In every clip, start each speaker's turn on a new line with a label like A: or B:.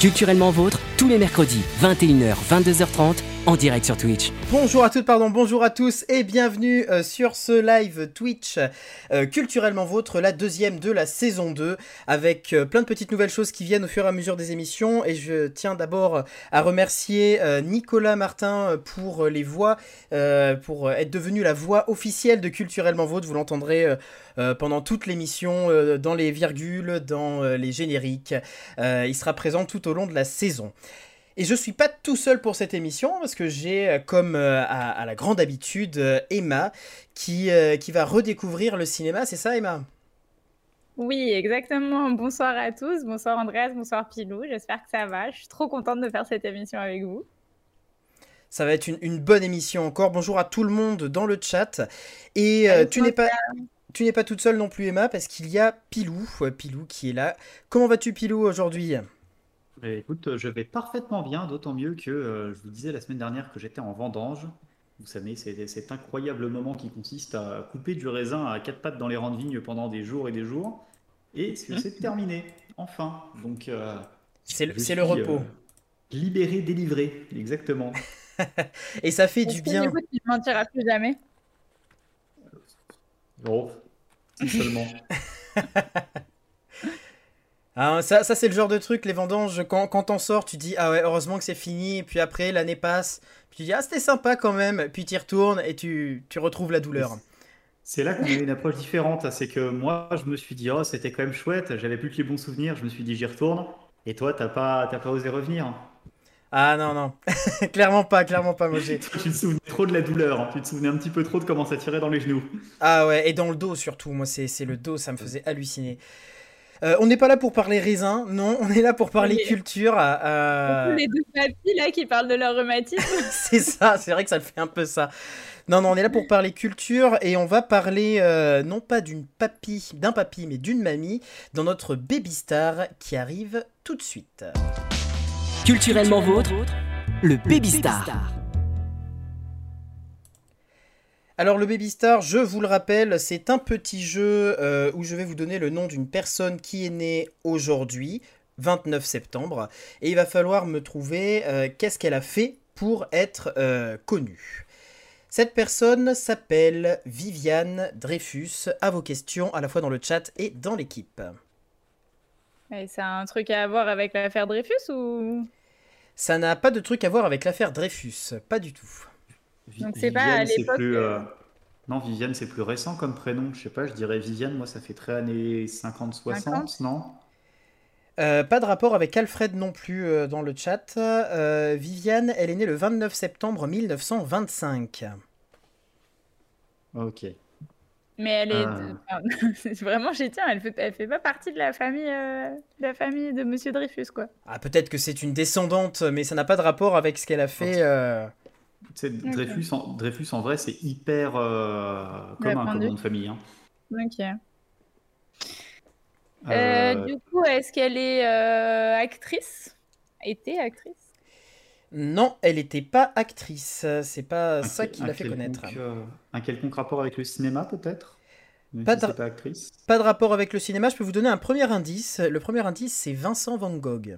A: Culturellement vôtre, tous les mercredis, 21h, 22h30, en direct sur Twitch.
B: Bonjour à toutes, pardon, bonjour à tous et bienvenue euh, sur ce live Twitch euh, culturellement vôtre, la deuxième de la saison 2, avec euh, plein de petites nouvelles choses qui viennent au fur et à mesure des émissions. Et je tiens d'abord à remercier Nicolas Martin pour les voix, pour être devenu la voix officielle de culturellement vôtre. Vous l'entendrez pendant toute l'émission, dans les virgules, dans les génériques. il sera présent tout au long de la saison. Et je suis pas tout seul pour cette émission parce que j'ai, euh, comme euh, à, la grande habitude, euh, Emma qui, qui va redécouvrir le cinéma. C'est ça, Emma?
C: Oui, exactement. Bonsoir à tous. Bonsoir Andreas, bonsoir Pilou. J'espère que ça va. Je suis trop contente de faire cette émission avec vous.
B: Ça va être une, bonne émission encore. Bonjour à tout le monde dans le chat. Et tu n'es pas... Tu n'es pas toute seule non plus, Emma, parce qu'il y a Pilou, Pilou qui est là. Comment vas-tu, Pilou, aujourd'hui?
D: Eh, écoute, je vais parfaitement bien, d'autant mieux que euh, je vous disais la semaine dernière que j'étais en vendange. Vous savez, c'est cet incroyable moment qui consiste à couper du raisin à quatre pattes dans les rangs de vigne pendant des jours et des jours. Et c'est mmh. terminé, enfin. Donc,
B: euh, c'est le, repos. Euh,
D: libéré, délivré, exactement.
B: et ça fait du bien.
C: Du coup, tu ne mentiras plus jamais?
D: Oh, seulement.
B: Ah, ça, ça c'est le genre de truc, les vendanges, quand, quand t'en sors, tu dis ah ouais, heureusement que c'est fini, et puis après l'année passe, puis tu dis ah c'était sympa quand même, puis tu y retournes et tu, tu retrouves la douleur.
D: C'est là qu'on a une approche différente, c'est que moi je me suis dit oh c'était quand même chouette, j'avais plus que les bons souvenirs, je me suis dit j'y retourne, et toi t'as pas, pas osé revenir.
B: Ah non, non, clairement pas, clairement pas, moi
D: Tu te souvenais trop de la douleur, hein. tu te souvenais un petit peu trop de comment ça tirait dans les genoux.
B: Ah ouais, et dans le dos surtout, moi c'est le dos, ça me faisait halluciner. Euh, on n'est pas là pour parler raisin, non, on est là pour parler culture.
C: Euh... Les deux papis là qui parlent de leur rhumatisme.
B: c'est ça, c'est vrai que ça le fait un peu ça. Non, non, on est là pour parler culture et on va parler euh, non pas d'une papy, d'un papy, mais d'une mamie dans notre Baby Star qui arrive tout de suite.
A: Culturellement vôtre, le Baby Star.
B: Alors le Baby Star, je vous le rappelle, c'est un petit jeu euh, où je vais vous donner le nom d'une personne qui est née aujourd'hui, 29 septembre, et il va falloir me trouver euh, qu'est-ce qu'elle a fait pour être euh, connue. Cette personne s'appelle Viviane Dreyfus. À vos questions, à la fois dans le chat et dans l'équipe.
C: Et ça a un truc à voir avec l'affaire Dreyfus ou?
B: Ça n'a pas de truc à voir avec l'affaire Dreyfus, pas du tout.
C: Donc c'est pas à l'époque. Euh,
D: non, Viviane, c'est plus récent comme prénom. Je sais pas, je dirais Viviane, moi, ça fait très années 50-60, non?
B: Euh, pas de rapport avec Alfred non plus euh, dans le chat. Viviane, elle est née le 29 septembre 1925.
D: Ok.
C: Mais elle est. Vraiment, j'y tiens, elle fait, elle fait pas partie de la famille, de la famille de Monsieur Dreyfus, quoi.
B: Ah, peut-être que c'est une descendante, mais ça n'a pas de rapport avec ce qu'elle a fait.
D: Dreyfus, en, Dreyfus, en vrai, c'est hyper euh, commun comme nom de famille. Hein.
C: Ok. Euh, euh, du coup, est-ce qu'elle est, actrice? Était actrice?
B: Non, elle n'était pas actrice. C'est pas ça qui l'a fait connaître.
D: un quelconque rapport avec le cinéma, peut-être?
B: Pas de, pas, actrice. pas de rapport avec le cinéma. Je peux vous donner un premier indice. Le premier indice, c'est Vincent Van Gogh.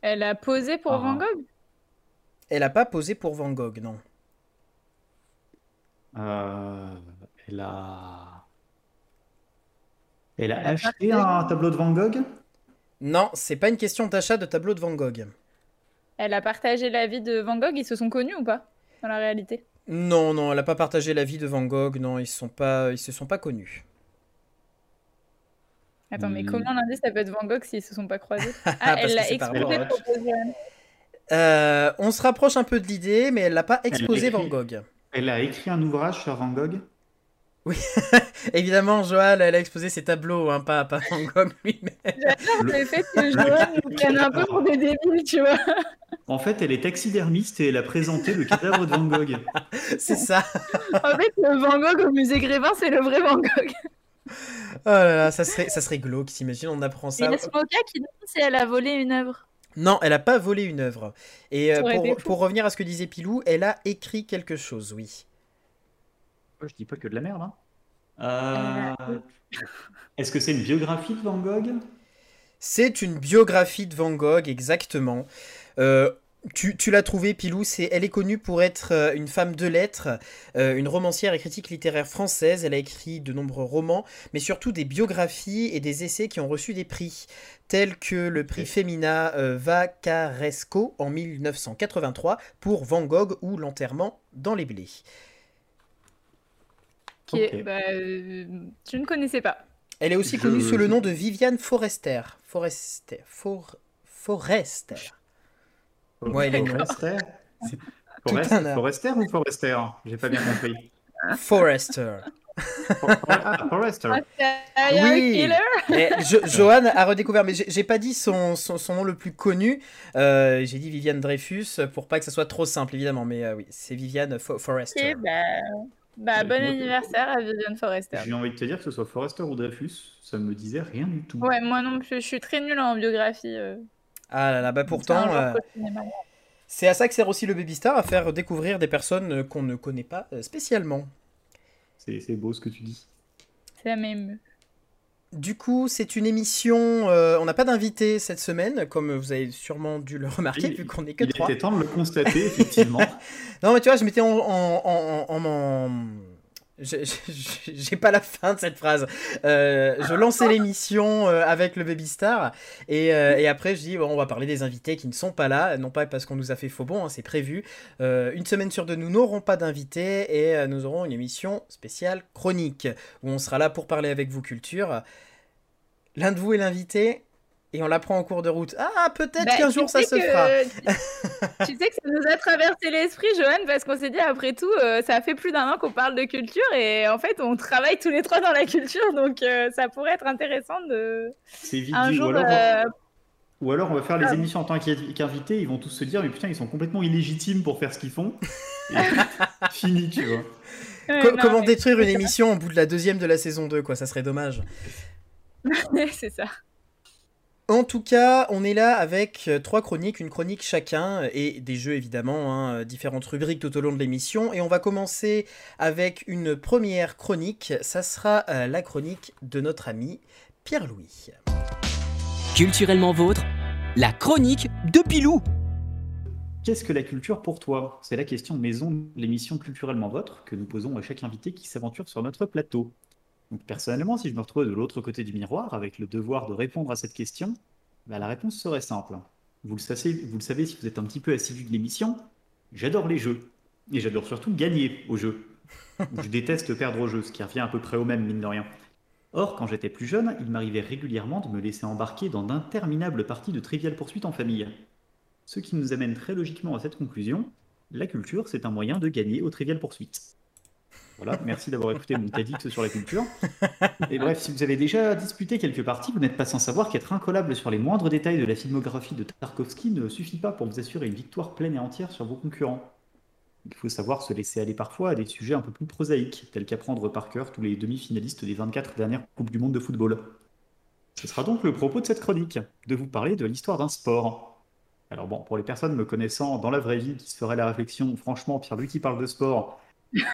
C: Elle a posé pour ah. Van Gogh?
B: Elle n'a pas posé pour Van Gogh, non.
D: Euh, elle a. Elle a acheté un tableau de Van Gogh?
B: Non, c'est pas une question d'achat de tableau de Van Gogh.
C: Elle a partagé la vie de Van Gogh, ils se sont connus ou pas dans la réalité?
B: Non, non, elle n'a pas partagé la vie de Van Gogh, non, ils sont pas, ils se sont pas connus.
C: Attends, mais hmm. comment l'indice ça peut être Van Gogh s'ils se sont pas croisés? Ah, elle l'a exposé
B: euh, on se rapproche un peu de l'idée, mais elle n'a pas exposé Van Gogh.
D: Elle a écrit un ouvrage sur Van Gogh?
B: Oui, évidemment, Joël, elle a exposé ses tableaux, hein, pas, pas Van Gogh
C: lui-même. J'adore le fait que Joël nous prenne un peu pour des débiles, tu vois.
D: En fait, elle est taxidermiste et elle a présenté le cadavre de Van Gogh.
B: c'est ça.
C: en fait, le Van Gogh au musée Grévin, c'est le vrai Van Gogh.
B: Oh là là, ça serait, ça serait glauque, t'imagines, on apprend ça.
C: Il y a Smoka qui demande si elle a volé une œuvre.
B: Non, elle n'a pas volé une œuvre. Et euh, pour, revenir à ce que disait Pilou, elle a écrit quelque chose, oui.
D: Je dis pas que de la merde. Hein. Euh, est-ce que c'est une biographie de Van Gogh?
B: C'est une biographie de Van Gogh, exactement. Euh, tu, l'as trouvé, Pilou, c'est, elle est connue pour être euh, une femme de lettres, euh, une romancière et critique littéraire française. Elle a écrit de nombreux romans, mais surtout des biographies et des essais qui ont reçu des prix, tels que le prix Femina Vacaresco en 1983 pour Van Gogh ou L'enterrement dans les blés.
C: Ok, bah, je ne connaissais pas.
B: Elle est aussi connue sous le nom de Viviane Forester. Forester. For... Forester.
D: Ouais, les Forester Forester ou Forester? J'ai pas bien compris.
B: Forester.
D: ah, Forester.
B: Oui. Johan a redécouvert, mais j'ai pas dit son, son, nom le plus connu. Euh, j'ai dit Viviane Dreyfus pour pas que ça soit trop simple, évidemment. Mais euh, oui, c'est Viviane Forester.
C: bah, bah, bon anniversaire à Viviane Forester.
D: J'ai envie de te dire que ce soit Forester ou Dreyfus, ça me disait rien du tout.
C: Ouais, moi non plus, je suis très nulle en biographie. Euh.
B: Ah là là, bah pourtant, euh, c'est à ça que sert aussi le Baby Star, à faire découvrir des personnes euh, qu'on ne connaît pas spécialement.
D: C'est beau ce que tu dis.
C: C'est la même.
B: Du coup, c'est une émission. on n'a pas d'invité cette semaine, comme vous avez sûrement dû le remarquer, vu qu'on est que trois.
D: Il était temps de le constater, effectivement.
B: non, mais tu vois, je m'étais en, en, en, j'ai pas la fin de cette phrase. Euh, je lançais l'émission euh, avec le Baby Star et, euh, et, après je dis bon, on va parler des invités qui ne sont pas là, non pas parce qu'on nous a fait faux bon, hein, c'est prévu. une semaine sur deux, nous n'aurons pas d'invités et nous aurons une émission spéciale chronique où on sera là pour parler avec vous culture. L'un de vous est l'invité, et on l'apprend en cours de route. Ah, peut-être bah, qu'un jour ça se fera.
C: tu sais que ça nous a traversé l'esprit, Johan, parce qu'on s'est dit, après tout, euh, ça fait plus d'un an qu'on parle de culture et en fait, on travaille tous les trois dans la culture, donc euh, ça pourrait être intéressant de.
D: C'est vite dit. Jour, ou, alors, euh, ou, alors, on va faire les ah. émissions en tant qu'invités, ils vont tous se dire, mais putain, ils sont complètement illégitimes pour faire ce qu'ils font. fini, tu vois.
B: comment détruire une émission au bout de la deuxième de la saison 2, quoi, ça serait dommage.
C: c'est ça.
B: En tout cas, on est là avec euh, trois chroniques, une chronique chacun, et des jeux évidemment, hein, euh, différentes rubriques tout au long de l'émission. Et on va commencer avec une première chronique, ça sera euh, la chronique de notre ami Pierre-Louis.
A: Culturellement vôtre, la chronique de Pilou.
D: Qu'est-ce que la culture pour toi? C'est la question maison de l'émission Culturellement Vôtre que nous posons à chaque invité qui s'aventure sur notre plateau personnellement, si je me retrouvais de l'autre côté du miroir avec le devoir de répondre à cette question, bah, la réponse serait simple. Vous le, savez, vous le savez si vous êtes un petit peu assidu de l'émission, j'adore les jeux. Et j'adore surtout gagner aux jeux. je déteste perdre aux jeux, ce qui revient à peu près au même, mine de rien. Or, quand j'étais plus jeune, il m'arrivait régulièrement de me laisser embarquer dans d'interminables parties de Trivial poursuite en famille. Ce qui nous amène très logiquement à cette conclusion, la culture, c'est un moyen de gagner au Trivial poursuite. Voilà, merci d'avoir écouté mon TEDx sur la culture. Et bref, si vous avez déjà disputé quelques parties, vous n'êtes pas sans savoir qu'être incollable sur les moindres détails de la filmographie de Tarkovsky ne suffit pas pour vous assurer une victoire pleine et entière sur vos concurrents. Il faut savoir se laisser aller parfois à des sujets un peu plus prosaïques, tels qu'apprendre par cœur tous les demi-finalistes des 24 dernières Coupes du Monde de football. Ce sera donc le propos de cette chronique, de vous parler de l'histoire d'un sport. Alors bon, pour les personnes me connaissant dans la vraie vie qui se feraient la réflexion, franchement, Pierre-Louis qui parle de sport,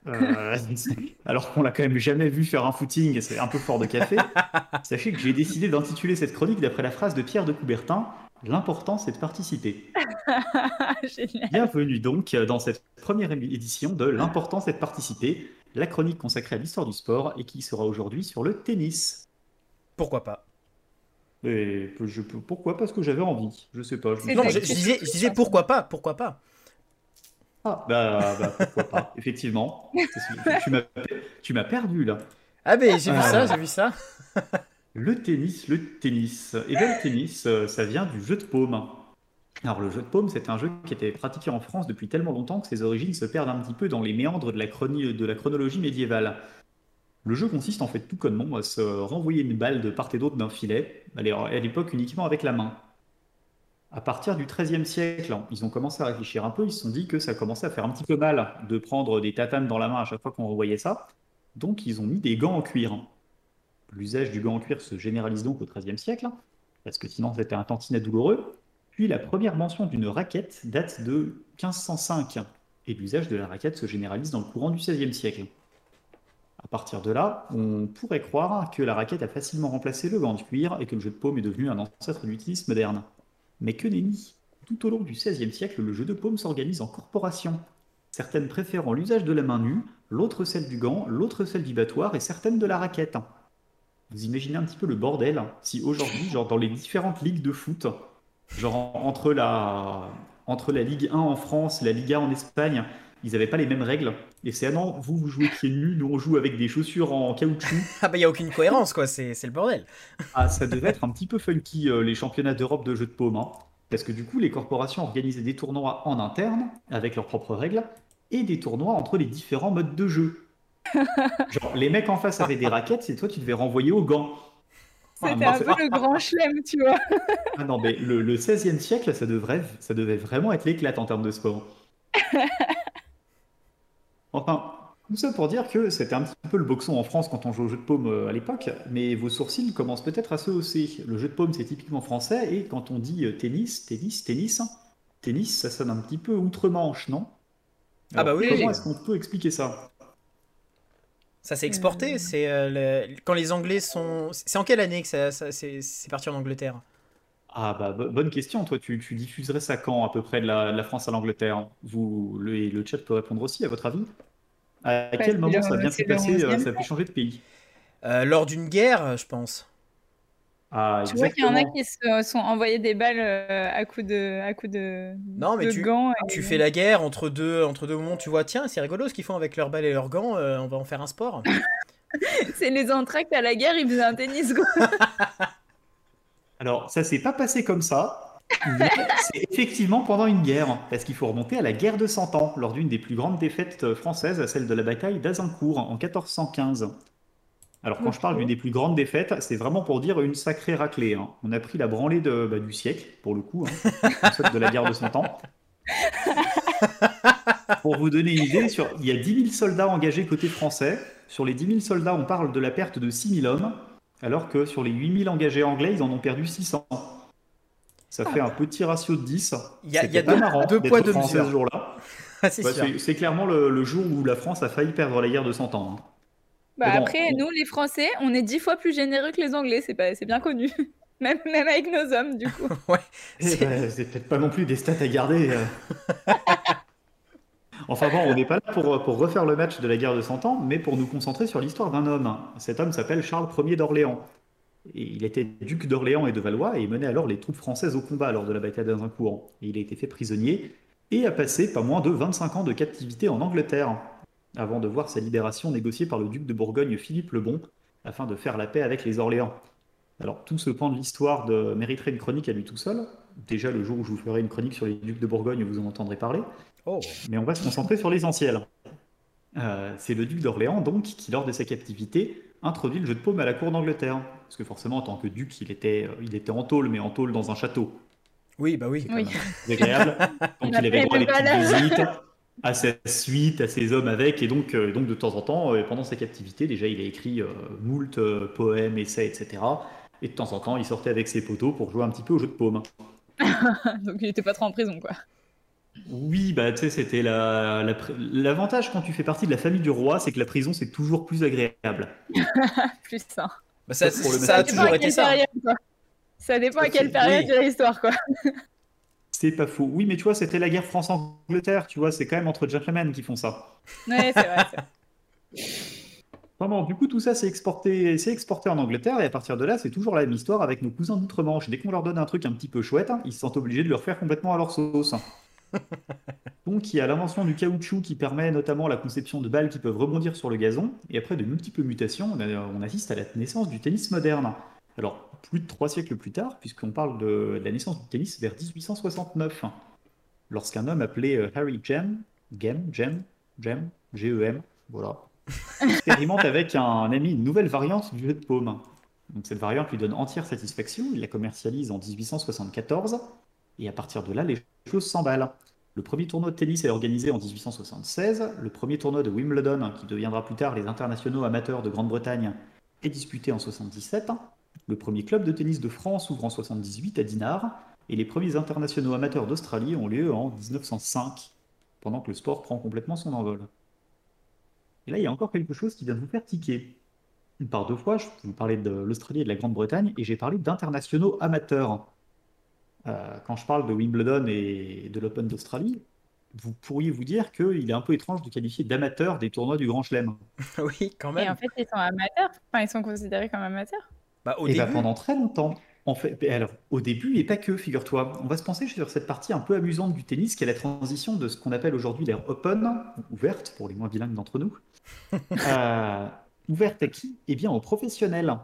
D: euh, alors qu'on l'a quand même jamais vu faire un footing, c'est un peu fort de café. Sachez que j'ai décidé d'intituler cette chronique d'après la phrase de Pierre de Coubertin L'important, c'est de participer. Bienvenue donc dans cette première édition de L'important, c'est de participer, la chronique consacrée à l'histoire du sport et qui sera aujourd'hui sur le tennis.
B: Pourquoi pas?
D: Et je, pourquoi? Parce que j'avais envie. Je sais pas.
B: Je, non, je disais pourquoi pas Pourquoi pas?
D: Ah, bah, bah, pourquoi pas, effectivement. Tu m'as perdu là.
B: Ah, ben j'ai vu ça, j'ai vu ça.
D: le tennis, le tennis. Et bien le tennis, euh, ça vient du jeu de paume. Alors le jeu de paume, c'est un jeu qui était pratiqué en France depuis tellement longtemps que ses origines se perdent un petit peu dans les méandres de la, de la chronologie médiévale. Le jeu consiste en fait tout connement à se renvoyer une balle de part et d'autre d'un filet, à l'époque uniquement avec la main à partir du XIIIe siècle, ils ont commencé à réfléchir un peu, ils se sont dit que ça commençait à faire un petit peu mal de prendre des tatanes dans la main à chaque fois qu'on revoyait ça. Donc ils ont mis des gants en cuir. L'usage du gant en cuir se généralise donc au XIIIe siècle, parce que sinon c'était un tantinet douloureux. Puis la première mention d'une raquette date de 1505, et l'usage de la raquette se généralise dans le courant du XVIe siècle. À partir de là, on pourrait croire que la raquette a facilement remplacé le gant de cuir et que le jeu de paume est devenu un ancêtre du tennis moderne. Mais que nenni Tout au long du XVIe siècle, le jeu de paume s'organise en corporations. Certaines préférant l'usage de la main nue, l'autre celle du gant, l'autre celle du battoir et certaines de la raquette. Vous imaginez un petit peu le bordel si aujourd'hui, genre dans les différentes ligues de foot, genre entre la, entre la Ligue 1 en France, la Ligue 1 en Espagne, ils n'avaient pas les mêmes règles. Et c'est ah non, vous, vous jouez pieds nus, nous on joue avec des chaussures en caoutchouc.
B: Ah bah il n'y a aucune cohérence quoi, c'est le bordel.
D: ah ça devait être un petit peu funky euh, les championnats d'Europe de jeux de paume. Hein. Parce que du coup les corporations organisaient des tournois en interne, avec leurs propres règles, et des tournois entre les différents modes de jeu. Genre les mecs en face avaient des raquettes, c'est toi tu devais renvoyer aux gants.
C: C'était un peu le grand chelem, tu vois.
D: ah non, mais le, le 16e siècle, ça, devrait, ça devait vraiment être l'éclate en termes de sport. Enfin, tout ça pour dire que c'était un petit peu le boxon en France quand on joue au jeu de paume euh, à l'époque, mais vos sourcils commencent peut-être à se hausser. Le jeu de paume, c'est typiquement français, et quand on dit euh, tennis, tennis, tennis, tennis, ça sonne un petit peu outre-Manche, non?
B: Ah bah oui.
D: Comment est-ce qu'on peut expliquer ça?
B: Ça s'est exporté. Euh. C'est quand les Anglais sont. C'est en quelle année que ça, c'est parti en Angleterre?
D: Ah bah bonne question. Toi, tu, diffuserais ça quand à peu près de la, France à l'Angleterre? Vous, le, le chat peut répondre aussi, à votre avis? À quel moment ça a bien pu passer euh, Ça a pu changer de pays?
B: Euh, Lors d'une guerre, je pense.
C: Ah, tu vois qu'il y en a qui se sont envoyés des balles euh, à coups de, à coups de,
B: non, mais tu,
C: gants.
B: Tu fais la guerre entre deux, entre deux moments. Tu vois, tiens, c'est rigolo ce qu'ils font avec leurs balles et leurs gants. on va en faire un sport.
C: c'est les entractes à la guerre, ils faisaient un tennis. Quoi.
D: Alors, ça s'est pas passé comme ça, c'est effectivement pendant une guerre, parce qu'il faut remonter à la guerre de Cent Ans, lors d'une des plus grandes défaites françaises, celle de la bataille d'Azincourt en 1415. Alors, quand je parle d'une des plus grandes défaites, c'est vraiment pour dire une sacrée raclée. Hein. On a pris la branlée de, bah, du siècle, pour le coup, hein, de la guerre de Cent Ans. pour vous donner une idée, sur, il y a 10 000 soldats engagés côté français. Sur les 10 000 soldats, on parle de la perte de 6 000 hommes alors que sur les 8000 engagés anglais, ils en ont perdu 600. Ça fait un petit ratio de 10.
B: Il y a, y a deux, marrant deux poids, deux mesures.
D: Ce jour-là. c'est clairement le, jour où la France a failli perdre la guerre de 100 ans. Hein.
C: Bah après, nous, les Français, on est dix fois plus généreux que les Anglais, c'est bien connu. Même, même avec nos hommes, du coup.
B: ouais,
D: eh ben, c'est peut-être pas non plus des stats à garder. Euh. Enfin bon, on n'est pas là pour, refaire le match de la guerre de Cent Ans, mais pour nous concentrer sur l'histoire d'un homme. Cet homme s'appelle Charles Ier d'Orléans. Il était duc d'Orléans et de Valois et menait alors les troupes françaises au combat lors de la bataille d'Azincourt. Il a été fait prisonnier et a passé pas moins de 25 ans de captivité en Angleterre, avant de voir sa libération négociée par le duc de Bourgogne Philippe le Bon, afin de faire la paix avec les Orléans. Alors tout ce pan de l'histoire mériterait une chronique à lui tout seul. Déjà le jour où je vous ferai une chronique sur les ducs de Bourgogne, vous en entendrez parler. Oh. Mais on va se concentrer sur l'essentiel. Euh, c'est le duc d'Orléans, donc, qui, lors de sa captivité, introduit le jeu de paume à la cour d'Angleterre. Parce que forcément, en tant que duc, il était, euh, il était en tôle, mais en tôle dans un château.
B: Oui, bah oui.
D: C'est agréable. Donc, il, avait droit à des petites visites, à sa suite, à ses hommes avec. Et donc, euh, donc de temps en temps, pendant sa captivité, déjà, il a écrit moult poèmes, essais, etc. Et de temps en temps, il sortait avec ses poteaux pour jouer un petit peu au jeu de paume.
C: donc, il n'était pas trop en prison, quoi.
D: Oui, bah tu sais, c'était l'avantage quand tu fais partie de la famille du roi, c'est que la prison c'est toujours plus agréable.
C: plus ça.
B: Bah, ça, ça, a toujours été ça.
C: ça dépend à quelle période de l'histoire, quoi.
D: C'est pas faux. Oui, mais tu vois, c'était la guerre France-Angleterre, tu vois, c'est quand même entre gentlemen qui font
C: ça. Ouais, c'est vrai.
D: Vraiment, du coup, tout ça, c'est exporté, c'est exporté en Angleterre, et à partir de là, c'est toujours la même histoire avec nos cousins d'outre-Manche. Dès qu'on leur donne un truc un petit peu chouette, ils se sentent obligés de le refaire complètement à leur sauce. Donc il y a l'invention du caoutchouc qui permet notamment la conception de balles qui peuvent rebondir sur le gazon, et après de multiples mutations, on, assiste à la naissance du tennis moderne. Alors plus de trois siècles plus tard, puisqu'on parle de, la naissance du tennis vers 1869, lorsqu'un homme appelé euh, Harry Gem, Gem, Gem, Gem, G-E-M, voilà, expérimente avec un ami une nouvelle variante du jeu de paume. Donc cette variante lui donne entière satisfaction, il la commercialise en 1874, et à partir de là, les choses s'emballent. Le premier tournoi de tennis est organisé en 1876. Le premier tournoi de Wimbledon, qui deviendra plus tard les internationaux amateurs de Grande-Bretagne, est disputé en 77. Le premier club de tennis de France ouvre en 78 à Dinard. Et les premiers internationaux amateurs d'Australie ont lieu en 1905, pendant que le sport prend complètement son envol. Et là, il y a encore quelque chose qui vient de vous faire tiquer. Par deux fois, je vous parlais de l'Australie et de la Grande-Bretagne, et j'ai parlé d'internationaux amateurs. Euh, quand je parle de Wimbledon et de l'Open d'Australie, vous pourriez vous dire qu'il est un peu étrange de qualifier d'amateurs des tournois du Grand Chelem.
B: oui, quand
C: Et
B: même.
C: en fait, ils sont amateurs. Enfin, ils sont considérés comme amateurs.
B: Bah, au
D: et bah,
B: début,
D: pendant très longtemps. En fait, et alors, au début, et pas que, figure-toi. On va se penser sur cette partie un peu amusante du tennis, qui est la transition de ce qu'on appelle aujourd'hui l'ère open, ouverte pour les moins bilingues d'entre nous. Euh, ouverte à qui? Eh bien, aux professionnels.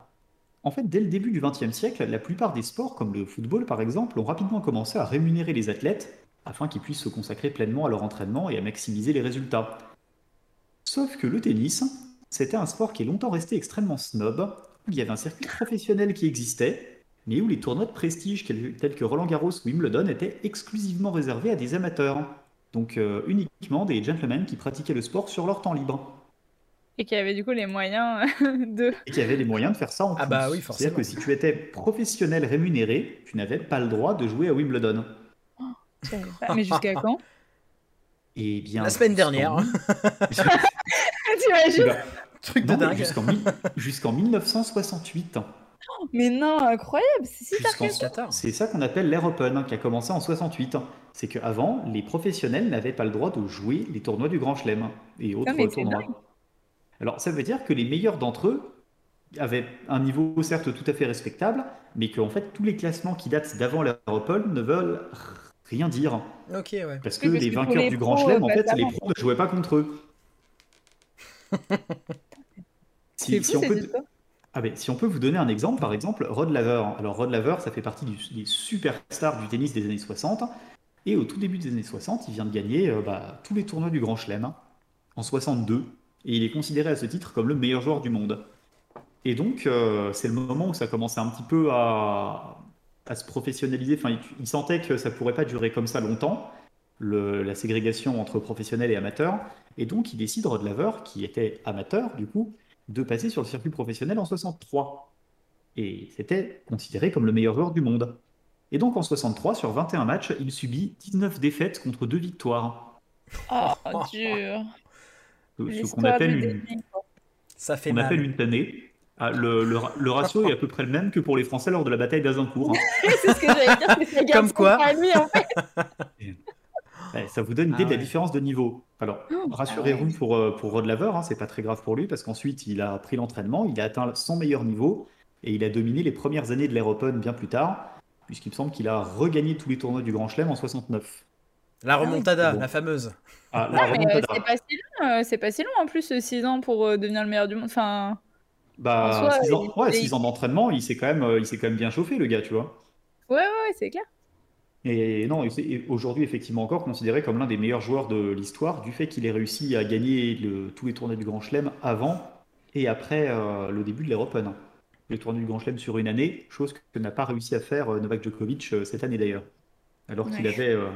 D: En fait, dès le début du XXe siècle, la plupart des sports, comme le football par exemple, ont rapidement commencé à rémunérer les athlètes afin qu'ils puissent se consacrer pleinement à leur entraînement et à maximiser les résultats. Sauf que le tennis, c'était un sport qui est longtemps resté extrêmement snob, où il y avait un circuit professionnel qui existait, mais où les tournois de prestige tels que Roland Garros ou Wimbledon étaient exclusivement réservés à des amateurs. Donc euh, uniquement des gentlemen qui pratiquaient le sport sur leur temps libre.
C: Et qui avaient du coup les moyens de.
D: Et qui avaient les moyens de faire ça en
B: Ah
D: plus.
B: bah oui,
D: C'est-à-dire
B: forcément.
D: que si tu étais professionnel rémunéré, tu n'avais pas le droit de jouer à Wimbledon.
C: Pas. Mais jusqu'à quand?
D: Et bien,
B: La semaine dernière.
C: T'imagines
D: Eh ben,
B: truc de
D: non,
B: dingue.
D: Jusqu'en mille- jusqu'en 1968.
C: Mais non, incroyable, c'est si tard
D: Jusqu'en
C: que ça.
B: Qatar.
D: C'est ça qu'on appelle l'ère open, hein, qui a commencé en 68. C'est qu'avant, les professionnels n'avaient pas le droit de jouer les tournois du Grand Chelem et autres
C: Ah,
D: tournois. Alors, ça veut dire que les meilleurs d'entre eux avaient un niveau certes tout à fait respectable, mais qu'en fait, tous les classements qui datent d'avant l'ère open ne veulent rien dire.
B: Ok, ouais.
D: Parce que
C: Oui, parce
D: les
C: que
D: vainqueurs
C: les
D: du Grand Chelem, en fait, les pros ne jouaient pas contre eux. Si, on peut... Ah ben, si on peut vous donner un exemple, par exemple, Rod Laver. Alors Rod Laver, ça fait partie du- des superstars du tennis des années 60. Et au tout début des années 60, il vient de gagner euh, bah, tous les tournois du Grand Chelem hein, en 62. Et il est considéré à ce titre comme le meilleur joueur du monde. Et donc, euh, c'est le moment où ça commençait un petit peu à, se professionnaliser. Enfin, il, sentait que ça pourrait pas durer comme ça longtemps, la ségrégation entre professionnels et amateurs. Et donc, il décide, Rod Laver, qui était amateur du coup, de passer sur le circuit professionnel en 63. Et c'était considéré comme le meilleur joueur du monde. Et donc en 63, sur 21 matchs, il subit 19 défaites contre 2 victoires.
C: Oh, dur.
D: Ce- qu'on appelle, une.
B: Ça fait
D: on appelle une tannée. Ah, le, le ra- le ratio est à peu près le même que pour les Français lors de la bataille d'Azincourt. hein.
C: c'est ce que j'allais dire,
B: Comme quoi.
C: en fait.
D: Ça vous donne une idée
B: Ah
D: de la
B: ouais.
D: différence de niveau. Alors,
C: Oh,
D: rassurez-vous
C: ah ouais.
D: pour, euh, pour Rod Laver, hein, c'est pas très grave pour lui parce qu'ensuite il a pris l'entraînement, il a atteint son meilleur niveau et il a dominé les premières années de l'Air Open bien plus tard, puisqu'il me semble qu'il a regagné tous les tournois du Grand Chelem en 69.
B: La remontada,
D: Bon.
B: la fameuse.
D: Ah, la
C: Non, mais euh, c'est pas si long, euh, c'est pas si long en plus, 6 ans pour euh, devenir le meilleur du monde. Enfin,
D: Bah,
C: en soi,
D: six ans, ouais, six ans d'entraînement, il s'est quand même, euh, il s'est quand même bien chauffé, le gars, tu vois.
C: ouais, ouais, ouais, c'est clair.
D: Et non, aujourd'hui effectivement encore considéré comme l'un des meilleurs joueurs de l'histoire du fait qu'il ait réussi à gagner le- tous les tournois du Grand Chelem avant et après euh, le début de l'Air Open. Les tournois du Grand Chelem sur une année, chose que n'a pas réussi à faire euh, Novak Djokovic euh, cette année d'ailleurs, alors qu'il avait, euh,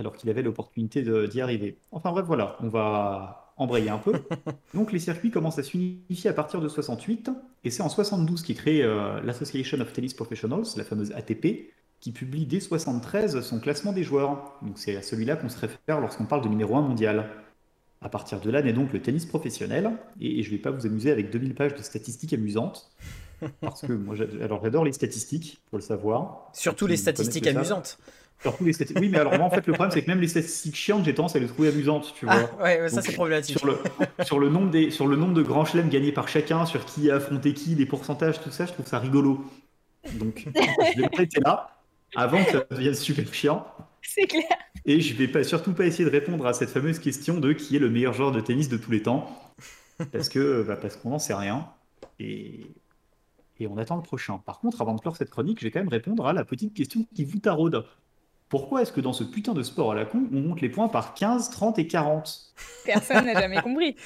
D: alors qu'il avait l'opportunité d'y arriver. Enfin bref, voilà, on va embrayer un peu. Donc les circuits commencent à s'unifier à partir de 68, et c'est en 72 qu'est créée euh, l'Association of Tennis Professionals, la fameuse ATP, qui publie dès 73 son classement des joueurs. Donc c'est à celui-là qu'on se réfère lorsqu'on parle de numéro 1 mondial. À partir de là naît donc le tennis professionnel, et, et je ne vais pas vous amuser avec 2000 pages de statistiques amusantes, parce que moi alors j'adore les statistiques, faut le savoir.
B: Surtout
D: Qui
B: les statistiques
D: savent.
B: Amusantes.
D: Surtout les statistiques. Oui, mais alors moi en fait le problème c'est que même les statistiques chiantes, j'ai tendance à les trouver amusantes, tu vois.
B: Ah, ouais, ouais, ça
D: Donc,
B: c'est problématique.
D: Sur le, sur, le nombre des, sur le nombre de grands chelems gagnés par chacun, sur qui a affronté qui, les pourcentages, tout ça, je trouve ça rigolo. Donc, je vais m'arrêter là, avant que ça devienne super chiant.
C: C'est clair.
D: Et je vais pas, surtout pas essayer de répondre à cette fameuse question de qui est le meilleur joueur de tennis de tous les temps. Parce que bah, parce qu'on n'en sait rien. Et, et on attend le prochain. Par contre, avant de clore cette chronique, je vais quand même répondre à la petite question qui vous taraude. Pourquoi est-ce que dans ce putain de sport à la con, on monte les points par 15, 30 et 40
C: Personne n'a jamais compris.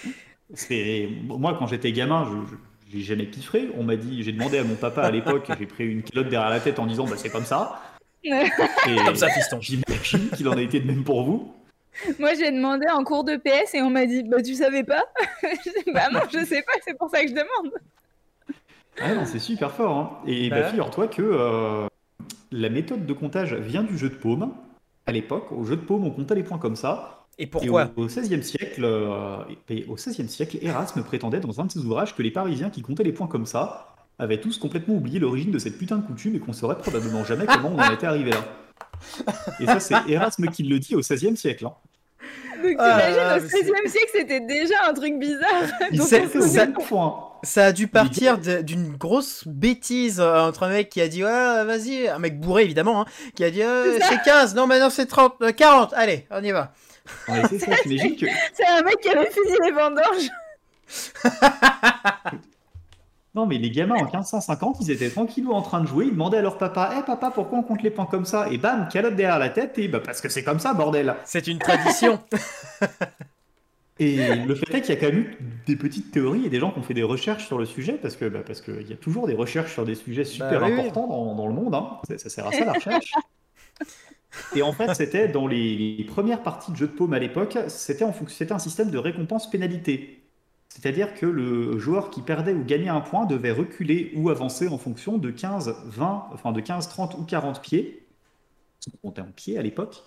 D: C'est moi quand j'étais gamin, je, j'ai jamais piffré. On m'a dit, j'ai demandé à mon papa à l'époque, j'ai pris une culotte derrière la tête en disant bah c'est comme ça. Et
B: Comme ça, fiston.
D: j'imagine qu'il en a été de même pour vous.
C: Moi, j'ai demandé en cours de PS et on m'a dit Bah, tu savais pas? Je dis, Bah, non, je sais pas, c'est pour ça que je demande.
D: Ah non, c'est super fort. hein. Et
B: Bah
D: bah, figure-toi que euh, la méthode de comptage vient du jeu de paume. À l'époque, au jeu de paume, on comptait les points comme ça.
B: Et pourquoi
D: au XVIe siècle, euh, et au XVIe siècle, Erasme prétendait dans un de ses ouvrages que les Parisiens qui comptaient les points comme ça avaient tous complètement oublié l'origine de cette putain de coutume et qu'on saurait probablement jamais comment on en était arrivé là. Et ça, c'est Erasme qui le dit au XVIe siècle. hein.
C: Donc
B: Ah,
C: t'imagines,
B: ah,
C: au
B: mais c'est-
C: XVIe siècle, c'était déjà un truc bizarre.
B: Ça-
D: point.
B: Ça a dû partir d'une grosse bêtise euh, entre un mec qui a dit ouais vas-y, un mec bourré évidemment, hein, qui a dit euh,
C: C'est ça.
B: c'est 15, non maintenant c'est 30, euh, 40, allez on y va.
D: Ouais, c'est que...
C: Un mec qui avait fini les vendanges.
D: Non, mais les gamins en 1550, ils étaient tranquillou en train de jouer, ils demandaient à leur papa, Eh papa, pourquoi on compte les points comme ça? Et bam, calotte derrière la tête, et bah parce que c'est comme ça, bordel
B: C'est une tradition.
D: Et le fait est qu'il y a quand même eu des petites théories et des gens qui ont fait des recherches sur le sujet, parce que bah, parce qu'il y a toujours des recherches sur des sujets super
B: Bah oui, oui.
D: importants dans, dans le monde, hein. ça, ça sert à ça la recherche. Et en fait, c'était dans les, les premières parties de jeux de paume à l'époque, c'était c'était un système de récompense-pénalité. C'est-à-dire que le joueur qui perdait ou gagnait un point devait reculer ou avancer en fonction de 15, 20, enfin de 15, 30 ou 40 pieds, on comptait en pieds à l'époque,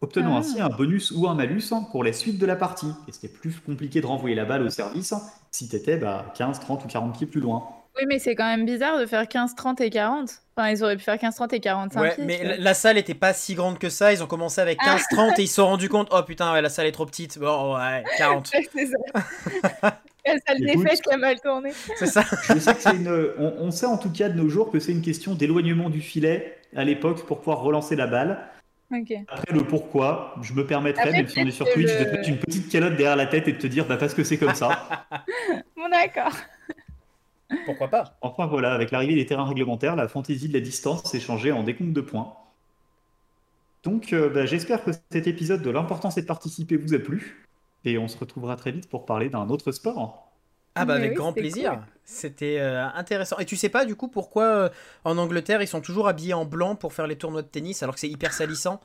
D: obtenant
C: Ah.
D: ainsi un bonus ou un malus pour la suite de la partie. Et c'était plus compliqué de renvoyer la balle au service si t'étais bah, 15, 30 ou 40 pieds plus loin.
C: Oui, mais c'est quand même bizarre de faire 15, 30 et 40. Enfin, ils auraient pu faire 15, 30 et 45
B: Ouais,
C: pieds,
B: mais la, la salle était pas si grande que ça, ils ont commencé avec 15-30 et ils se sont rendus compte, oh putain ouais, la salle est trop petite, bon ouais 40,
C: Ouais, c'est ça. La salle des fêtes qui a mal tourné.
B: c'est ça.
D: Je sais que c'est une. On, on sait en tout cas de nos jours que c'est une question d'éloignement du filet à l'époque pour pouvoir relancer la balle.
C: Ok.
D: Après le pourquoi, je me permettrais,
C: Après,
D: même si on est sur Twitch, de te mettre une petite calotte derrière la tête et de te dire bah parce que c'est comme ça.
C: Bon, d'accord.
B: Pourquoi pas?
D: Enfin voilà, avec l'arrivée des terrains réglementaires, la fantaisie de la distance s'est changée en décompte de points. Donc euh, bah, j'espère que cet épisode de l'importance est de participer vous a plu. Et on se retrouvera très vite pour parler d'un autre sport.
B: Ah bah
C: Mais
B: avec
C: oui,
B: grand
C: c'était
B: plaisir,
C: cool.
B: c'était euh, intéressant. Et tu sais pas du coup pourquoi euh, en Angleterre ils sont toujours habillés en blanc pour faire les tournois de tennis alors que c'est hyper salissant?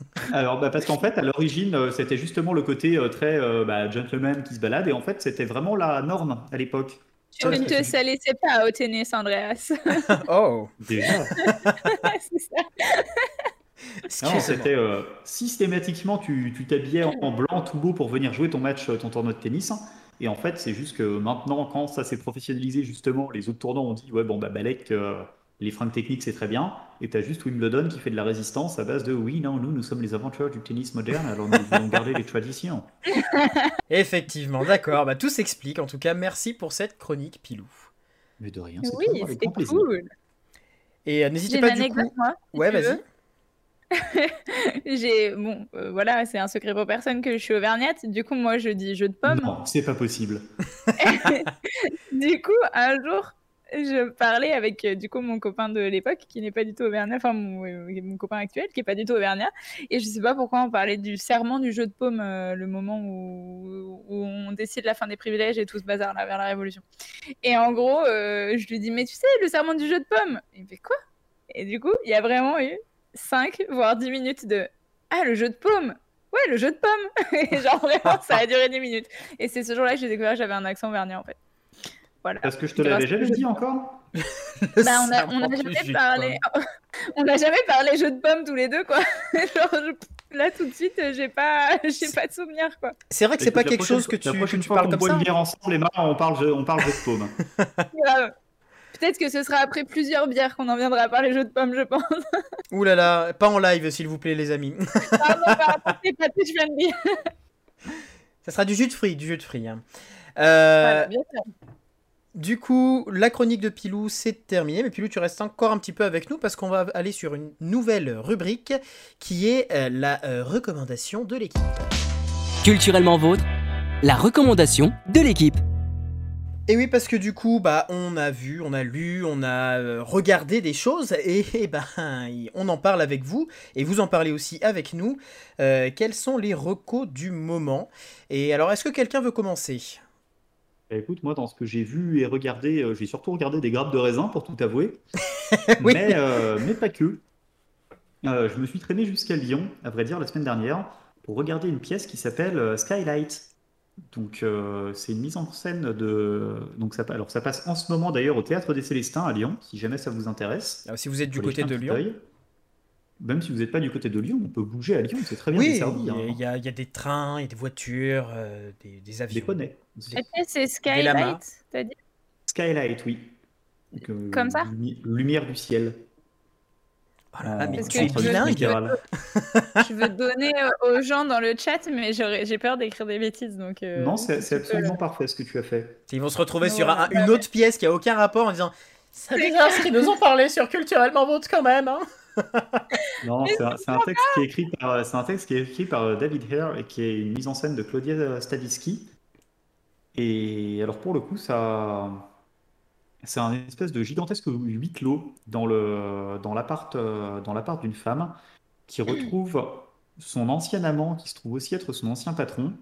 D: Alors, bah, parce qu'en fait, à l'origine, euh, c'était justement le côté euh, très euh, bah, gentleman qui se balade, et en fait, c'était vraiment la norme à l'époque.
C: Tu ne te salissais pas au tennis, Andreas.
B: Oh
D: Déjà.
C: c'est ça.
D: Non, c'était euh, systématiquement, tu tu t'habillais en blanc tout beau pour venir jouer ton match, euh, ton tournoi de tennis. Et en fait, c'est juste que maintenant, quand ça s'est professionnalisé, justement, les autres tournois ont dit Ouais, bon, bah, Balek, euh, les fringues techniques, c'est très bien. Et t'as juste Wimbledon qui fait de la résistance à base de Oui, non, nous, nous sommes les aventuriers du tennis moderne, alors nous voulons garder les traditions.
B: Effectivement, d'accord, bah tout s'explique. En tout cas, merci pour cette chronique, Pilou.
D: Mais de rien, c'est
C: Oui, c'était
D: plaisir.
C: cool.
B: Et euh, n'hésitez pas
C: une
B: du coup.
C: moi. si
B: Ouais,
C: tu
B: vas-y.
C: J'ai bon, euh, voilà, c'est un secret pour personne que je suis auvergnate. Du coup, moi, je dis jeu de pommes.
D: Non, c'est pas possible.
C: du coup, un jour, je parlais avec euh, du coup mon copain de l'époque qui n'est pas du tout auvergnat, enfin mon, copain actuel qui est pas du tout auvergnat, et je sais pas pourquoi on parlait du serment du jeu de paume, euh, le moment où, on décide la fin des privilèges et tout ce bazar là vers la Révolution. Et en gros, euh, je lui dis mais tu sais le serment du jeu de paume, il me fait quoi? Et du coup, il y a vraiment eu 5 voire 10 minutes de ah le jeu de paume. Ouais, le jeu de pommes. Et genre vraiment, ça a duré 10 minutes. Et c'est ce jour-là que j'ai découvert que j'avais un accent auvergnat en fait. Voilà.
D: Parce que je te l'avais jamais dit
C: pommes.
D: encore
C: Bah, on a,
B: Ça
C: on a
B: manque
C: jamais parlé. on n'a jamais parlé jeu de pommes tous les deux, quoi. Genre, je- là, tout de suite, j'ai pas, j'ai pas de souvenir, quoi.
B: C'est vrai que c'est pas quelque chose que tu,
D: La prochaine
B: que tu
D: fois
B: parles
D: qu'on
B: comme
D: boit
B: ça.
D: une bière ensemble, les marins, on parle, jeu- on parle jeu de.
C: Grave. Peut-être que ce sera après plusieurs bières qu'on en viendra à parler jeu de pommes, je pense.
B: Ouh là là, pas en live s'il vous plaît les amis.
C: Pardon, pardon, c'est pas Twitch friendly.
B: Ça sera du jus de fruits, du jus de fruits. hein. Euh,
C: Voilà, bien sûr.
B: Du coup, la chronique de Pilou, c'est terminé. Mais Pilou, tu restes encore un petit peu avec nous parce qu'on va aller sur une nouvelle rubrique qui est euh, la euh, recommandation de l'équipe.
A: Culturellement vôtre, la recommandation de l'équipe.
B: Et oui, parce que du coup, bah, on a vu, on a lu, on a euh, regardé des choses et, et ben, on en parle avec vous et vous en parlez aussi avec nous. Euh, quels sont les recos du moment? Et alors, est-ce que quelqu'un veut commencer?
D: Écoute, moi, dans ce que j'ai vu et regardé, euh, j'ai surtout regardé des grappes de raisin, pour tout avouer.
B: Oui.
D: mais, euh, mais pas que. Euh, je me suis traîné jusqu'à Lyon, à vrai dire, la semaine dernière, pour regarder une pièce qui s'appelle Skylight. Donc, euh, c'est une mise en scène de. Donc, ça, alors, ça passe en ce moment d'ailleurs au Théâtre des Célestins à Lyon, si jamais ça vous intéresse.
B: Alors, Si vous êtes du côté de Lyon.
D: Même si vous n'êtes pas du côté de Lyon, on peut bouger à Lyon, c'est très bien
B: Oui,
D: desservi.
B: il y, a-
D: hein.
B: il y a, il y a des trains, il y a des voitures, euh, des, des avions.
D: Des poneys.
C: c'est. Skylight, t'as dit?
D: Skylight, oui. Donc, euh,
C: Comme ça?
D: lumi- Lumière du ciel.
B: Oh là là,
D: en-
B: mais
C: Parce
B: tu
C: que
B: es
C: je veux-. Je veux donner euh, aux gens dans le chat, mais j'ai peur d'écrire des bêtises. Donc, euh,
D: Non, c'est
C: tu peux-
D: absolument parfait ce que tu as fait.
B: Ils vont se retrouver sur un-
C: ouais,
B: une autre pièce qui a aucun rapport en disant Ça nous ont parlé sur culturellement vôtre quand même. Hein?
D: Non, c'est un, texte qui est écrit par, c'est un texte qui est écrit par euh, David Hare et qui est une mise en scène de Claudia euh, Stavisky. Et alors pour le coup, ça, c'est un espèce de gigantesque huis clos dans le, dans l'appart, euh, dans l'appart d'une femme qui retrouve son ancien amant qui se trouve aussi être son ancien patron.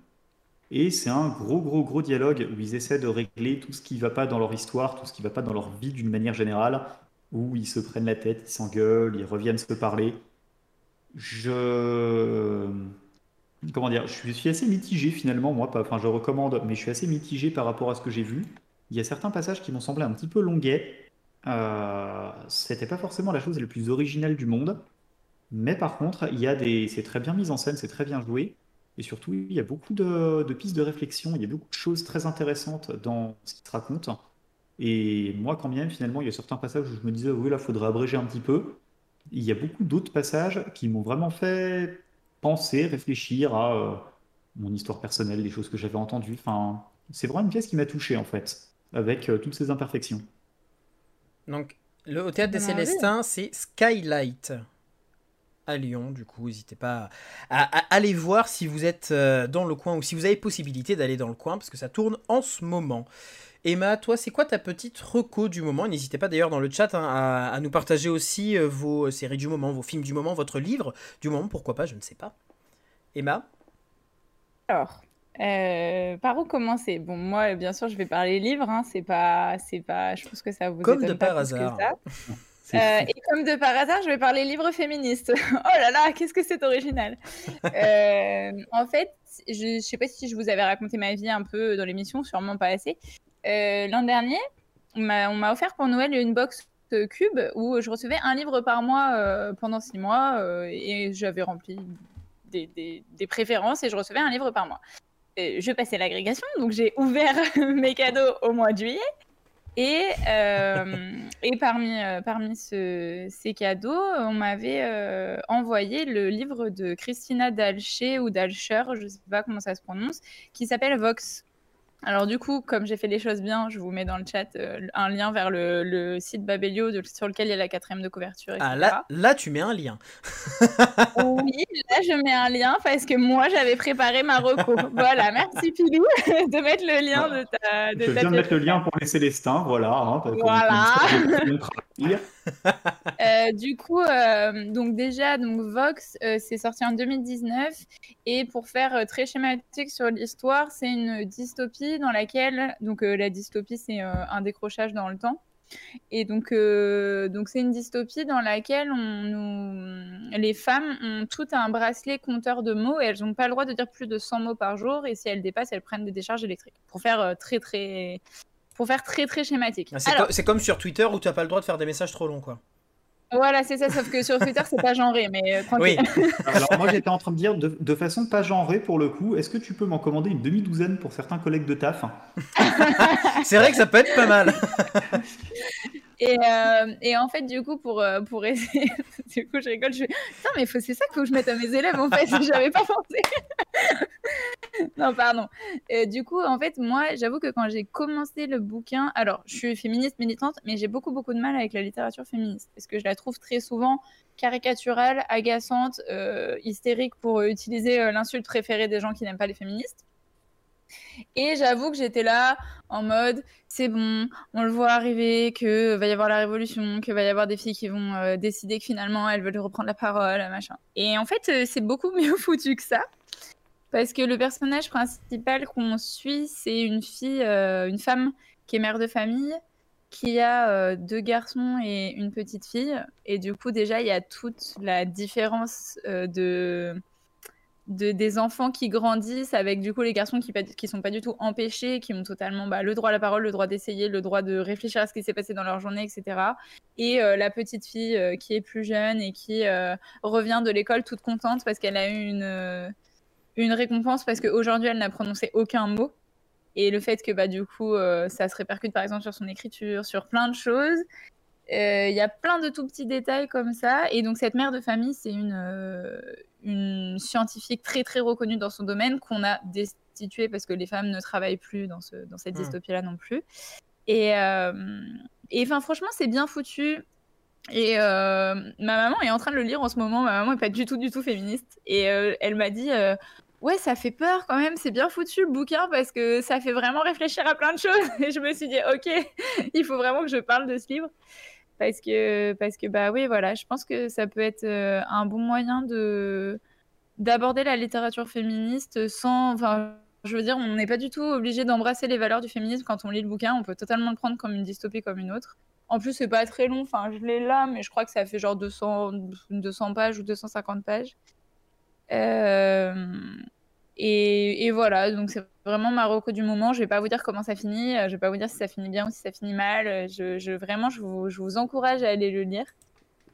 D: Et c'est un gros, gros, gros dialogue où ils essaient de régler tout ce qui va pas dans leur histoire, tout ce qui va pas dans leur vie d'une manière générale, où ils se prennent la tête, ils s'engueulent, ils reviennent se parler. Je... Comment dire? Je suis assez mitigé finalement, moi, enfin je recommande, mais je suis assez mitigé par rapport à ce que j'ai vu. Il y a certains passages qui m'ont semblé un petit peu longuets. Euh, c'était pas forcément la chose la plus originale du monde. Mais par contre, il y a des... c'est très bien mis en scène, c'est très bien joué. Et surtout, il y a beaucoup de, de pistes de réflexion, il y a beaucoup de choses très intéressantes dans ce qui se raconte. Et moi, quand bien même, finalement, il y a certains passages où je me disais, oui, là, il faudrait abréger un petit peu. Il y a beaucoup d'autres passages qui m'ont vraiment fait penser, réfléchir à euh, mon histoire personnelle, des choses que j'avais entendues. Enfin, c'est vraiment une pièce qui m'a touché, en fait, avec euh, toutes ses imperfections.
B: Donc, le, au théâtre des
C: envie.
B: Célestins, c'est Skylight à Lyon. Du coup, n'hésitez pas à, à- à aller voir si vous êtes euh, dans le coin ou si vous avez possibilité d'aller dans le coin parce que ça tourne en ce moment. Emma, toi, c'est quoi ta petite reco du moment? N'hésitez pas d'ailleurs dans le chat hein, à, à nous partager aussi euh, vos séries du moment, vos films du moment, votre livre du moment, pourquoi pas, je ne sais pas. Emma?
C: Alors, euh, par où commencer? Bon, moi, bien sûr, je vais parler livre. Hein, c'est pas, c'est pas. Je pense que ça vous
B: Comme de
C: pas
B: par
C: que
B: hasard.
C: ça. Euh, et comme de par hasard, je vais parler livre féministe. oh là là, qu'est-ce que c'est original. Euh, en fait, je ne sais pas si je vous avais raconté ma vie un peu dans l'émission, sûrement pas assez. Euh, L'an dernier, on m'a offert pour Noël une box cube où je recevais un livre par mois pendant six mois et j'avais rempli des, des- des préférences et je recevais un livre par mois. Je passais l'agrégation, donc j'ai ouvert mes cadeaux au mois de juillet. Et, euh, et parmi, euh, ces cadeaux, on m'avait euh, envoyé le livre de Christina Dalcher ou Dalcher, je ne sais pas comment ça se prononce, qui s'appelle Vox. Alors du coup, comme j'ai fait les choses bien, je vous mets dans le chat euh, un lien vers le, le site Babelio de- sur lequel il y a la quatrième de couverture.
B: Ah là, là, tu mets un lien.
C: Oui, là je mets un lien parce que moi j'avais préparé ma reco. Voilà, merci Pilou de mettre le lien de ta. De
D: Je
C: ta
D: viens de mettre le lien pour les Célestins, voilà. hein,
C: Voilà. Euh, du coup, euh, donc déjà, donc Vox, euh, c'est sorti en 2019 et pour faire euh, très schématique sur l'histoire, c'est une dystopie dans laquelle, donc la dystopie, c'est un décrochage dans le temps. Et donc, donc c'est une dystopie dans laquelle les femmes ont tout un bracelet compteur de mots et elles n'ont pas le droit de dire plus de 100 mots par jour. Et si elles dépassent, elles prennent des décharges électriques. Pour faire très très, pour faire très très schématique.
B: Ah, C'est comme sur Twitter où tu n'as pas le droit de faire des messages trop longs, quoi.
C: voilà, c'est ça. Sauf que sur Twitter, c'est pas genré, mais euh, tranquille.
B: Oui,
D: Alors moi j'étais en train de dire de, de façon pas genrée pour le coup, est-ce que tu peux m'en commander une demi-douzaine pour certains collègues de taf?
B: C'est vrai que ça peut être pas mal.
C: Et, euh, et en fait, du coup, pour, euh, pour essayer. du coup, je rigole. Je fais Putain, mais c'est ça qu'il faut que je mette à mes élèves, en fait. J'avais pas pensé. non, pardon. Du coup, en fait, moi, j'avoue que quand j'ai commencé le bouquin. Alors, je suis féministe militante, mais j'ai beaucoup, beaucoup de mal avec la littérature féministe. Parce que je la trouve très souvent caricaturale, agaçante, euh, hystérique pour utiliser l'insulte préférée des gens qui n'aiment pas les féministes. Et j'avoue que j'étais là en mode c'est bon, on le voit arriver, que va y avoir la révolution, que va y avoir des filles qui vont euh, décider que finalement elles veulent reprendre la parole, machin. Et en fait, euh, c'est beaucoup mieux foutu que ça. Parce que le personnage principal qu'on suit, c'est une fille, euh, une femme qui est mère de famille, qui a deux garçons et une petite fille. Et du coup, déjà, il y a toute la différence de de, des enfants qui grandissent avec du coup les garçons qui qui sont pas du tout empêchés, qui ont totalement bah, le droit à la parole, le droit d'essayer, le droit de réfléchir à ce qui s'est passé dans leur journée, etc. Et euh, la petite fille euh, qui est plus jeune et qui euh, revient de l'école toute contente parce qu'elle a eu une, une récompense parce qu'aujourd'hui elle n'a prononcé aucun mot. Et le fait que bah, du coup ça se répercute par exemple sur son écriture, sur plein de choses. Il y a plein de tout petits détails comme ça. Et donc cette mère de famille, c'est une une scientifique très très reconnue dans son domaine qu'on a destituée parce que les femmes ne travaillent plus dans, ce, dans cette hmm. dystopie-là non plus. Et, euh, et enfin, franchement, c'est bien foutu. Et euh, ma maman est en train de le lire en ce moment. Ma maman n'est pas du tout, du tout féministe. Et euh, elle m'a dit Ouais, ça fait peur quand même. C'est bien foutu le bouquin parce que ça fait vraiment réfléchir à plein de choses. Et je me suis dit Ok, il faut vraiment que je parle de ce livre parce que parce que bah oui voilà je pense que ça peut être euh, un bon moyen de d'aborder la littérature féministe sans enfin je veux dire on n'est pas du tout obligé d'embrasser les valeurs du féminisme. Quand on lit le bouquin on peut totalement le prendre comme une dystopie comme une autre. En plus c'est pas très long. Enfin je l'ai là mais je crois que ça fait genre 200 200 pages ou 250 pages. Euh, et, voilà, donc c'est vraiment Marocco du moment. Je vais pas vous dire comment ça finit, euh, je vais pas vous dire si ça finit bien ou si ça finit mal. Euh, je, vraiment, je vous, je vous, encourage à aller le lire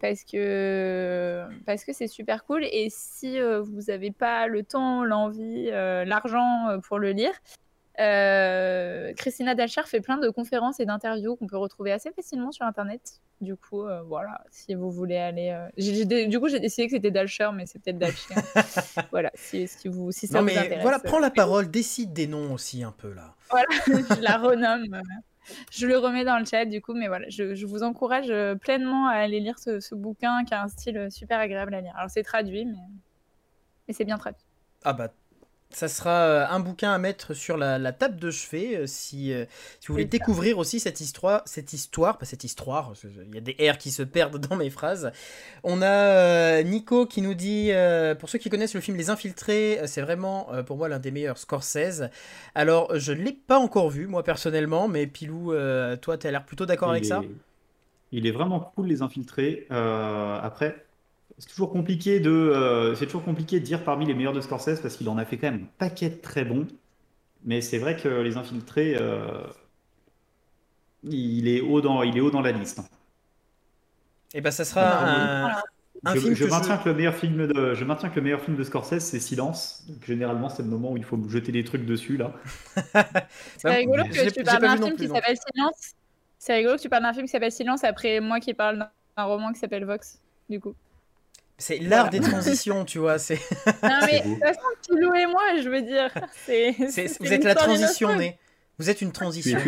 C: parce que parce que c'est super cool. Et si euh, vous n'avez pas le temps, l'envie, l'argent pour le lire, Christina Dalcher fait plein de conférences et d'interviews qu'on peut retrouver assez facilement sur Internet. Du coup, euh, voilà, si vous voulez aller. Euh, du coup, j'ai décidé que c'était Dalcher, mais c'est peut-être Dalcher. voilà, si, si, vous, si ça
B: non,
C: mais
B: vous intéresse. Voilà, prends la parole, décide des noms aussi un peu là.
C: Voilà, je la renomme. je le remets dans le chat du coup, mais voilà, je, je vous encourage euh, pleinement à aller lire ce, ce, bouquin qui a un style super agréable à lire. Alors, c'est traduit, mais, mais c'est bien traduit.
B: Ah bah ça sera euh, un bouquin à mettre sur la, table de chevet euh, si, euh, si vous voulez découvrir aussi cette histoire, cette histoire, pas cette histoire, il y a des R qui se perdent dans mes phrases. On a Nico qui nous dit, pour ceux qui connaissent le film Les Infiltrés, c'est vraiment pour moi l'un des meilleurs Scorsese. Alors je ne l'ai pas encore vu moi personnellement, mais Pilou, toi tu as l'air plutôt d'accord avec ça?
D: Il est vraiment cool Les Infiltrés. après, c'est toujours compliqué de, euh, c'est toujours compliqué de dire parmi les meilleurs de Scorsese parce qu'il en a fait quand même un paquet de très bons. Mais c'est vrai que Les Infiltrés, euh, il est haut dans, il est haut dans la liste.
B: Et eh ben ça sera un,
D: un je, film je maintiens que le meilleur film de, je maintiens que le meilleur film de Scorsese c'est Silence. Donc, généralement c'est le moment où il faut me jeter des trucs dessus là.
C: c'est rigolo que tu parles d'un film qui s'appelle Silence. C'est rigolo que tu parles d'un film qui s'appelle Silence après moi qui parle d'un roman qui s'appelle Vox. Du coup.
B: C'est l'art des transitions, tu vois. C'est.
C: Non mais de toute façon, Pilou et moi, je veux dire, c'est.
B: Vous êtes la transition née. Vous êtes une transition.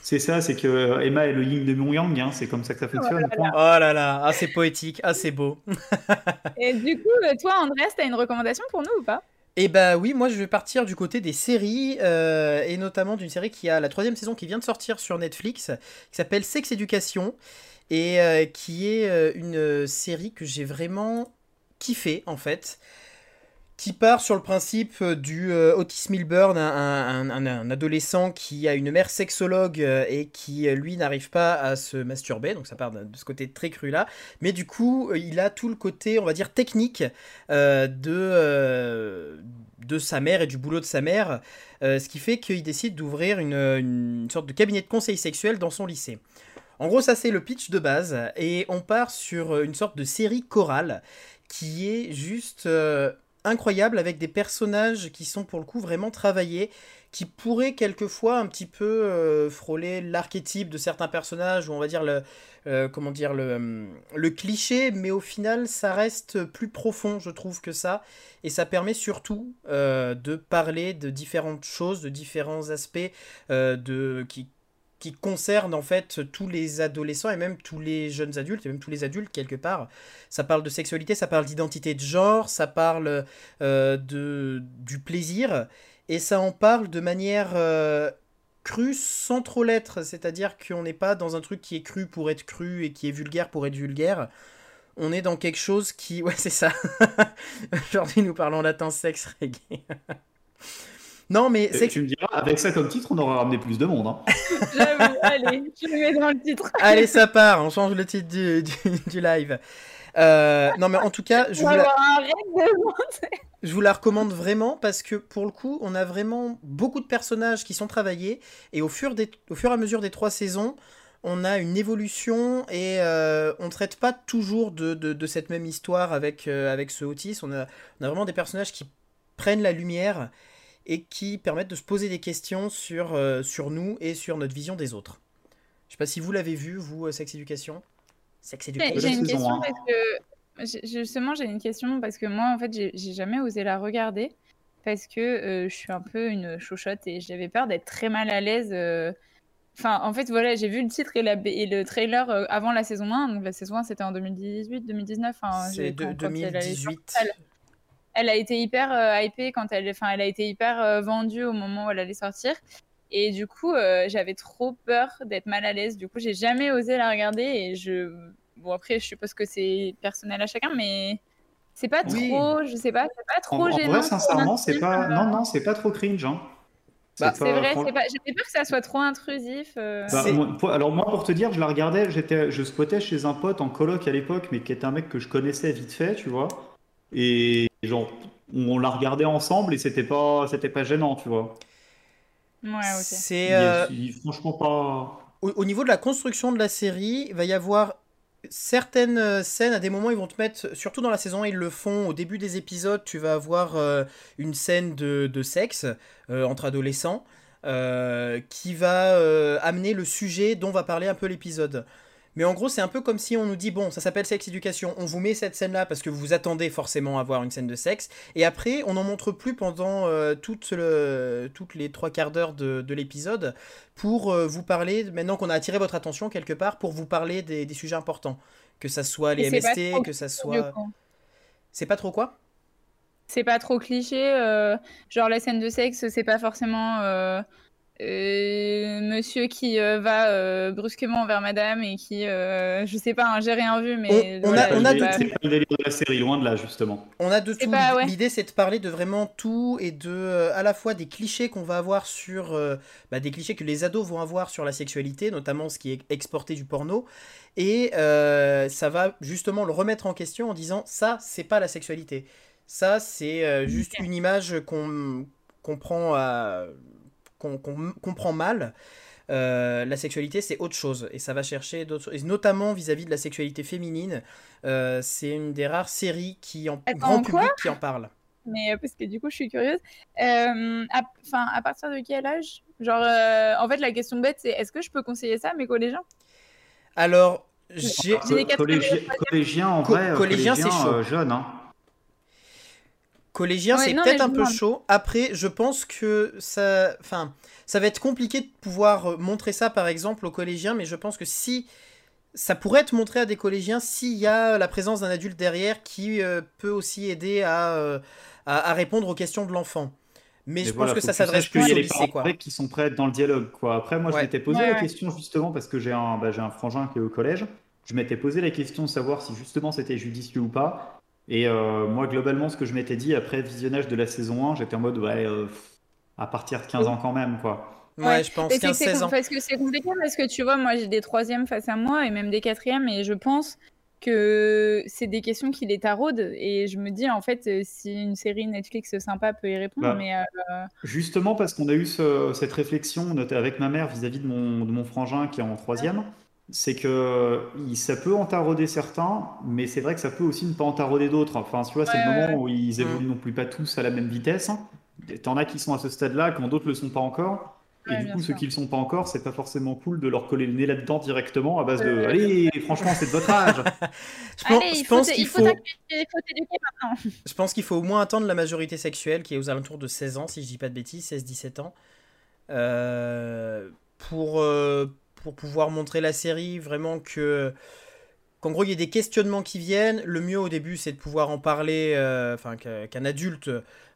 D: C'est ça, c'est que Emma est le yin de Myung hein, c'est comme ça que ça fonctionne.
B: Oh là là, ah c'est poétique, ah c'est beau.
C: et du coup, toi Andrés, t'as une recommandation pour nous ou pas?
B: Eh bah oui, moi je vais partir du côté des séries, euh, et notamment d'une série qui a la troisième saison qui vient de sortir sur Netflix, qui s'appelle Sex Education et euh, qui est euh, une série que j'ai vraiment kiffé en fait qui part sur le principe euh, du Otis Milburn, un, adolescent qui a une mère sexologue et qui, lui, n'arrive pas à se masturber, donc ça part de, ce côté très cru là, mais du coup, il a tout le côté, on va dire, technique de, de sa mère et du boulot de sa mère, ce qui fait qu'il décide d'ouvrir une, une, sorte de cabinet de conseil sexuel dans son lycée. En gros, ça c'est le pitch de base, et on part sur une sorte de série chorale qui est juste euh, incroyable avec des personnages qui sont pour le coup vraiment travaillés, qui pourraient quelquefois un petit peu euh, frôler l'archétype de certains personnages, ou on va dire le, euh, comment dire, le, le, cliché, mais au final ça reste plus profond, je trouve, que ça, et ça permet surtout de parler de différentes choses, de différents aspects de, qui, qui concerne en fait tous les adolescents et même tous les jeunes adultes et même tous les adultes quelque part. Ça parle de sexualité, ça parle d'identité de genre, ça parle euh, de, du plaisir et ça en parle de manière euh, crue sans trop l'être, c'est-à-dire qu'on n'est pas dans un truc qui est cru pour être cru et qui est vulgaire pour être vulgaire. On est dans quelque chose qui... Ouais, c'est ça. Aujourd'hui, nous parlons latin, sexe, reggae. Non, mais
D: c'est. Tu me diras, avec ça comme titre, on aura ramené plus de monde. Hein.
C: J'avoue, allez, je le mets dans le titre.
B: allez, ça part, on change le titre du, du, live. Euh, non, mais en tout cas, je vous, la, je vous recommande vraiment parce que pour le coup, on a vraiment beaucoup de personnages qui sont travaillés et au fur, des, au fur et à mesure des trois saisons, on a une évolution et euh, on traite pas toujours de, de- de cette même histoire avec, euh, avec ce Otis. On a, on a vraiment des personnages qui prennent la lumière et qui permettent de se poser des questions sur, euh, sur nous et sur notre vision des autres. Je sais pas si vous l'avez vu, vous, euh, Sex Education Sex Education.
C: J'ai une question
D: un.
C: parce que justement j'ai une question parce que moi en fait j'ai jamais osé la regarder parce que euh, je suis un peu une chochotte et j'avais peur d'être très mal à l'aise. euh. Enfin en fait voilà j'ai vu le titre et, la, et le trailer avant la saison 1 donc la saison 1 c'était en 2018 2019 enfin,
B: C'est
C: j'ai-
B: de-
C: quand- quand elle allait
B: 2018.
C: Elle a été hyper euh, hypée quand elle, enfin, elle a été hyper euh, vendue au moment où elle allait sortir. Et du coup, euh, j'avais trop peur d'être mal à l'aise. Du coup, j'ai jamais osé la regarder. Et je, bon après, je suppose que c'est personnel à chacun, mais c'est pas
D: Oui.
C: trop, je sais pas, c'est pas
D: En,
C: trop
D: en
C: gênant.
D: vrai,
C: pour
D: sincèrement, c'est pas.
C: euh,
D: Non, non, c'est pas trop cringe. Hein.
B: Bah,
C: C'est vrai, c'est pas. J'avais peur que ça soit trop intrusif. euh.
D: Bah, moi- pour- alors moi pour te dire, je la regardais, j'étais, je squattais chez un pote en coloc à l'époque, mais qui était un mec que je connaissais vite fait, tu vois. Et genre, on la regardait ensemble et c'était pas, c'était pas gênant, tu vois.
C: Ouais.
B: C'est euh,
D: franchement pas.
B: au, au niveau de la construction de la série, il va y avoir certaines euh, scènes, à des moments, ils vont te mettre, surtout dans la saison 1, ils le font, au début des épisodes, tu vas avoir euh, une scène de, de sexe euh, entre adolescents euh, qui va euh, amener le sujet dont va parler un peu l'épisode. Mais en gros, c'est un peu comme si on nous dit, bon, ça s'appelle Sex Education, on vous met cette scène-là parce que vous attendez forcément à voir une scène de sexe, et après, on n'en montre plus pendant euh, le- toutes les trois quarts d'heure de, de l'épisode pour euh, vous parler, maintenant qu'on a attiré votre attention quelque part, pour vous parler des, des sujets importants. Que ça soit les MST, que ça soit... C'est pas trop quoi?
C: C'est pas trop cliché. euh, genre la scène de sexe, c'est pas forcément euh, monsieur qui euh, va euh, brusquement vers madame et qui, euh, je sais pas, hein, j'ai rien vu, mais
B: On- a- on a
C: pas-
D: C'est pas le délire de la série, loin de là, justement.
B: On a de tout.
C: pas- ouais.
B: L'idée, c'est de parler de vraiment tout et de à la fois des clichés qu'on va avoir sur euh, bah, des clichés que les ados vont avoir sur la sexualité, notamment ce qui est exporté du porno, et euh, ça va justement le remettre en question en disant ça, c'est pas la sexualité. Ça, c'est euh, juste une image qu'on qu'on prend à qu'on qu'on- qu'on prend mal. Euh, la sexualité, c'est autre chose, et ça va chercher d'autres choses, notamment vis-à-vis de la sexualité féminine. euh, c'est une des rares séries qui en
C: Attends,
B: grand public qui en parle.
C: Mais euh, parce que du coup, je suis curieuse. Euh, à, enfin, à partir de quel âge? Genre, euh, en fait, la question bête, c'est est-ce que je peux conseiller ça à mes collégiens?
B: Alors, j'ai
C: J'ai des
D: Co- collégien, collégien, en vrai,
B: collégien, c'est chaud.
D: euh, jeune, hein.
B: Collégien,
C: Ouais,
B: c'est peut-être un peu chaud. Après, je pense que ça, enfin, ça va être compliqué de pouvoir euh, montrer ça, par exemple, aux collégiens, mais je pense que si ça pourrait être montré à des collégiens s'il y a la présence d'un adulte derrière qui euh, peut aussi aider à, euh, à, à répondre aux questions de l'enfant. Mais
D: Mais
B: je
D: voilà,
B: pense que ça s'adresse plus
D: y a
B: au
D: les
B: lycée, quoi.
D: qui sont prêts à être dans le dialogue, quoi. Après, moi,
B: Ouais.
D: je m'étais posé
C: Ouais,
D: la
C: ouais.
D: question justement parce que j'ai un, bah, j'ai un frangin qui est au collège. Je m'étais posé la question de savoir si justement c'était judicieux ou pas. Et euh, moi, globalement, ce que je m'étais dit après visionnage de la saison 1, j'étais en mode, ouais, euh, à partir de 15 ans quand même, quoi.
B: Ouais,
C: Ouais.
B: je pense
C: Mais c'est que c'est
B: 15-16
C: com-
B: ans.
C: parce que c'est compliqué parce que tu vois, moi j'ai des troisièmes face à moi et même des quatrièmes et je pense que c'est des questions qui les taraudent et je me dis en fait euh, si une série Netflix sympa peut y répondre,
D: Bah,
C: mais euh,
D: Justement parce qu'on a eu ce- cette réflexion avec ma mère vis-à-vis de mon, de mon frangin qui est en troisième, c'est que ça peut en tarauder certains, mais c'est vrai que ça peut aussi ne pas en tarauder d'autres. Enfin, tu vois, c'est le
C: Ouais,
D: moment où ils
B: Mm.
D: évoluent non plus pas tous à la même vitesse. T'en as qui sont à ce stade-là, quand d'autres le sont pas encore. Et du coup, ceux qui le sont pas encore, c'est pas forcément cool de leur coller le nez là-dedans directement à base de. Allez, franchement, c'est de votre âge.
B: Pense,
C: allez,
B: pense
C: il faut maintenant.
B: je pense qu'il faut au moins attendre la majorité sexuelle qui est aux alentours de 16 ans, si je dis pas de bêtises, 16-17 ans, euh, pour, euh, pour pouvoir montrer la série vraiment que qu'en gros il y ait des questionnements qui viennent. Le mieux au début c'est de pouvoir en parler, euh, enfin qu'un adulte,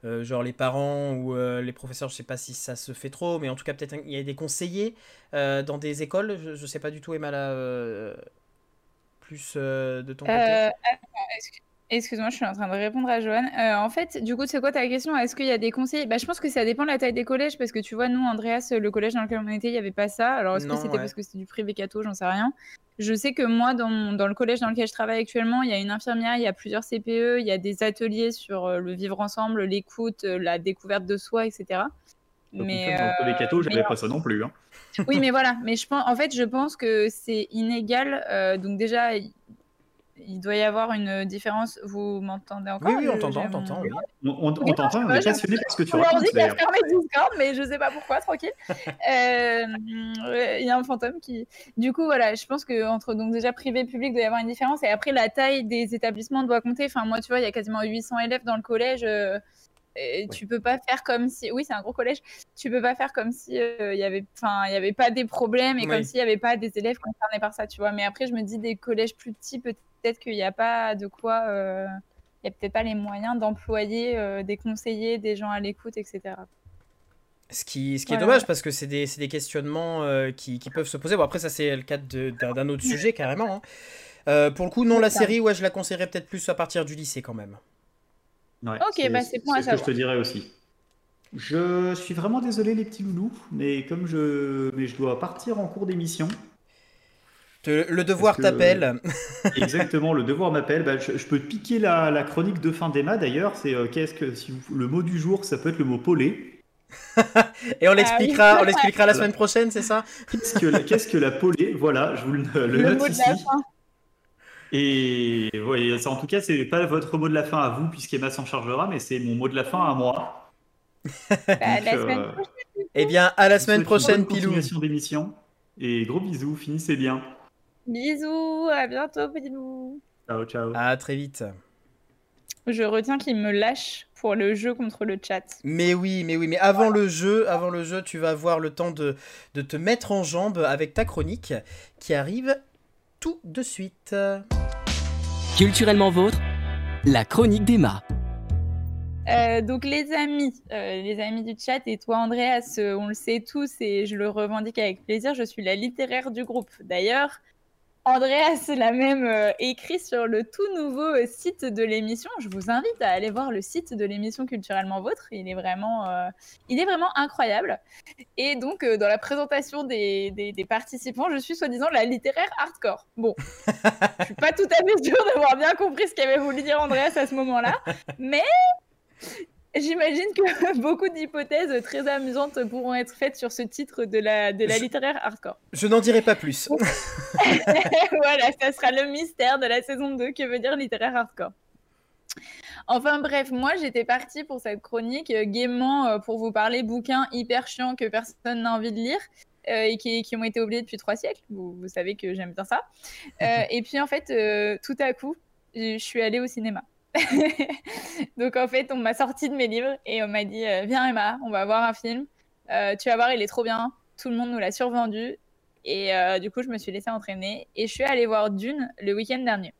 B: euh, genre les parents ou euh, les professeurs, je sais pas si ça se fait trop, mais en tout cas peut-être il y a des conseillers dans des écoles. Je, je sais pas du tout Emma là, plus de ton côté.
C: Euh, Excuse-moi, je suis en train de répondre à Johan. Euh, en fait, du coup, c'est quoi ta question? Est-ce qu'il y a des conseils? Bah, je pense que ça dépend de la taille des collèges, parce que tu vois, nous, Andreas, le collège dans lequel on était, il n'y avait pas ça. Alors, est-ce que c'était
B: ouais.
C: parce que c'était du privé catho, j'en sais rien. Je sais que moi, dans, dans, le collège dans lequel je travaille actuellement, il y a une infirmière, il y a plusieurs CPE, il y a des ateliers sur le vivre ensemble, l'écoute, la découverte de soi, etc.
D: Mais dans les cathos, j'avais pas ça non plus. Hein.
C: Oui, mais voilà. Mais je pense, en fait, je pense que c'est inégal. donc déjà, il doit y avoir une différence. Vous m'entendez encore?
B: Oui, oui, on t'entend, on t'entend.
D: On, t'entend, on est passionné parce que tu
C: racontes. On dit qu'il a fermé Discord, mais je sais pas pourquoi, tranquille. Euh, il y a un fantôme qui. Du coup, voilà, je pense que entre donc déjà privé et public, il doit y avoir une différence. Et après, la taille des établissements doit compter. Enfin, moi, tu vois, il y a quasiment 800 élèves dans le collège. Euh, et tu peux pas faire comme si oui c'est un gros collège tu peux pas faire comme si euh, il y avait enfin il y avait pas des problèmes et comme s'il y avait pas des élèves concernés par ça tu vois mais après je me dis des collèges plus petits peut-être peut-être qu'il n'y a pas de quoi, euh, il n'y a peut-être pas les moyens d'employer euh, des conseillers, des gens à l'écoute, etc.
B: Ce qui, ce qui est dommage parce que c'est des, des, questionnements euh, qui, qui, peuvent se poser. Bon, après, ça, c'est le cadre d'un autre sujet carrément. Hein. pour le coup, non, la série, ouais, je la conseillerais peut-être plus à partir du lycée quand même.
C: ok, bah c'est point
D: ce que je te dirais aussi. Je suis vraiment désolé, les petits loulous, mais comme je, mais je dois partir en cours d'émission,
B: le devoir t'appelle.
D: Exactement, le devoir m'appelle. Bah, je, peux piquer la, chronique de fin d'Emma d'ailleurs. C'est euh, qu'est-ce que si le mot du jour, ça peut être le mot polé.
B: Et on l'expliquera, ah on l'expliquera la semaine prochaine, c'est ça?
D: Qu'est-ce que la, qu'est-ce que la polé? Voilà, je vous le, le, note ici. Et voyez, en tout cas, c'est pas votre mot de la fin à vous, puisqu'Emma s'en chargera, mais c'est mon mot de la fin à moi.
C: Bah, la semaine euh, prochaine.
B: Eh bien, à la semaine prochaine, Pilou.
D: Continuation d'émission. Et gros bisous, finissez bien.
C: Bisous, à bientôt, petit loup.
D: Ciao, ciao.
B: À très vite.
C: Je retiens qu'il me lâche pour le jeu contre le chat.
B: Mais oui, mais oui, mais avant le jeu, avant le jeu, tu vas avoir le temps de, de te mettre en jambe avec ta chronique qui arrive tout de suite.
A: Culturellement vôtre, la chronique d'Emma.
C: Euh, donc les amis, euh, les amis du chat et toi Andreas, euh, on le sait tous et je le revendique avec plaisir, je suis la littéraire du groupe. D'ailleurs, Andreas l'a même euh, écrit sur le tout nouveau euh, site de l'émission. Je vous invite à aller voir le site de l'émission Culturellement Vôtre. Il est vraiment, euh, il est vraiment incroyable. Et donc, dans la présentation des, participants, je suis soi-disant la littéraire hardcore. Bon, je suis pas tout à fait sûre d'avoir bien compris ce qu'avait voulu dire Andreas à ce moment-là, mais J'imagine que beaucoup d'hypothèses très amusantes pourront être faites sur ce titre de la, de la littéraire hardcore.
B: Je n'en dirai pas plus.
C: voilà, ça sera le mystère de la saison 2, que veut dire littéraire hardcore? Enfin bref, moi j'étais partie pour cette chronique euh, gaiement euh, pour vous parler bouquins hyper chiants que personne n'a envie de lire. Euh, et qui, qui, ont été oubliés depuis trois siècles. Vous, vous savez que j'aime bien ça. et puis en fait, tout à coup, je suis allée au cinéma. Donc en fait, on m'a sorti de mes livres et on m'a dit euh, Viens Emma, on va voir un film. Euh, tu vas voir, il est trop bien. Tout le monde nous l'a survendu. Et euh, du coup, je me suis laissée entraîner et je suis allée voir Dune le week-end dernier.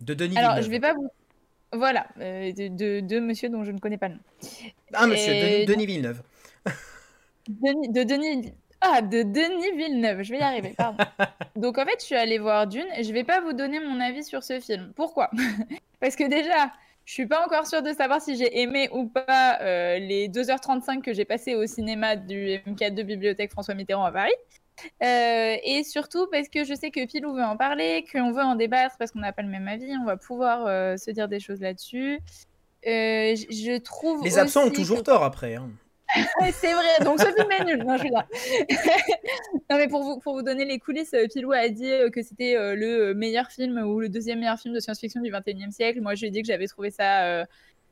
B: De Denis
C: Alors, Villeneuve. je vais pas vous. Voilà, de, de, monsieur dont je ne connais pas le nom.
B: Ah, monsieur, Denis, Villeneuve.
C: de Denis ah, de Denis Villeneuve, je vais y arriver, pardon. Donc en fait, je suis allée voir Dune et je vais pas vous donner mon avis sur ce film. Pourquoi? Parce que déjà, je suis pas encore sûre de savoir si j'ai aimé ou pas euh, les 2h35 que j'ai passé au cinéma du M4 Bibliothèque François Mitterrand à Paris. Euh, et surtout parce que je sais que Pilou veut en parler, qu'on veut en débattre parce qu'on n'a pas le même avis, on va pouvoir euh, se dire des choses là-dessus. je trouve.
B: Les absents ont toujours tort après. Hein.
C: C'est vrai, donc ce film est nul. Non, je non, mais pour vous, pour vous donner les coulisses, euh, Pilou a dit euh, que c'était euh, le meilleur film ou le deuxième meilleur film de science-fiction du 21e siècle. Moi, je lui ai dit que j'avais trouvé ça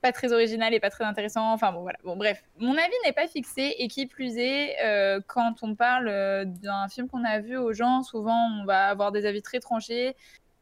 C: pas très original et pas très intéressant. Enfin, bon, voilà. Bon, bref, mon avis n'est pas fixé et qui plus est, quand on parle d'un film qu'on a vu aux gens, souvent on va avoir des avis très tranchés.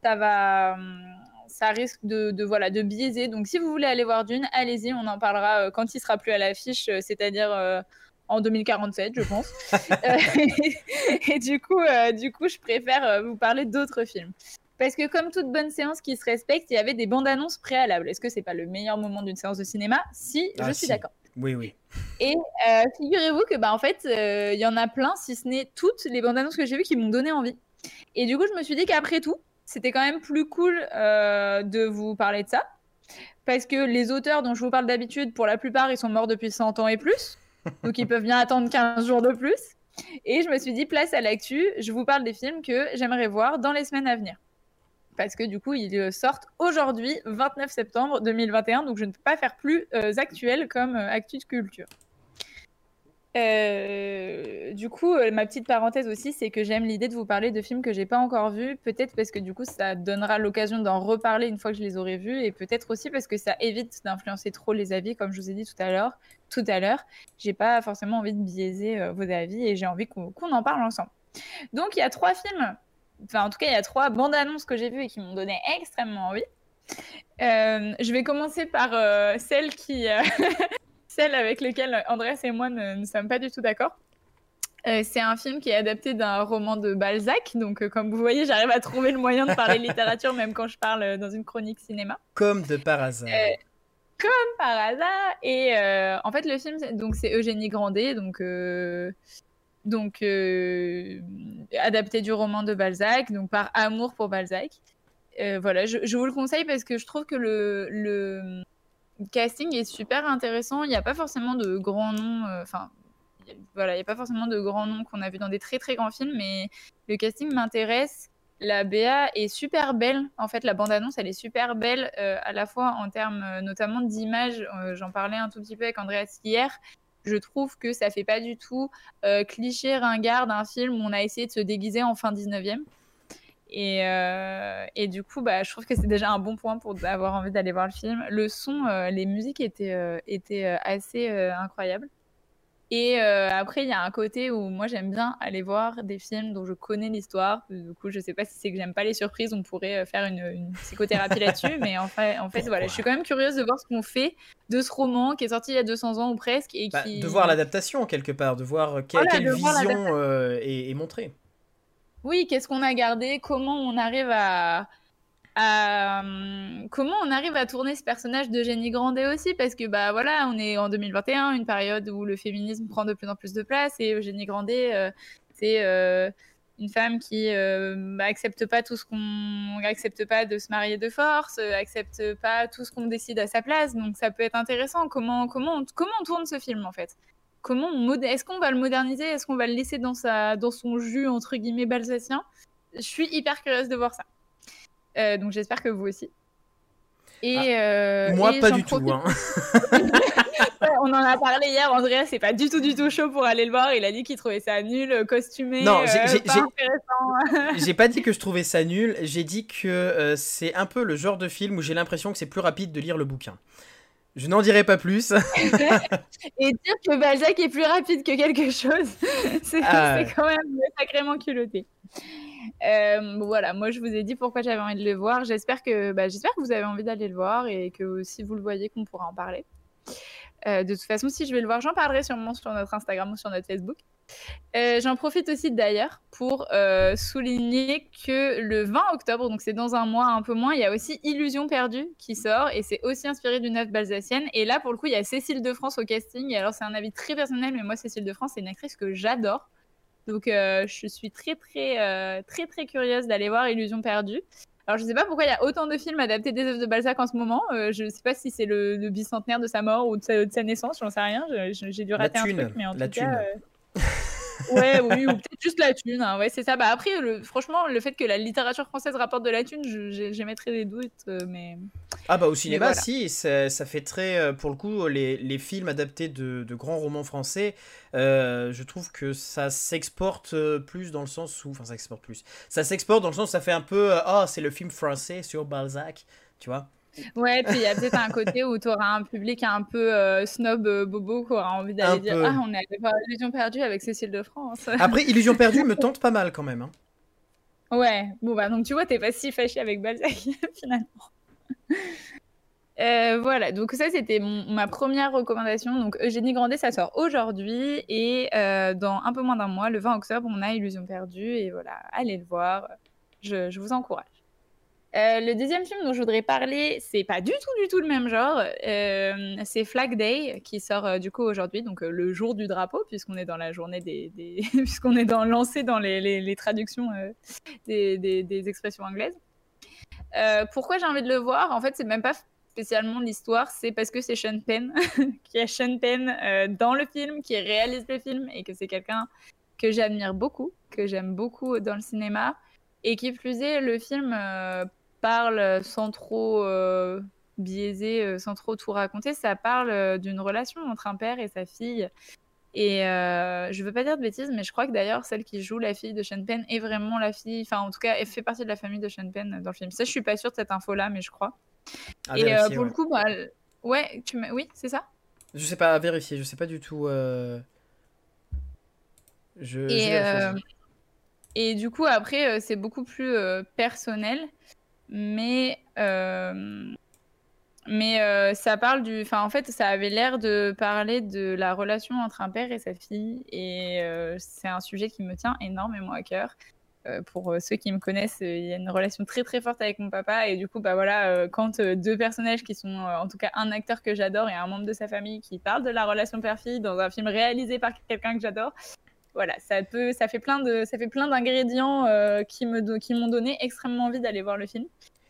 C: Ça va. Hum, ça risque de, voilà, de biaiser. Donc, si vous voulez aller voir Dune, allez-y, on en parlera euh, quand il sera plus à l'affiche, euh, c'est-à-dire euh, en 2047, je pense. et du coup, du coup, je préfère vous parler d'autres films. Parce que comme toute bonne séance qui se respecte, il y avait des bandes annonces préalables. Est-ce que c'est pas le meilleur moment d'une séance de cinéma? Si, je ah, suis d'accord.
B: Oui, oui.
C: Et figurez-vous que bah en fait, il y en a plein, si ce n'est toutes les bandes annonces que j'ai vues qui m'ont donné envie. Et du coup, je me suis dit qu'après tout, c'était quand même plus cool euh, de vous parler de ça. Parce que les auteurs dont je vous parle d'habitude, pour la plupart, ils sont morts depuis 100 ans et plus. Donc ils peuvent bien attendre 15 jours de plus. Et je me suis dit, place à l'actu, je vous parle des films que j'aimerais voir dans les semaines à venir. Parce que du coup, ils sortent aujourd'hui, 29 septembre 2021, donc je ne peux pas faire plus actuel comme actu de culture. Euh, du coup, euh, ma petite parenthèse aussi, c'est que j'aime l'idée de vous parler de films que j'ai pas encore vus. Peut-être parce que du coup, ça donnera l'occasion d'en reparler une fois que je les aurai vus, et peut-être aussi parce que ça évite d'influencer trop les avis, comme je vous ai dit tout à l'heure. Tout à l'heure, j'ai pas forcément envie de biaiser euh, vos avis, et j'ai envie qu'on en parle ensemble. Donc, il y a trois films, enfin en tout cas, il y a trois bandes annonces que j'ai vues et qui m'ont donné extrêmement envie. je vais commencer par celle qui celle avec laquelle Andrés et moi ne, sommes pas du tout d'accord. Euh, c'est un film qui est adapté d'un roman de Balzac. Donc, euh, comme vous voyez, j'arrive à trouver le moyen de parler littérature même quand je parle euh, dans une chronique cinéma.
B: Comme de par hasard.
C: comme par hasard. Et en fait, le film, donc c'est Eugénie Grandet, donc donc adapté du roman de Balzac, donc par amour pour Balzac. voilà, je, je, vous le conseille parce que je trouve que le, le le casting est super intéressant. Il n'y a pas forcément de grands noms. Euh, enfin, voilà, il n'y a pas forcément de grands noms qu'on a vus dans des très très grands films, mais le casting m'intéresse. La BA est super belle. En fait, la bande-annonce, elle est super belle, euh, à la fois en termes euh, notamment d'image. J'en parlais un tout petit peu avec Andreas hier. Je trouve que ça fait pas du tout cliché ringard d'un film où on a essayé de se déguiser en fin 19e. Et, euh, et, du coup, bah, je trouve que c'est déjà un bon point pour avoir envie d'aller voir le film. Le son, euh, les musiques étaient, euh, étaient assez incroyables. Et après, il y a un côté où moi j'aime bien aller voir des films dont je connais l'histoire. Du coup, je sais pas si c'est que j'aime pas les surprises, on pourrait faire une, psychothérapie là-dessus. Mais en fait, en fait voilà, je suis quand même curieuse de voir ce qu'on fait de ce roman qui est sorti il y a 200 ans ou presque. Et
B: bah,
C: qui...
B: de voir l'adaptation quelque part, de voir quelle, vision est montrée.
C: Oui, qu'est-ce qu'on a gardé? Comment on arrive à, comment on arrive à tourner ce personnage de Jenny Grandet aussi? Parce que bah voilà on est en 2021 une période où le féminisme prend de plus en plus de place et Jenny Grandet euh, c'est euh, une femme qui euh, accepte pas tout ce qu'on accepte pas de se marier de force accepte pas tout ce qu'on décide à sa place. Donc ça peut être intéressant. Comment comment comment on tourne ce film en fait? Comment est-ce qu'on va le moderniser Est-ce qu'on va le laisser dans, sa... dans son jus, entre guillemets, balsacien? Je suis hyper curieuse de voir ça. Euh, donc j'espère que vous aussi.
B: Et, ah, euh, moi, pas du tout. Hein.
C: on en a parlé hier. Andrea, c'est pas du tout, du tout chaud pour aller le voir. Il a dit qu'il trouvait ça nul, costumé.
B: Non, j'ai pas dit que je trouvais ça nul. J'ai dit que euh, c'est un peu le genre de film où j'ai l'impression que c'est plus rapide de lire le bouquin. Je n'en dirai pas plus.
C: et dire que Balzac est plus rapide que quelque chose, c'est ah quand même sacrément culotté. Euh, voilà, moi je vous ai dit pourquoi j'avais envie de le voir. J'espère que, bah, j'espère que vous avez envie d'aller le voir et que si vous le voyez, qu'on pourra en parler. Euh, de toute façon, si je vais le voir, j'en parlerai sûrement sur notre Instagram ou sur notre Facebook. Euh, j'en profite aussi d'ailleurs pour euh, souligner que le 20 octobre, donc c'est dans un mois un peu moins, il y a aussi Illusion perdue qui sort et c'est aussi inspiré d'une œuvre balsacienne. Et là, pour le coup, il y a Cécile de France au casting. Et alors, c'est un avis très personnel, mais moi, Cécile de France, c'est une actrice que j'adore. Donc, je suis très, très, très, très curieuse d'aller voir Illusion perdue. Alors, je sais pas pourquoi il y a autant de films adaptés des œuvres de Balzac en ce moment. je sais pas si c'est le, bicentenaire de sa mort ou de sa, de naissance, j'en sais rien. J'ai dû rater un truc, mais en tout cas ouais, oui, ou peut-être juste la thune. Hein. Ouais, c'est ça. Bah, après, le, franchement, le fait que la littérature française rapporte de la thune, j'émettrais des doutes, euh, mais.
B: Ah, bah, au cinéma, si, ça, ça, fait très. Euh, pour le coup, les, les films adaptés de, de, grands romans français, euh, je trouve que ça s'exporte plus dans le sens où. Enfin, ça s'exporte plus. Ça s'exporte dans le sens où ça fait un peu. Ah, oh, c'est le film français sur Balzac, tu vois.
C: Ouais, puis il y a peut-être un côté où tu auras un public un peu euh, snob euh, bobo qui aura envie d'aller dire Ah, on est allé voir Illusion perdue avec Cécile de France.
B: Après, Illusion perdue me tente pas mal quand même. Hein.
C: Ouais, bon, bah donc tu vois, t'es pas si fâché avec Balzac finalement. Euh, voilà, donc ça c'était ma première recommandation. Donc Eugénie Grandet, ça sort aujourd'hui et dans un peu moins d'un mois, le 20 octobre, on a Illusion perdue et voilà, allez le voir. je vous encourage. Euh, le deuxième film dont je voudrais parler, c'est pas du tout, du tout le même genre. Euh, c'est Flag Day qui sort euh, du coup aujourd'hui, donc le jour du drapeau, puisqu'on est dans la journée des, puisqu'on est dans lancé dans les, traductions des, expressions anglaises. pourquoi j'ai envie de le voir? En fait, c'est même pas spécialement l'histoire, c'est parce que c'est Sean Penn qui a Sean Penn dans le film, qui réalise le film et que c'est quelqu'un que j'admire beaucoup, que j'aime beaucoup dans le cinéma. Et qui plus est, le film parle sans trop biaiser, sans trop tout raconter. Ça parle d'une relation entre un père et sa fille. Et euh, je veux pas dire de bêtises, mais je crois que d'ailleurs, celle qui joue la fille de Sean Penn est vraiment la fille. Enfin, en tout cas, elle fait partie de la famille de Sean Penn dans le film. Ça, je suis pas sûre de cette info-là, mais je crois. et euh, pour le coup, bah, ouais, tu oui, c'est ça?
B: Je sais pas, à vérifier. Je sais pas du tout. Euh...
C: Je, et, euh, et, du coup, après, c'est beaucoup plus personnel. Mais mais euh, ça parle du. Enfin, en fait, ça avait l'air de parler de la relation entre un père et sa fille. Et euh, c'est un sujet qui me tient énormément à cœur. Euh, pour ceux qui me connaissent, il y a une relation très très forte avec mon papa. Et du coup, bah voilà, quand deux personnages qui sont, en tout cas, un acteur que j'adore et un membre de sa famille qui parlent de la relation père-fille dans un film réalisé par quelqu'un que j'adore, voilà, ça peut, ça fait plein de, ça fait plein d'ingrédients qui me, qui m'ont donné extrêmement envie d'aller voir le film.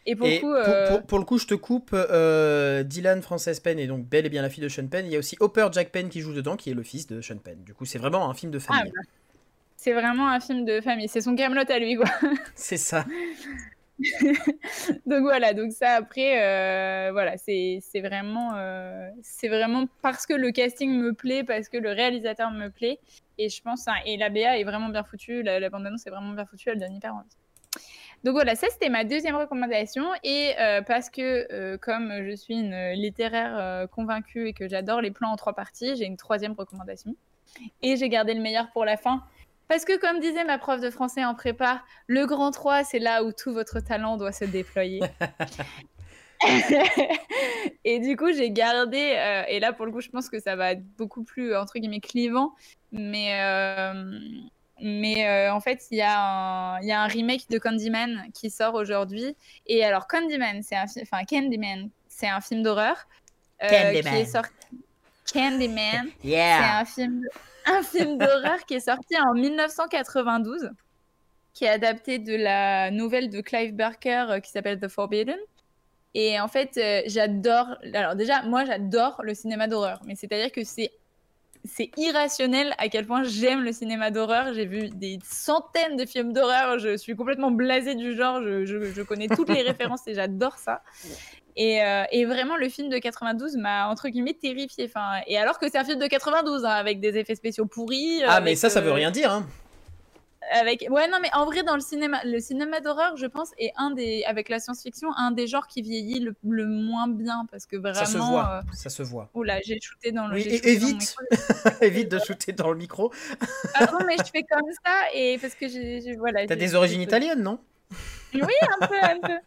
B: Et pour, euh, pour, le coup, je te coupe. Euh, Dylan Frances Penn est donc bel et bien la fille de Sean Penn. Il y a aussi Hopper Jack Penn qui joue dedans, qui est le fils de Sean Penn. Du coup, c'est vraiment un film de famille. Ah, bah.
C: c'est vraiment un film de famille. C'est son Camelot à lui, quoi.
B: C'est ça.
C: donc voilà, donc ça après, euh, voilà, c'est vraiment, c'est vraiment parce que le casting me plaît, parce que le réalisateur me plaît, et je pense, hein, et la BA est vraiment bien foutue, la, la bande-annonce est vraiment bien foutue, elle donne hyper envie. Donc voilà, ça c'était ma deuxième recommandation. Et euh, parce que euh, comme je suis une littéraire euh, convaincue et que j'adore les plans en trois parties, j'ai une troisième recommandation. Et j'ai gardé le meilleur pour la fin. Parce que comme disait ma prof de français en prépa, le grand 3, c'est là où tout votre talent doit se déployer. et du coup, j'ai gardé, et là pour le coup, je pense que ça va être beaucoup plus, entre guillemets, clivant, mais mais euh, en fait, il y, a un, y a un remake de Candyman qui sort aujourd'hui. Et alors, Candyman, c'est un, enfin, Candyman, c'est un film d'horreur
B: euh, Candyman. qui est sorti.
C: Candyman, c'est un film, un film d'horreur qui est sorti en 1992, qui est adapté de la nouvelle de Clive Barker euh, qui s'appelle The Forbidden. Et en fait, j'adore. Alors déjà, moi, j'adore le cinéma d'horreur, mais c'est-à-dire que c'est c'est irrationnel à quel point j'aime le cinéma d'horreur. J'ai vu des centaines de films d'horreur. Je suis complètement blasée du genre. Je, connais toutes les références et j'adore ça. Euh, et, vraiment, le film de 92 m'a entre guillemets terrifiée. Enfin, et alors que c'est un film de 92 hein, avec des effets spéciaux pourris.
B: Ah, mais ça, ça veut euh, rien dire. Hein
C: avec ouais non mais en vrai dans le cinéma le cinéma d'horreur je pense est un des avec la science-fiction un des genres qui vieillit le, moins bien parce que vraiment
B: ça se voit euh, ça se voit
C: oula j'ai shooté dans le
B: oui, évite évite de shooter dans le micro
C: ah non mais je fais comme ça et parce que j'ai voilà
B: t'as des origines italiennes non?
C: Oui un peu un peu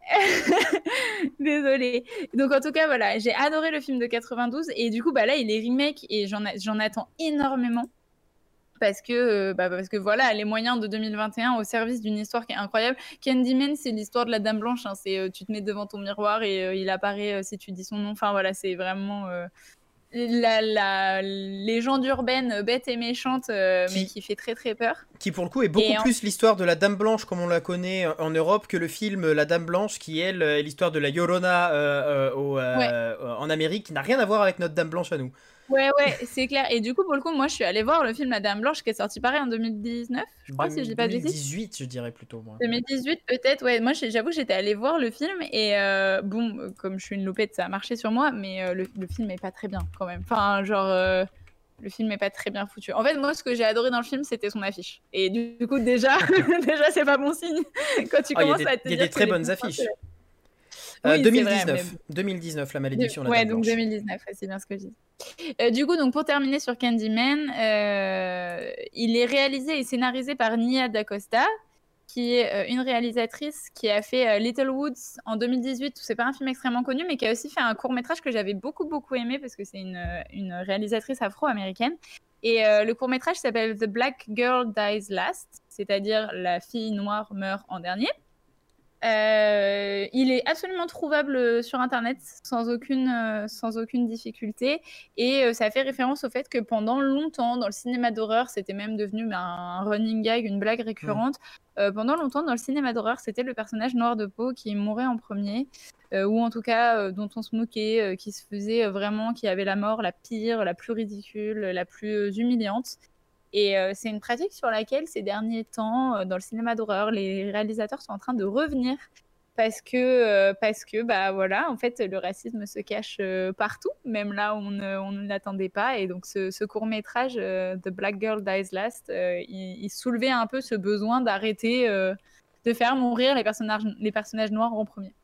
C: Désolée. Donc en tout cas voilà, j'ai adoré le film de 92 et du coup bah là il est remake et j'en attends énormément parce que, euh, bah, parce que voilà, les moyens de 2021 au service d'une histoire qui est incroyable. Candyman, c'est l'histoire de la Dame Blanche. Hein, c'est euh, tu te mets devant ton miroir et euh, il apparaît si tu dis son nom. Enfin voilà, c'est vraiment la, la, légende urbaine bête et méchante, mais qui fait très très peur.
B: Qui pour le coup est beaucoup plus l'histoire de la Dame Blanche comme on la connaît en Europe que le film La Dame Blanche qui elle est l'histoire de la Llorona en Amérique, qui n'a rien à voir avec notre Dame Blanche à nous.
C: Ouais, ouais, c'est clair. Et du coup, pour le coup, moi, je suis allée voir le film La Dame Blanche qui est sorti pareil en 2019, je crois, si je dis pas de
B: 2018, je dirais plutôt. Moi.
C: 2018, peut-être, ouais. Moi, j'avoue que j'étais allée voir le film et euh, bon, comme je suis une loupette, ça a marché sur moi, mais euh, le, film est pas très bien quand même. Enfin, genre. Euh, le film est pas très bien foutu. En fait, moi, ce que j'ai adoré dans le film, c'était son affiche. Et du, coup, déjà, déjà, c'est pas bon signe quand tu oh, commences à te
B: Il y a des très bonnes affiches. 2019, 2019, la malédiction.
C: ouais, donc 2019, c'est bien ce que je dis. Euh, du coup, donc pour terminer sur Candyman, euh, il est réalisé et scénarisé par Nia D'Acosta, qui est euh, une réalisatrice qui a fait Little Woods en 2018. C'est pas un film extrêmement connu, mais qui a aussi fait un court métrage que j'avais beaucoup beaucoup aimé parce que c'est une, une, réalisatrice afro-américaine. Et le court métrage s'appelle The Black Girl Dies Last, c'est-à-dire la fille noire meurt en dernier. Euh, il est absolument trouvable euh, sur Internet sans aucune, euh, sans aucune difficulté. Et ça fait référence au fait que pendant longtemps, dans le cinéma d'horreur, c'était même devenu ben, un running gag, une blague récurrente. pendant longtemps, dans le cinéma d'horreur, c'était le personnage noir de peau qui mourait en premier, ou en tout cas dont on se moquait, qui se faisait vraiment, qui avait la mort la pire, la plus ridicule, la plus humiliante. Et c'est une pratique sur laquelle ces derniers temps, dans le cinéma d'horreur, les réalisateurs sont en train de revenir. Parce que euh, parce que bah voilà en fait le racisme se cache euh, partout même là où on ne, l'attendait pas. Et donc ce, court métrage euh, The Black Girl Dies Last il, soulevait un peu ce besoin d'arrêter de faire mourir les personnages les personnages noirs en premier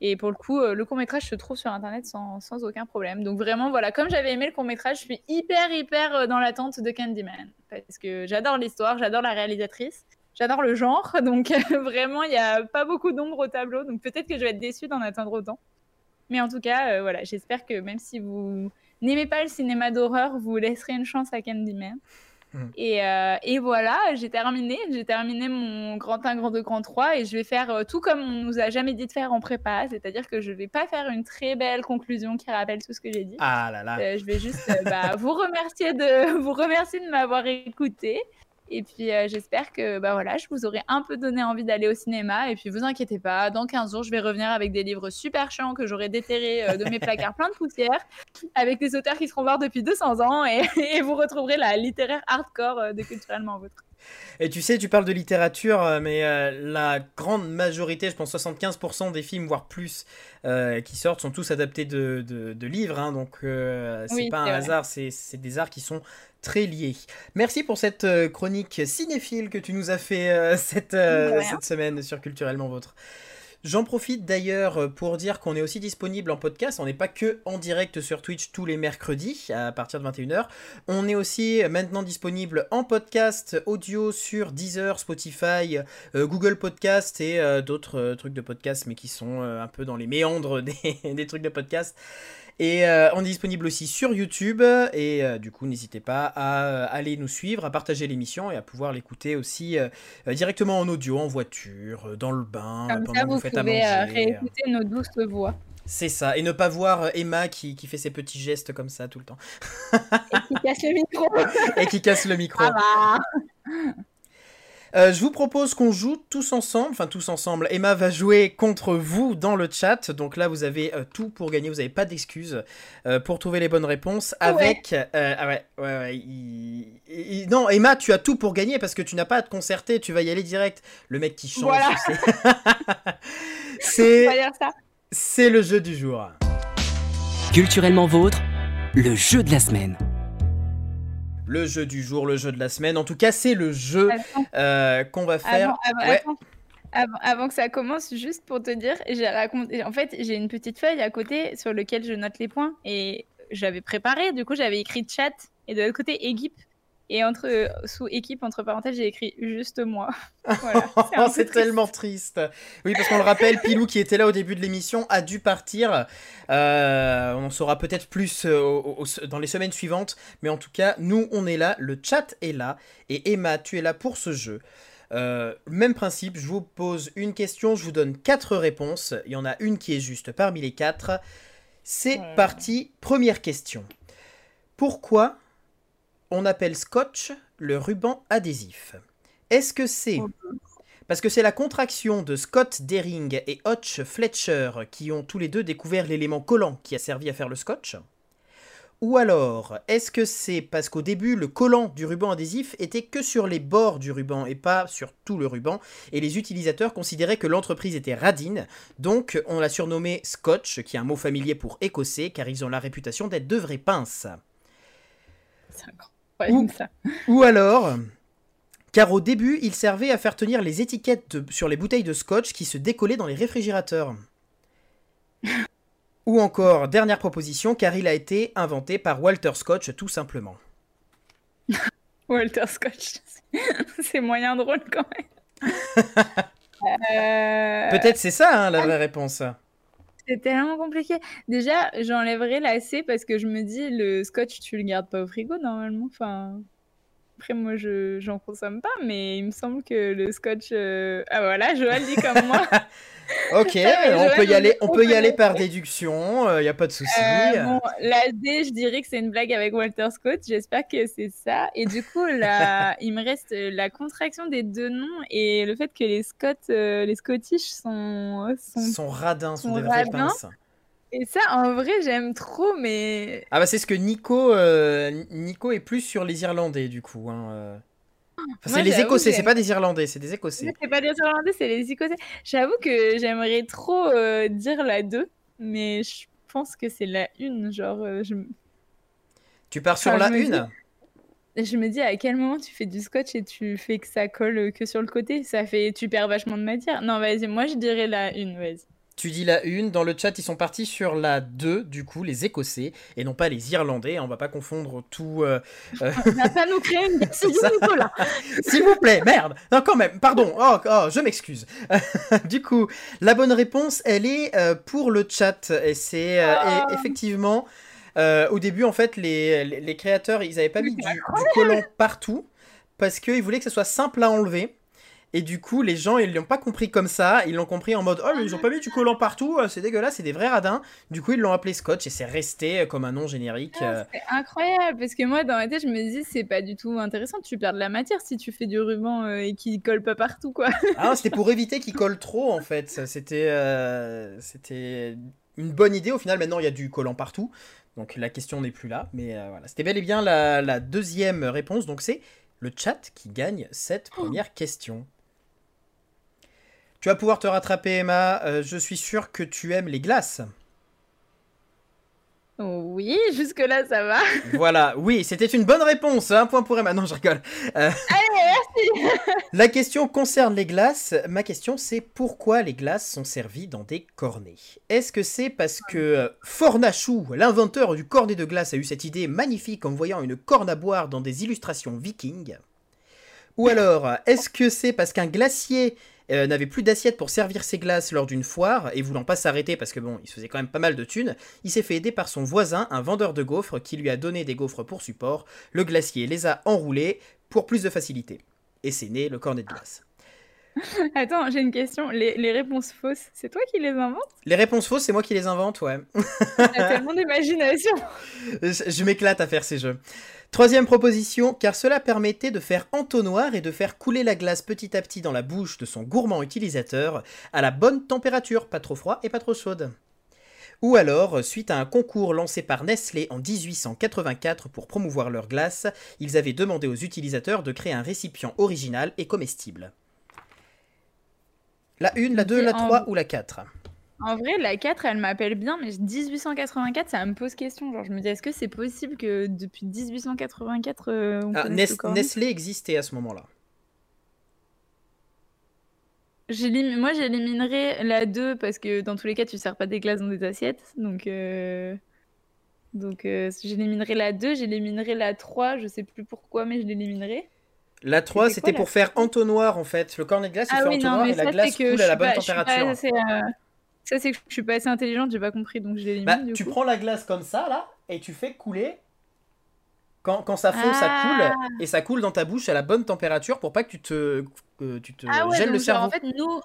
C: et pour le coup le court métrage se trouve sur internet sans, sans aucun problème donc vraiment voilà comme j'avais aimé le court métrage je suis hyper hyper dans l'attente de Candyman parce que j'adore l'histoire j'adore la réalisatrice J'adore le genre, donc vraiment, il n'y a pas beaucoup d'ombre au tableau. Donc peut-être que je vais être déçue d'en atteindre autant. Mais en tout cas, euh, voilà, j'espère que même si vous n'aimez pas le cinéma d'horreur, vous laisserez une chance à Candyman. Et, euh, et, voilà, j'ai terminé. J'ai terminé mon grand 1, grand 2, grand 3 et je vais faire euh, tout comme on nous a jamais dit de faire en prépa, c'est-à-dire que je vais pas faire une très belle conclusion qui rappelle tout ce que j'ai dit.
B: Ah là là.
C: je vais juste bah, vous remercier de vous remercier de m'avoir écouté et puis euh, j'espère que bah voilà, je vous aurai un peu donné envie d'aller au cinéma. Et puis vous inquiétez pas, dans 15 jours, je vais revenir avec des livres super chiants que j'aurai déterrés euh, de mes placards plein de poussière, avec des auteurs qui seront morts depuis 200 ans. Et, vous retrouverez la littéraire hardcore euh, de Culturellement Vôtre.
B: Et tu sais, tu parles de littérature, mais la grande majorité, je pense 75% des films, voire plus, qui sortent, sont tous adaptés de, de, livres. Hein, donc, c'est pas un hasard, c'est des arts qui sont très liés. Merci pour cette euh, chronique cinéphile que tu nous as fait euh, cette, euh, cette semaine sur Culturellement Vôtre. J'en profite d'ailleurs pour dire qu'on est aussi disponible en podcast. On n'est pas que en direct sur Twitch tous les mercredis à partir de 21h. On est aussi maintenant disponible en podcast audio sur Deezer, Spotify, Google Podcast et d'autres trucs de podcast, mais qui sont un peu dans les méandres des, des trucs de podcast. Et euh, on est disponible aussi sur YouTube. Et euh, du coup, n'hésitez pas à euh, aller nous suivre, à partager l'émission et à pouvoir l'écouter aussi directement en audio, en voiture, dans le bain, pendant que vous, faites à manger.
C: réécouter nos douces voix.
B: C'est ça, et ne pas voir Emma qui, qui, fait ses petits gestes comme ça tout le temps.
C: et qui casse le micro.
B: et qui casse le micro.
C: Ah
B: euh, je vous propose qu'on joue tous ensemble, enfin tous ensemble. Emma va jouer contre vous dans le chat, donc là vous avez euh, tout pour gagner, vous n'avez pas d'excuses euh, pour trouver les bonnes réponses. Avec, ah ouais, ouais, ouais non Emma, tu as tout pour gagner parce que tu n'as pas à te concerter, tu vas y aller direct. Le mec qui change, voilà. c'est, c'est le jeu du jour.
A: Culturellement vôtre, le jeu de la semaine
B: le jeu du jour, le jeu de la semaine. En tout cas, c'est le jeu euh, qu'on va faire.
C: Avant, que ça commence, juste pour te dire, j'ai raconté. En fait, j'ai une petite feuille à côté sur laquelle je note les points et j'avais préparé. Du coup, j'avais écrit chat et de l'autre côté équipe. Et entre, sous équipe, entre parenthèses, j'ai écrit juste moi.
B: c'est tellement triste. Oui, parce qu'on le rappelle, Pilou, qui était là au début de l'émission, a dû partir. Euh, on en saura peut-être plus euh, dans les semaines suivantes. Mais en tout cas, nous, on est là. Le chat est là. Et Emma, tu es là pour ce jeu. Euh, même principe, je vous pose une question, je vous donne quatre réponses. Il y en a une qui est juste parmi les quatre. C'est parti, première question. Pourquoi on appelle scotch le ruban adhésif. Est-ce que c'est parce que c'est la contraction de Scott Dering et Hotch Fletcher qui ont tous les deux découvert l'élément collant qui a servi à faire le scotch? Ou alors, est-ce que c'est parce qu'au début, le collant du ruban adhésif était que sur les bords du ruban et pas sur tout le ruban, et les utilisateurs considéraient que l'entreprise était radine, donc on l'a surnommé Scotch, qui est un mot familier pour écossais, car ils ont la réputation d'être de vraies pinces? Ou, alors, car au début, il servait à faire tenir les étiquettes sur les bouteilles de scotch qui se décollaient dans les réfrigérateurs. Ou encore, dernière proposition, car il a été inventé par Walter Scotch tout simplement.
C: Walter Scotch, c'est moyen drôle quand même.
B: Euh, Peut-être c'est ça hein, la vraie réponse.
C: C'est tellement compliqué. Déjà, j'enlèverai la C parce que je me dis, le scotch, tu le gardes pas au frigo normalement. Enfin, après, moi, je j'en consomme pas, mais il me semble que le scotch. Euh, ah voilà, Joël dit comme moi.
B: ok, on peut y aller, on peut y aller par déduction, il euh, n'y a pas de souci.
C: Euh, bon, la D, je dirais que c'est une blague avec Walter Scott, j'espère que c'est ça. Et du coup, là, il me reste la contraction des deux noms et le fait que les Scott, les Scottish sont,
B: sont, radins, sont, des vrais pinces.
C: Et ça, en vrai, j'aime trop, mais.
B: Ah bah c'est ce que Nico, euh, Nico est plus sur les Irlandais du coup. Hein. euh. Enfin, c'est les Écossais, c'est pas des Irlandais, c'est des Écossais.
C: C'est pas les Irlandais, c'est les Écossais. J'avoue que j'aimerais trop euh, dire la 2, mais je pense que c'est la 1. Genre, euh, je...
B: Tu pars sur
C: Enfin,
B: la
C: je me dis-
B: une
C: je me dis à quel moment tu fais du scotch et tu fais que ça colle que sur le côté? Ça fait. Tu perds vachement de matière. Non, vas-y, moi je dirais la 1, vas-y.
B: Tu dis la une, dans le chat ils sont partis sur la 2, du coup les Écossais, et non pas les Irlandais, on va pas confondre tout... euh, euh,
C: On va pas nous créer une guerre civile,
B: ça.
C: Nicolas
B: S'il vous plaît, merde Non quand même, pardon, oh, oh, je m'excuse. du coup, la bonne réponse, elle est euh, pour le chat, et c'est euh,
C: Ah.
B: effectivement... euh, au début, en fait, les, créateurs, ils avaient pas mis du, du collant partout, parce qu'ils voulaient que ce soit simple à enlever. Et du coup, les gens, ils l'ont pas compris comme ça. Ils l'ont compris en mode Oh, mais ils ont pas mis du collant partout, euh, c'est dégueulasse, c'est des vrais radins. Du coup, ils l'ont appelé Scotch et c'est resté euh, comme un nom générique. euh.
C: C'est incroyable parce que moi dans ma tête je me dis c'est pas du tout intéressant tu perds de la matière si tu fais du ruban euh, et qui colle pas partout quoi.
B: Ah, c'était pour éviter qu'il colle trop en fait. C'était euh, c'était une bonne idée. Au final, maintenant, il y a du collant partout. Donc la question n'est plus là. Mais euh, voilà, c'était bel et bien la, la deuxième réponse. Donc c'est le chat qui gagne cette première question. Tu vas pouvoir te rattraper, Emma. Euh, je suis sûr que tu aimes les glaces.
C: Oui jusque là ça va.
B: Voilà, oui, c'était une bonne réponse. Un point pour Emma. Non, je rigole. Euh, La question concerne les glaces. Ma question, c'est pourquoi les glaces sont servies dans des cornets? Est-ce que c'est parce que euh, Fornachou, l'inventeur du cornet de glace, a eu cette idée magnifique en voyant une corne à boire dans des illustrations vikings? Ou alors, est-ce que c'est parce qu'un glacier euh, n'avait plus d'assiette pour servir ses glaces lors d'une foire et voulant pas s'arrêter parce que bon, il se faisait quand même pas mal de thunes, il s'est fait aider par son voisin, un vendeur de gaufres, qui lui a donné des gaufres pour support. Le glacier les a enroulés pour plus de facilité. Et c'est né le cornet de glace.
C: Attends j'ai une question les, les réponses fausses c'est toi qui les inventes?
B: Les réponses fausses, c'est moi qui les invente, ouais.
C: T'as tellement d'imagination.
B: je je m'éclate à faire ces jeux. Troisième proposition, car cela permettait de faire entonnoir et de faire couler la glace petit à petit dans la bouche de son gourmand utilisateur à la bonne température, pas trop froid et pas trop chaude. Ou alors, suite à un concours lancé par Nestlé en 1884 pour promouvoir leur glace, ils avaient demandé aux utilisateurs de créer un récipient original et comestible. La 1, la 2, la
C: En-
B: 3 ou la 4
C: En vrai la 4 elle m'appelle bien mais 1884 ça me pose question genre je me dis est-ce que c'est possible que depuis 1884 euh, on
B: Ah, Nestlé existait à ce moment-là.
C: Moi, j'éliminerais la 2 parce que dans tous les cas, tu sers pas des glaces dans des assiettes. Donc, euh, donc euh, j'éliminerais la 2, j'éliminerais la 3. Je sais plus pourquoi, mais je l'éliminerai.
B: La 3,
C: C'était
B: pour faire entonnoir en fait. Le cornet de glace, il
C: Ah
B: fait
C: oui, non,
B: entonnoir
C: mais
B: et la glace coule à la bonne
C: pas, pas
B: température.
C: euh, Ça, c'est que je suis pas assez intelligente, j'ai pas compris, donc je.
B: Bah, tu
C: coup.
B: prends la glace comme ça là et tu fais couler. Quand, quand ça fond, ça
C: Ah.
B: coule et ça coule dans ta bouche à la bonne température pour pas que tu te, que tu te
C: Ah ouais,
B: gèles le
C: donc, genre,
B: cerveau.
C: en fait, nous,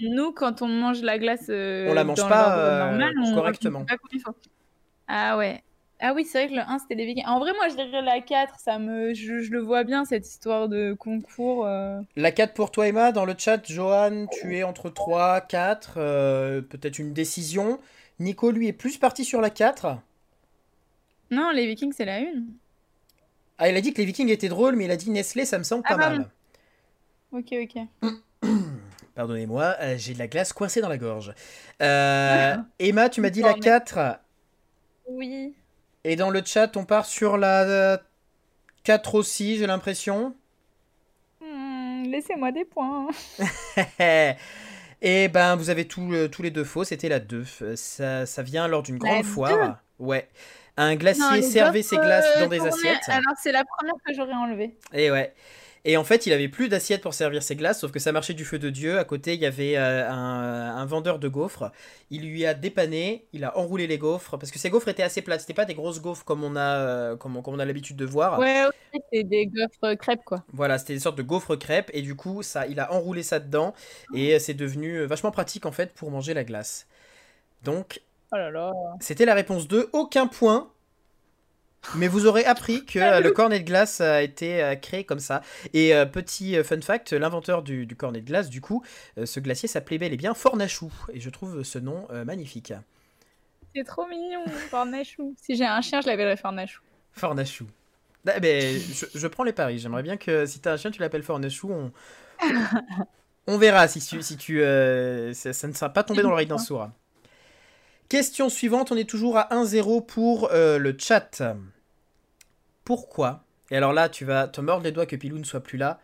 C: nous, quand on mange la glace euh,
B: On la mange pas, euh,
C: on
B: correctement.
C: on pas. Ah ouais. Ah oui, c'est vrai que le 1, c'était les vikings. En vrai, moi, je dirais la 4, ça me... je, je le vois bien, cette histoire de concours. euh.
B: La 4 pour toi, Emma. Dans le chat, Johan, tu es entre 3, 4. euh, Peut-être une décision. Nico, lui, est plus parti sur la 4.
C: Non, les vikings, c'est la 1.
B: Ah, il a dit que les Vikings étaient drôles, mais il a dit Nestlé, ça me semble pas
C: Ah, pardon.
B: mal.
C: Ok, ok.
B: Pardonnez-moi, euh, j'ai de la glace coincée dans la gorge. Emma, tu m'as dit la
C: Pardon.
B: 4.
C: Oui.
B: Et dans le chat, on part sur la 4 aussi, j'ai l'impression.
C: Hmm, Laissez-moi des points.
B: Et ben, vous avez tous euh, tous les deux faux, c'était la 2. Euh, Ça, ça vient lors d'une grande foire. Ouais. Un glacier servait ses glaces
C: euh,
B: dans des
C: tournaient-
B: assiettes.
C: Alors, c'est la première que j'aurais enlevée.
B: Et ouais. Et en fait, il avait plus d'assiettes pour servir ses glaces, sauf que ça marchait du feu de Dieu. À côté, il y avait euh, un, un vendeur de gaufres. Il lui a dépanné, il a enroulé les gaufres, parce que ces gaufres étaient assez plates. C'était pas des grosses gaufres comme on a, euh, comme on, comme on a l'habitude de voir.
C: Ouais, ok, c'est des gaufres crêpes, quoi.
B: Voilà, c'était des sortes de gaufres crêpes. Et du coup, ça, il a enroulé ça dedans. Et euh, c'est devenu euh, vachement pratique, en fait, pour manger la glace. Donc,
C: Oh là là.
B: c'était la réponse 2. Aucun point. Mais vous aurez appris que euh, le cornet de glace a été euh, créé comme ça. Et euh, petit fun fact, l'inventeur du, du cornet de glace, du coup, euh, ce glacier s'appelait bel et bien Fornachou. Et je trouve ce nom euh, magnifique.
C: C'est trop mignon, Fornachou. Si j'ai un chien, je l'appellerais Fornachou.
B: Fornachou. Ah, je, je prends les paris. J'aimerais bien que si t'as un chien, tu l'appelles Fornachou. On, on verra si tu, si tu ça, ça ne sera pas tombé dans l'oreille d'un sourd. Question suivante, on est toujours à 1-0 pour le chat. Pourquoi Et alors là, tu vas te mordre les doigts que Pilou ne soit plus là.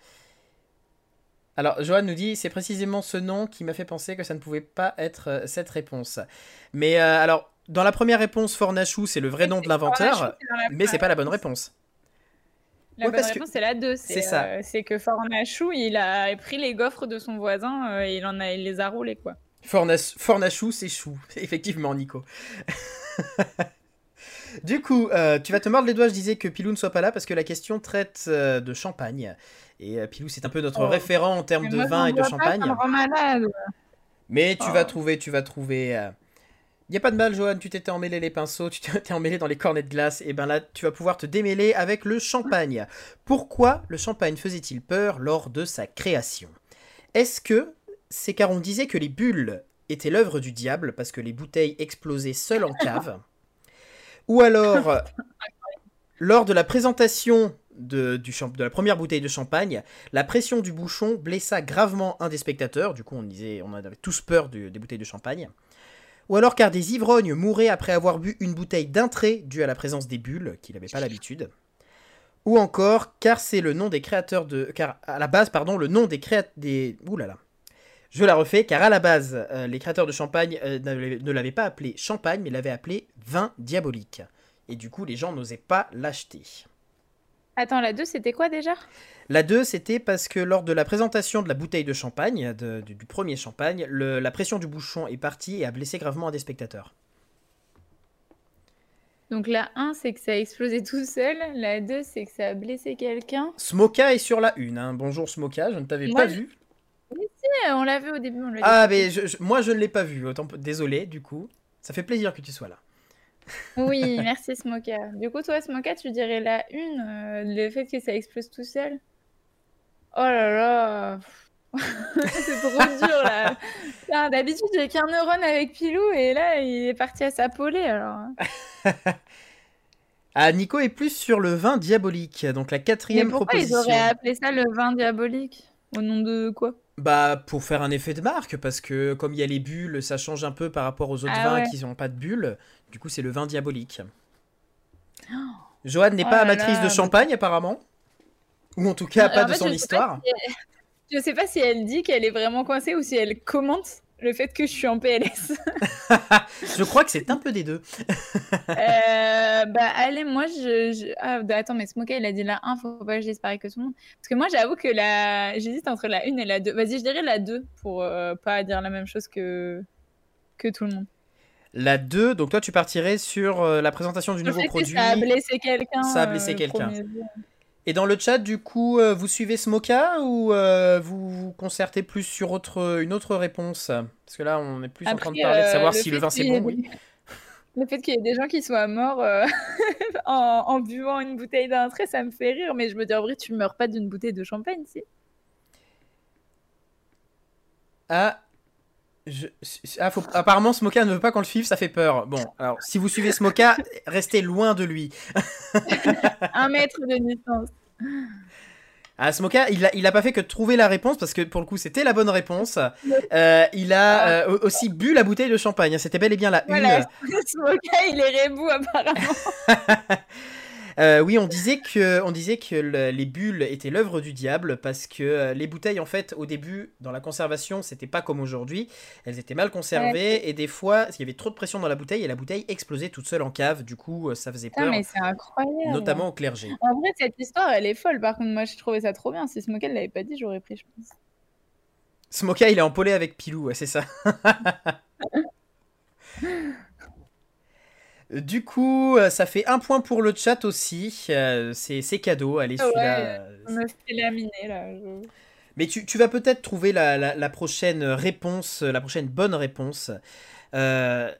B: Alors, Johan nous dit, c'est précisément ce nom qui m'a fait penser que ça ne pouvait pas être euh, cette réponse. Mais euh, alors, dans la première réponse, Fornachou, c'est le vrai nom de l'inventeur, mais c'est pas la bonne réponse.
C: La
B: Ouais,
C: bonne
B: que-
C: réponse, c'est la 2.
B: C'est ça.
C: euh, c'est que Fornachou, il a pris les gaufres de son voisin euh, et il, en a, il les a roulés, quoi.
B: Fornas- Fornachou, c'est chou. Effectivement, Nico. du coup, euh, tu vas te mordre les doigts, je disais que Pilou ne soit pas là parce que la question traite euh, de champagne. Et euh, Pilou, c'est un peu notre
C: Oh.
B: référent en termes de
C: moi,
B: vin et de
C: pas,
B: champagne. Mais tu
C: Oh.
B: vas trouver, tu vas trouver. euh, Y a pas de mal, Johan, tu t'étais emmêlé les pinceaux, tu t'es emmêlé dans les cornets de glace, et ben là, tu vas pouvoir te démêler avec le champagne. Pourquoi le champagne faisait-il peur lors de sa création? Est-ce que c'est car on disait que les bulles étaient l'œuvre du diable parce que les bouteilles explosaient seules en cave? Ou alors, lors de la présentation de, la première bouteille de champagne, la pression du bouchon blessa gravement un des spectateurs. Du coup, on disait, on avait tous peur des bouteilles de champagne. Ou alors car des ivrognes mouraient après avoir bu une bouteille d'un trait due à la présence des bulles, qu'il n'avait pas l'habitude. Ou encore car c'est le nom des créateurs de, car à la base, pardon, le nom des créateurs des, ouh là là. Je la refais, car à la base, euh, les créateurs de champagne euh, ne l'avaient pas appelé champagne, mais l'avaient appelé vin diabolique. Et du coup, les gens n'osaient pas l'acheter.
C: Attends, la 2, c'était quoi déjà?
B: La 2, c'était parce que lors de la présentation de la bouteille de champagne, de- du, du premier champagne, le- la pression du bouchon est partie et a blessé gravement un des spectateurs.
C: Donc la 1, c'est que ça a explosé tout seul. La 2, c'est que ça a blessé quelqu'un.
B: Smoka est sur la une. hein. Bonjour Smoka, je ne t'avais pas
C: je- Eh, on l'a vu au début, on l'a
B: Ah, mais je- je- moi je ne l'ai pas vu. Autant, désolé, du coup. Ça fait plaisir que tu sois là.
C: Oui, merci Smoka. Du coup, toi, Smoka, tu dirais la 1, le fait que ça explose tout seul? Oh là là C'est trop dur là D'habitude, j'ai qu'un neurone avec Pilou et là, il est parti à s'apauler alors.
B: Ah, Nico est plus sur le vin diabolique. Donc la
C: Mais
B: quatrième
C: pourquoi
B: proposition.
C: ils auraient appelé ça le vin diabolique? Au nom de quoi?
B: Bah, pour faire un effet de marque, parce que comme il y a les bulles, ça change un peu par rapport aux autres
C: Ah
B: vins
C: ouais.
B: qui n'ont pas de bulles. Du coup, c'est le vin diabolique. Joanne n'est
C: Oh
B: pas amatrice de champagne, apparemment. Ou en tout cas,
C: Non,
B: pas
C: en
B: de
C: fait,
B: son
C: je sais
B: histoire.
C: Je sais pas si elle dit qu'elle est vraiment coincée ou si elle commente le fait que je suis en PLS.
B: Je crois que c'est un peu des deux.
C: Euh, bah allez, moi je, je- Ah, bah, attends, mais Smokey il a dit la 1, faut pas que je dise pareil que tout le monde. Parce que moi j'avoue que la... j'hésite entre la 1 et la 2. Vas-y, je dirais la 2 pour euh, pas dire la même chose que... que tout le monde.
B: La 2, donc toi, tu partirais sur euh, la présentation du
C: Le
B: nouveau produit.
C: ça a blessé quelqu'un.
B: Ça a blessé
C: le
B: quelqu'un. Et dans le chat, du coup, euh, vous suivez Smoka ou euh, vous vous concertez plus sur autre, une autre réponse? Parce que là, on est plus en train de parler de
C: euh,
B: savoir
C: le
B: si le vin c'est bon. Oui.
C: Le fait qu'il y ait des gens qui soient morts euh, en, en buvant une bouteille d'un trait, ça me fait rire. Mais je me dis, en vrai, tu meurs pas d'une bouteille de champagne, si.
B: Ah, je- ah, faut- apparemment, Smoka ne veut pas qu'on le suive, ça fait peur. Bon, alors, si vous suivez Smoka, restez loin de lui.
C: Un mètre de distance.
B: Ah, Smoka, il a, il a pas fait que trouver la réponse parce que pour le coup, c'était la bonne réponse. Euh, il a euh, au- aussi bu la bouteille de champagne. hein. C'était bel et bien la
C: Voilà,
B: une.
C: Smoka, il est rebou apparemment.
B: Euh, oui, on disait que, on disait que le- les bulles étaient l'œuvre du diable parce que euh, les bouteilles, en fait, au début, dans la conservation, c'était pas comme aujourd'hui. Elles étaient mal conservées et des fois, il y avait trop de pression dans la bouteille et la bouteille explosait toute seule en cave. Du coup, euh, ça faisait
C: Putain,
B: peur,
C: mais c'est incroyable.
B: notamment au clergé.
C: En vrai, cette histoire, elle est folle. Par contre, moi, je trouvais ça trop bien. Si Smoka ne l'avait pas dit, j'aurais pris, je pense.
B: Smoka, il est empolé avec Pilou, ouais, c'est ça. Du coup, euh, ça fait un point pour le chat aussi. Euh, c'est cadeau. Allez,
C: ouais,
B: celui-là. euh,
C: me fais laminer, là.
B: Mais tu, tu vas peut-être trouver la, la- la prochaine réponse, la prochaine bonne réponse. Euh,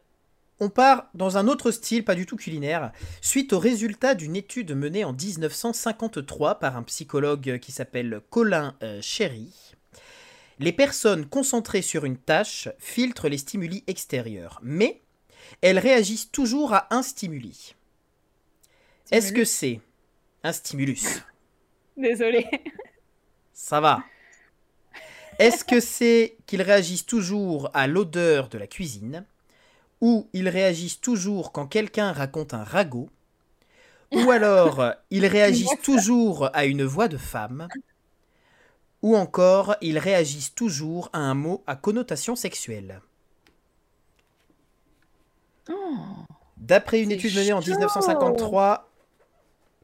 B: on part dans un autre style, pas du tout culinaire, suite au résultat d'une étude menée en 1953 par un psychologue qui s'appelle Colin euh, Cherry. Les personnes concentrées sur une tâche filtrent les stimuli extérieurs, mais elles réagissent toujours à un stimuli. Est-ce que c'est un stimulus?
C: Désolé.
B: Ça va. Est-ce que c'est qu'ils réagissent toujours à l'odeur de la cuisine? Ou ils réagissent toujours quand quelqu'un raconte un ragot? Ou alors ils réagissent toujours à une voix de femme? Ou encore ils réagissent toujours à un mot à connotation sexuelle? D'après une étude menée en
C: chaud.
B: 1953,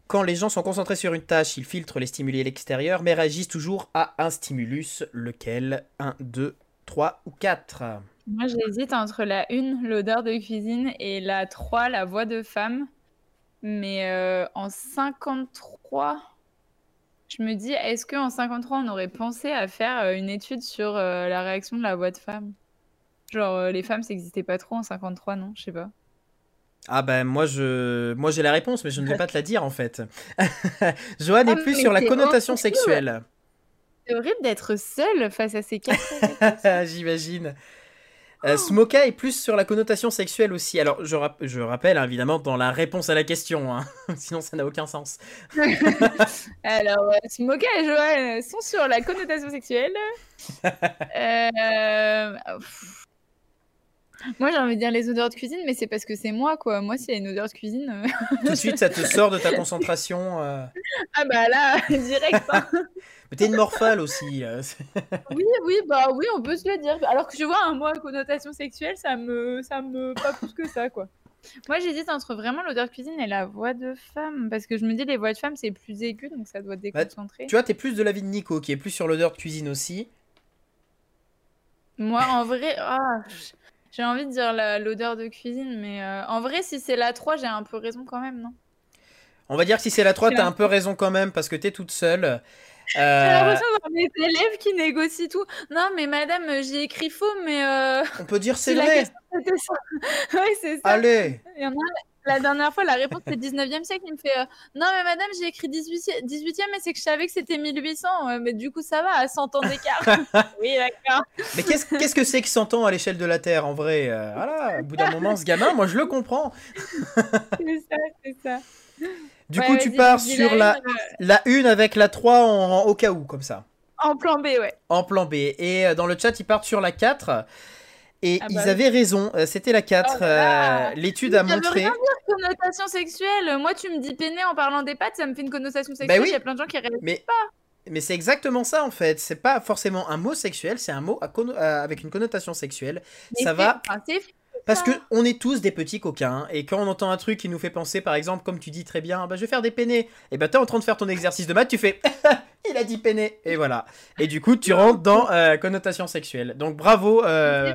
B: quand les gens sont concentrés sur une tâche, ils filtrent les stimuli à l'extérieur, mais réagissent toujours à un stimulus, lequel? 1, 2, 3 ou 4.
C: Moi, j'hésite entre la 1, l'odeur de cuisine, et la 3, la voix de femme. Mais euh, en 53, je me dis, est-ce qu'en 53, on aurait pensé à faire euh, une étude sur euh, la réaction de la voix de femme? Genre, euh, les femmes, ça n'existait pas trop en 53, non? Je sais pas.
B: Ah ben moi je moi j'ai la réponse mais je ne vais pas te la dire en fait. Johan
C: Ah,
B: est plus sur la connotation sexuelle.
C: C'est horrible d'être seule face à ces quatre.
B: J'imagine. Euh, Smoka est plus sur la connotation sexuelle aussi. Alors je, rap- je rappelle hein, évidemment dans la réponse à la question, hein. sinon ça n'a aucun sens.
C: Alors, euh, Smoka et Joël sont sur la connotation sexuelle. Euh, pff. Moi, j'ai envie de dire les odeurs de cuisine, mais c'est parce que c'est moi, quoi. Moi, s'il y a une odeur de cuisine. euh,
B: Tout de suite ça te sort de ta concentration. euh.
C: Ah, bah là, direct. hein.
B: Mais t'es une morphale aussi. euh,
C: Oui, oui, bah oui, on peut se le dire. Alors que je vois un mot à connotation sexuelle, ça me. Ça me. Pas plus que ça, quoi. Moi, j'hésite entre vraiment l'odeur de cuisine et la voix de femme. Parce que je me dis, les voix de femme, c'est plus aigu, donc ça doit déconcentrer.
B: tu vois t'es plus de l'avis de Nico qui est plus sur l'odeur de cuisine aussi.
C: Moi, en vrai, ah, j'ai envie de dire l'odeur de cuisine, mais euh, en vrai, si c'est la 3, j'ai un peu raison quand même, non?
B: On va dire que si c'est la 3
C: J'ai
B: t'as un peu raison quand même parce que t'es toute seule.
C: J'ai
B: Euh,
C: l'impression d'avoir mes élèves qui négocient tout. Non, mais madame, j'ai écrit faux, mais euh,
B: on peut dire c'est vrai.
C: oui, c'est ça.
B: Allez.
C: Il y en a un, la dernière fois, la réponse c'est 19e siècle. Il me fait euh, Non, mais madame, j'ai écrit 18e, 18e, mais c'est que je savais que c'était 1800. Ouais, mais du coup, ça va, à 100 ans d'écart. oui, d'accord.
B: Mais qu'est-ce qu'est-ce que c'est que 100 ans à l'échelle de la Terre en vrai euh, Voilà, au bout d'un moment, ce gamin, moi je le comprends.
C: C'est ça, c'est ça.
B: Du
C: Ouais,
B: coup, tu pars sur la,
C: euh,
B: la 1 avec la 3 en, au cas où, comme ça.
C: en plan B, ouais.
B: En plan B. Et euh, dans le chat, ils partent sur la 4. Et
C: Ah
B: ils
C: bah
B: avaient raison, euh, c'était la 4.
C: Oh là là.
B: Euh, L'étude a
C: Ça veut
B: montré.
C: rien dire connotation sexuelle. Moi, tu me dis péné en parlant des pattes, ça me fait une connotation sexuelle.
B: Bah oui.
C: Il y a plein de gens qui réalisent.
B: Mais, mais c'est exactement ça en fait. C'est pas forcément un mot sexuel, c'est un mot à à- avec une connotation sexuelle.
C: Mais
B: Ça va
C: enfin,
B: Parce
C: ça.
B: que on est tous des petits coquins et quand on entend un truc qui nous fait penser, par exemple, comme tu dis très bien, bah je vais faire des peinés. Et bah t'es en train de faire ton exercice de maths, tu fais, il a dit peiné et voilà. Et du coup tu rentres dans euh, connotation sexuelle. Donc bravo, euh,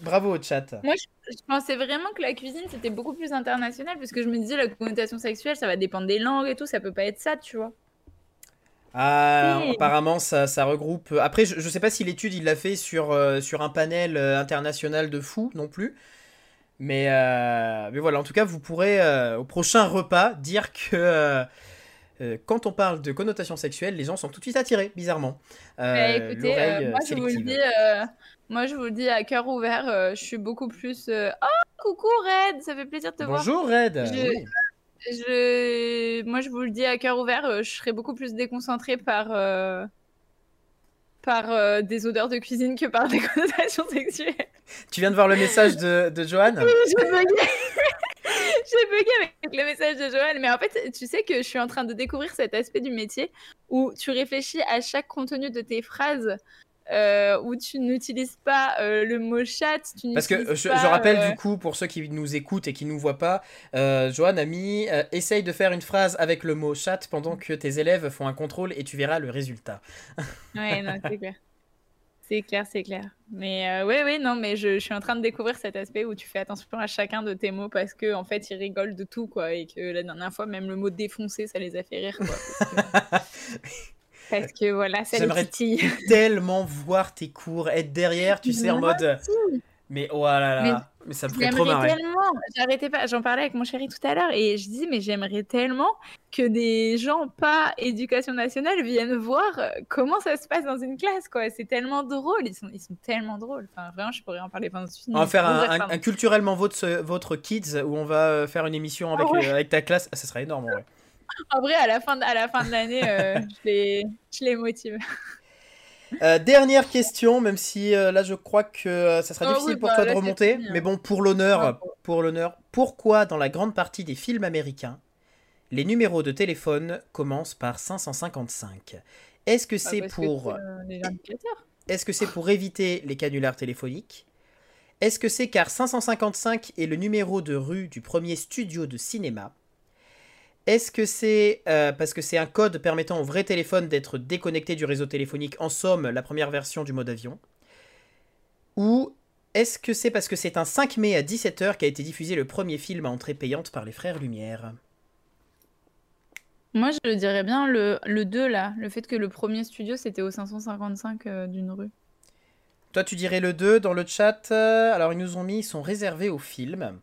B: Bravo au chat.
C: Moi, je, je pensais vraiment que la cuisine c'était beaucoup plus international parce que je me disais la connotation sexuelle ça va dépendre des langues et tout, ça peut pas être ça, tu vois.
B: Ah,
C: Oui.
B: apparemment ça, ça regroupe. Après je, je sais pas si l'étude il l'a fait sur euh, sur un panel euh, international de fous non plus. Mais, euh, mais voilà, en tout cas, vous pourrez euh, au prochain repas dire que euh, quand on parle de connotation sexuelle, les gens sont tout de suite attirés, bizarrement. Euh,
C: écoutez, moi je vous le dis, moi je vous le dis à cœur ouvert, euh, je suis beaucoup plus. euh, Oh coucou Red, ça fait plaisir de te voir.
B: Bonjour Red.
C: Je-
B: Oui.
C: Je... Moi, je vous le dis à cœur ouvert, je serais beaucoup plus déconcentrée par, par euh, des odeurs de cuisine que par des connotations sexuelles.
B: Tu viens de voir le message de, de Johan
C: J'ai bugué. Avec le message de Joël, mais en fait, tu sais que je suis en train de découvrir cet aspect du métier où tu réfléchis à chaque contenu de tes phrases, euh, où tu n'utilises pas euh, le mot chat, tu
B: Parce que je,
C: pas,
B: je rappelle
C: euh,
B: du coup, pour ceux qui nous écoutent et qui nous voient pas, Johan a mis essaye de faire une phrase avec le mot chat pendant que tes élèves font un contrôle et tu verras le résultat.
C: Ouais, non, c'est clair. C'est clair, c'est clair. Mais euh, oui, oui, non, mais je, je suis en train de découvrir cet aspect où tu fais attention à chacun de tes mots parce que en fait, ils rigolent de tout, quoi. Et que la dernière fois, même le mot défoncer, ça les a fait rire, quoi. Parce que, parce que, voilà, ça les
B: J'aimerais
C: titille.
B: Tellement voir tes cours, être derrière, tu sais, en mode. Mais oh là là.
C: Mais
B: Mais ça me ferait trop marrer.
C: tellement, j'arrêtais pas, j'en parlais avec mon chéri tout à l'heure et je disais mais j'aimerais tellement que des gens pas éducation nationale viennent voir euh, comment ça se passe dans une classe quoi. C'est tellement drôle, ils sont, ils sont tellement drôles. Enfin vraiment, je pourrais en parler pendant
B: film. On va faire un, culturellement votre, votre kids où on va euh, faire une émission avec, ah avec ta classe. Ah, ça serait énorme. Ouais.
C: en vrai, à la fin de, à la fin de l'année, euh, je, les, je les motive.
B: Euh, dernière question, même si euh, là je crois que euh, ça sera ah difficile pour bah, toi de remonter, mais bon pour l'honneur, pour l'honneur, pourquoi dans la grande partie des films américains, les numéros de téléphone commencent par 555 Est-ce que bah, c'est pour Est-ce que c'est pour éviter les canulars téléphoniques? Est-ce que c'est car 555 est le numéro de rue du premier studio de cinéma? Est-ce que c'est euh, parce que c'est un code permettant au vrai téléphone d'être déconnecté du réseau téléphonique, en somme la première version du mode avion? Ou est-ce que c'est parce que c'est un 5 mai à 17h qu'a été diffusé le premier film à entrée payante par les Frères Lumière?
C: Moi je dirais bien le, 2 là, le fait que le premier studio c'était au 555 euh, d'une rue.
B: Toi tu dirais le 2 dans le chat, euh, alors ils nous ont mis, ils sont réservés au film.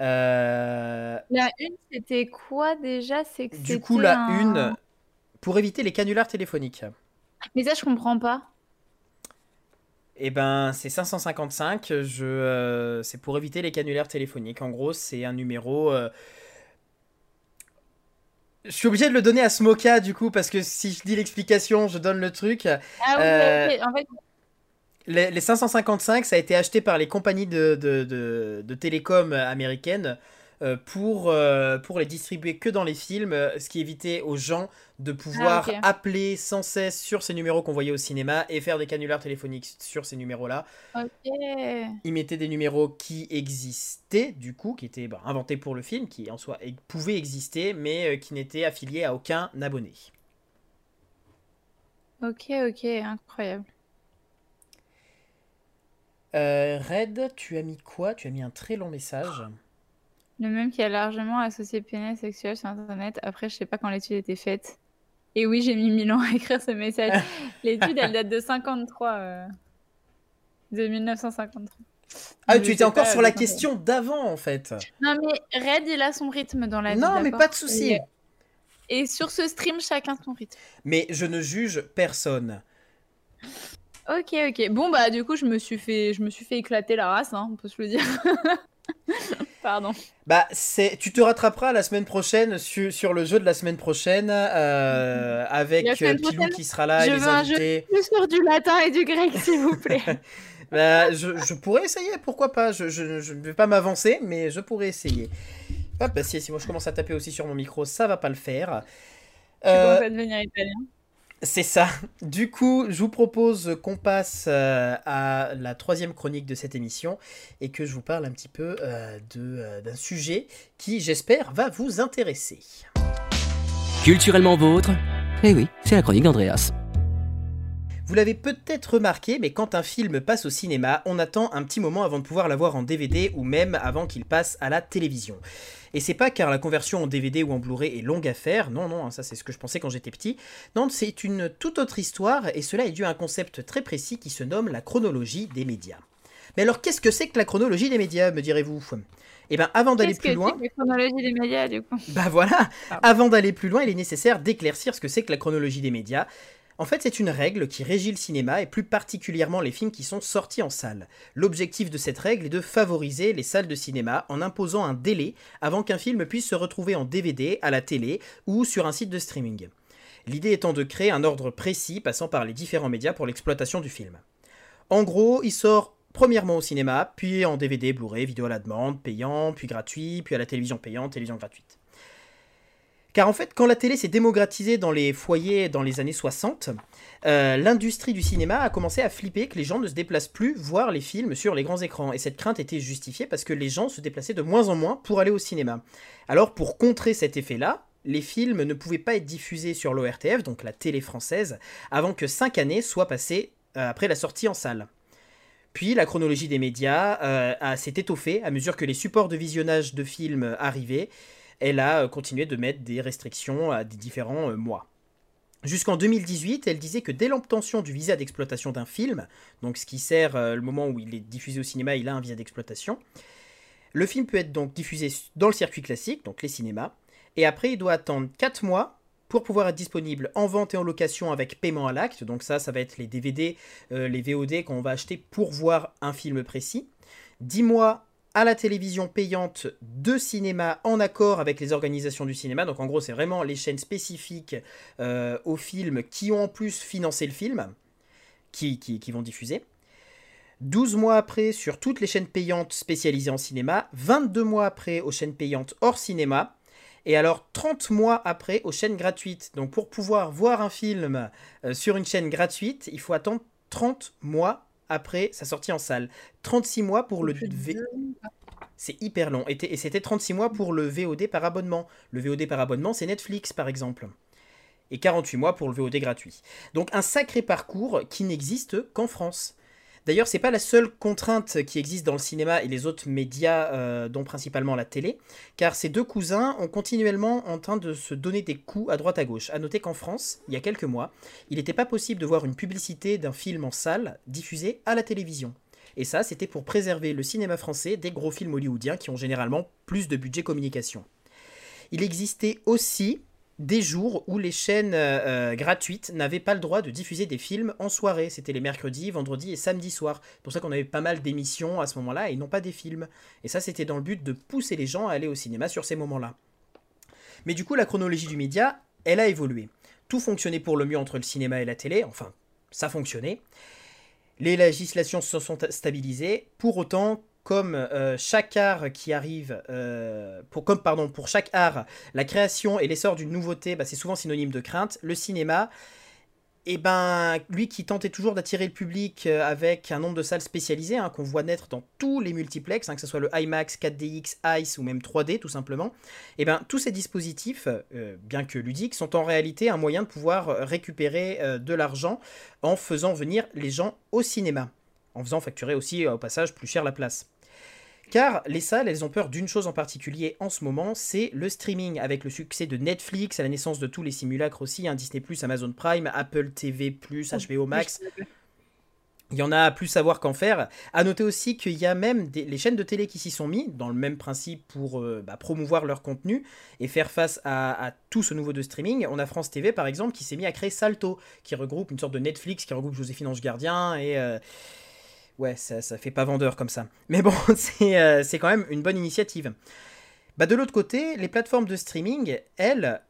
C: Euh, la une, c'était quoi déjà? C'est que
B: Du coup, la une, pour éviter les canulars téléphoniques.
C: Mais ça, je comprends pas.
B: Eh ben, c'est 555. Je, euh, c'est pour éviter les canulars téléphoniques. En gros, c'est un numéro. Euh, je suis obligé de le donner à Smoka du coup parce que si je dis l'explication, je donne le truc. Ah
C: oui, en fait,
B: les, 555, ça a été acheté par les compagnies de, de, télécom américaines euh, pour, euh, pour les distribuer que dans les films, euh, ce qui évitait aux gens de pouvoir ah, appeler sans cesse sur ces numéros qu'on voyait au cinéma et faire des canulars téléphoniques sur ces numéros-là. Ils mettaient des numéros qui existaient, du coup, qui étaient bah, inventés pour le film, qui en soi pouvaient exister, mais qui n'étaient affiliés à aucun abonné.
C: Ok, ok, incroyable.
B: Euh, Red, tu as mis quoi? Tu as mis un très long message.
C: Le même qui a largement associé pénis sexuel sur Internet. Après, je sais pas quand l'étude était faite. Et oui, j'ai mis mille ans à écrire ce message. L'étude, elle date de 53. Euh, de 1953.
B: Ah, tu étais encore sur la question d'avant, en fait.
C: Non, mais Red, il a son rythme dans la vie.
B: Non, mais pas de souci.
C: et sur ce stream, chacun son rythme.
B: Mais je ne juge personne.
C: Ok, ok. Bon, bah, du coup, je me suis fait, je me suis fait éclater la race, hein, on peut se le dire. Pardon.
B: Bah, c'est, tu te rattraperas la semaine prochaine sur, sur le jeu de la semaine prochaine euh, avec euh, Pilou qui sera là
C: je
B: et les
C: invités. Je sur du latin et du grec, s'il vous plaît.
B: bah, je, je, pourrais essayer, pourquoi pas. Je, je, je ne vais pas m'avancer, mais je pourrais essayer. Hop, bah, si, si moi je commence à taper aussi sur mon micro, ça va pas le faire.
C: Tu euh... à devenir italien
B: c'est ça. Du coup, je vous propose qu'on passe euh, à la troisième chronique de cette émission et que je vous parle un petit peu euh, euh, d'un sujet qui, j'espère, va vous intéresser.
A: Culturellement vôtre Eh oui, c'est la chronique d'Andreas.
B: Vous l'avez peut-être remarqué, mais quand un film passe au cinéma, on attend un petit moment avant de pouvoir l'avoir en DVD ou même avant qu'il passe à la télévision. Et c'est pas car la conversion en DVD ou en Blu-ray est longue à faire, non, non, hein, ça c'est ce que je pensais quand j'étais petit. Non, c'est une toute autre histoire et cela est dû à un concept très précis qui se nomme la chronologie des médias. Mais alors qu'est-ce que c'est que la chronologie des médias, me direz-vous? Eh bien, avant d'aller plus loin.
C: La chronologie des médias, du coup?
B: Bah voilà. Avant d'aller plus loin, il est nécessaire d'éclaircir ce que c'est que la chronologie des médias. En fait, c'est une règle qui régit le cinéma et plus particulièrement les films qui sont sortis en salle. L'objectif de cette règle est de favoriser les salles de cinéma en imposant un délai avant qu'un film puisse se retrouver en DVD, à la télé ou sur un site de streaming. L'idée étant de créer un ordre précis passant par les différents médias pour l'exploitation du film. En gros, il sort premièrement au cinéma, puis en DVD, Blu-ray, vidéo à la demande, payant, puis gratuit, puis à la télévision payante, télévision gratuite. Car en fait, quand la télé s'est démocratisée dans les foyers dans les années 60, euh, l'industrie du cinéma a commencé à flipper que les gens ne se déplacent plus voir les films sur les grands écrans. Et cette crainte était justifiée parce que les gens se déplaçaient de moins en moins pour aller au cinéma. Alors pour contrer cet effet-là, les films ne pouvaient pas être diffusés sur l'ORTF, donc la télé française, avant que 5 années soient passées euh, après la sortie en salle. Puis la chronologie des médias euh, s'est étoffée à mesure que les supports de visionnage de films arrivaient elle a euh, continué de mettre des restrictions à des différents euh, mois. Jusqu'en 2018, elle disait que dès l'obtention du visa d'exploitation d'un film, donc ce qui sert euh, le moment où il est diffusé au cinéma, il a un visa d'exploitation, le film peut être donc diffusé dans le circuit classique, donc les cinémas, et après il doit attendre 4 mois pour pouvoir être disponible en vente et en location avec paiement à l'acte, donc ça, ça va être les DVD, les VOD qu'on va acheter pour voir un film précis. 10 mois à la télévision payante de cinéma en accord avec les organisations du cinéma. Donc en gros, c'est vraiment les chaînes spécifiques euh, aux films qui ont en plus financé le film, qui, vont diffuser. 12 mois après sur toutes les chaînes payantes spécialisées en cinéma, 22 mois après aux chaînes payantes hors cinéma, et alors 30 mois après aux chaînes gratuites. Donc pour pouvoir voir un film euh, sur une chaîne gratuite, il faut attendre 30 mois après sa sortie en salle. 36 mois pour le V. C'est hyper long. Et, c'était 36 mois pour le VOD par abonnement. Le VOD par abonnement, c'est Netflix, par exemple. Et 48 mois pour le VOD gratuit. Donc un sacré parcours qui n'existe qu'en France. D'ailleurs, c'est pas la seule contrainte qui existe dans le cinéma et les autres médias, euh, dont principalement la télé, car ces deux cousins ont continuellement en train de se donner des coups à droite à gauche. À noter qu'en France, il y a quelques mois, il n'était pas possible de voir une publicité d'un film en salle diffusé à la télévision. Et ça, c'était pour préserver le cinéma français des gros films hollywoodiens qui ont généralement plus de budget communication. Il existait aussi des jours où les chaînes euh, euh, gratuites n'avaient pas le droit de diffuser des films en soirée. C'était les mercredis, vendredis et samedis soirs. C'est pour ça qu'on avait pas mal d'émissions à ce moment-là et non pas des films. Et ça, c'était dans le but de pousser les gens à aller au cinéma sur ces moments-là. Mais du coup, la chronologie du média, elle a évolué. Tout fonctionnait pour le mieux entre le cinéma et la télé, enfin, ça fonctionnait. Les législations se sont stabilisées. Pour autant, comme euh, chaque art qui arrive, euh, pour, comme pardon, pour chaque art, la création et l'essor d'une nouveauté, bah, c'est souvent synonyme de crainte. Le cinéma, eh ben, lui qui tentait toujours d'attirer le public euh, avec un nombre de salles spécialisées hein, qu'on voit naître dans tous les multiplex, hein, que ce soit le IMAX, 4DX, ICE ou même 3D tout simplement, et eh ben, tous ces dispositifs, bien que ludiques, sont en réalité un moyen de pouvoir récupérer de l'argent en faisant venir les gens au cinéma, en faisant facturer aussi au passage plus cher la place. Car les salles, elles ont peur d'une chose en particulier en ce moment, c'est le streaming, avec le succès de Netflix, à la naissance de tous les simulacres aussi, hein, Disney ⁇ Amazon Prime, Apple TV ⁇ HBO Max. Il y en a plus à voir qu'en faire. À noter aussi qu'il y a même des, les chaînes de télé qui s'y sont mis, dans le même principe pour euh, bah, promouvoir leur contenu et faire face à, tout ce nouveau de streaming. On a France TV par exemple qui s'est mis à créer Salto, qui regroupe une sorte de Netflix, qui regroupe Joséphine Ange Gardien et, euh, ouais, ça, ça fait pas vendeur comme ça. Mais bon, euh, c'est quand même une bonne initiative. Bah, de l'autre côté, les plateformes de streaming, elles,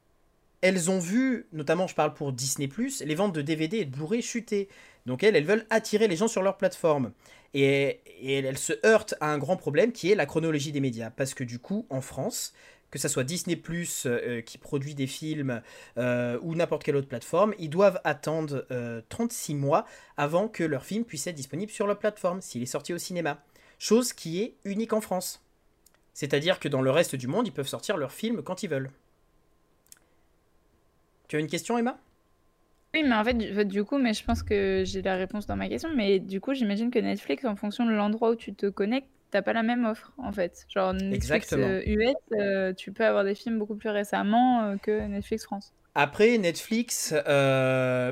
B: elles ont vu, notamment je parle pour Disney ⁇ les ventes de DVD et de Blu-ray chuter. Donc elles, elles veulent attirer les gens sur leur plateforme. Et, et elles se heurtent à un grand problème qui est la chronologie des médias. Parce que du coup, en France, que ce soit Disney Plus euh, qui produit des films euh, ou n'importe quelle autre plateforme, ils doivent attendre 36 euh, mois avant que leur film puisse être disponible sur leur plateforme, s'il est sorti au cinéma. Chose qui est unique en France. C'est-à-dire que dans le reste du monde, ils peuvent sortir leur film quand ils veulent. Tu as une question, Emma?
C: Oui, mais en fait, du, coup, mais je pense que j'ai la réponse dans ma question. Mais du coup, j'imagine que Netflix, en fonction de l'endroit où tu te connectes, t'as pas la même offre en fait. Genre Netflix US, euh, euh, tu peux avoir des films beaucoup plus récemment euh, que Netflix France.
B: Après, Netflix,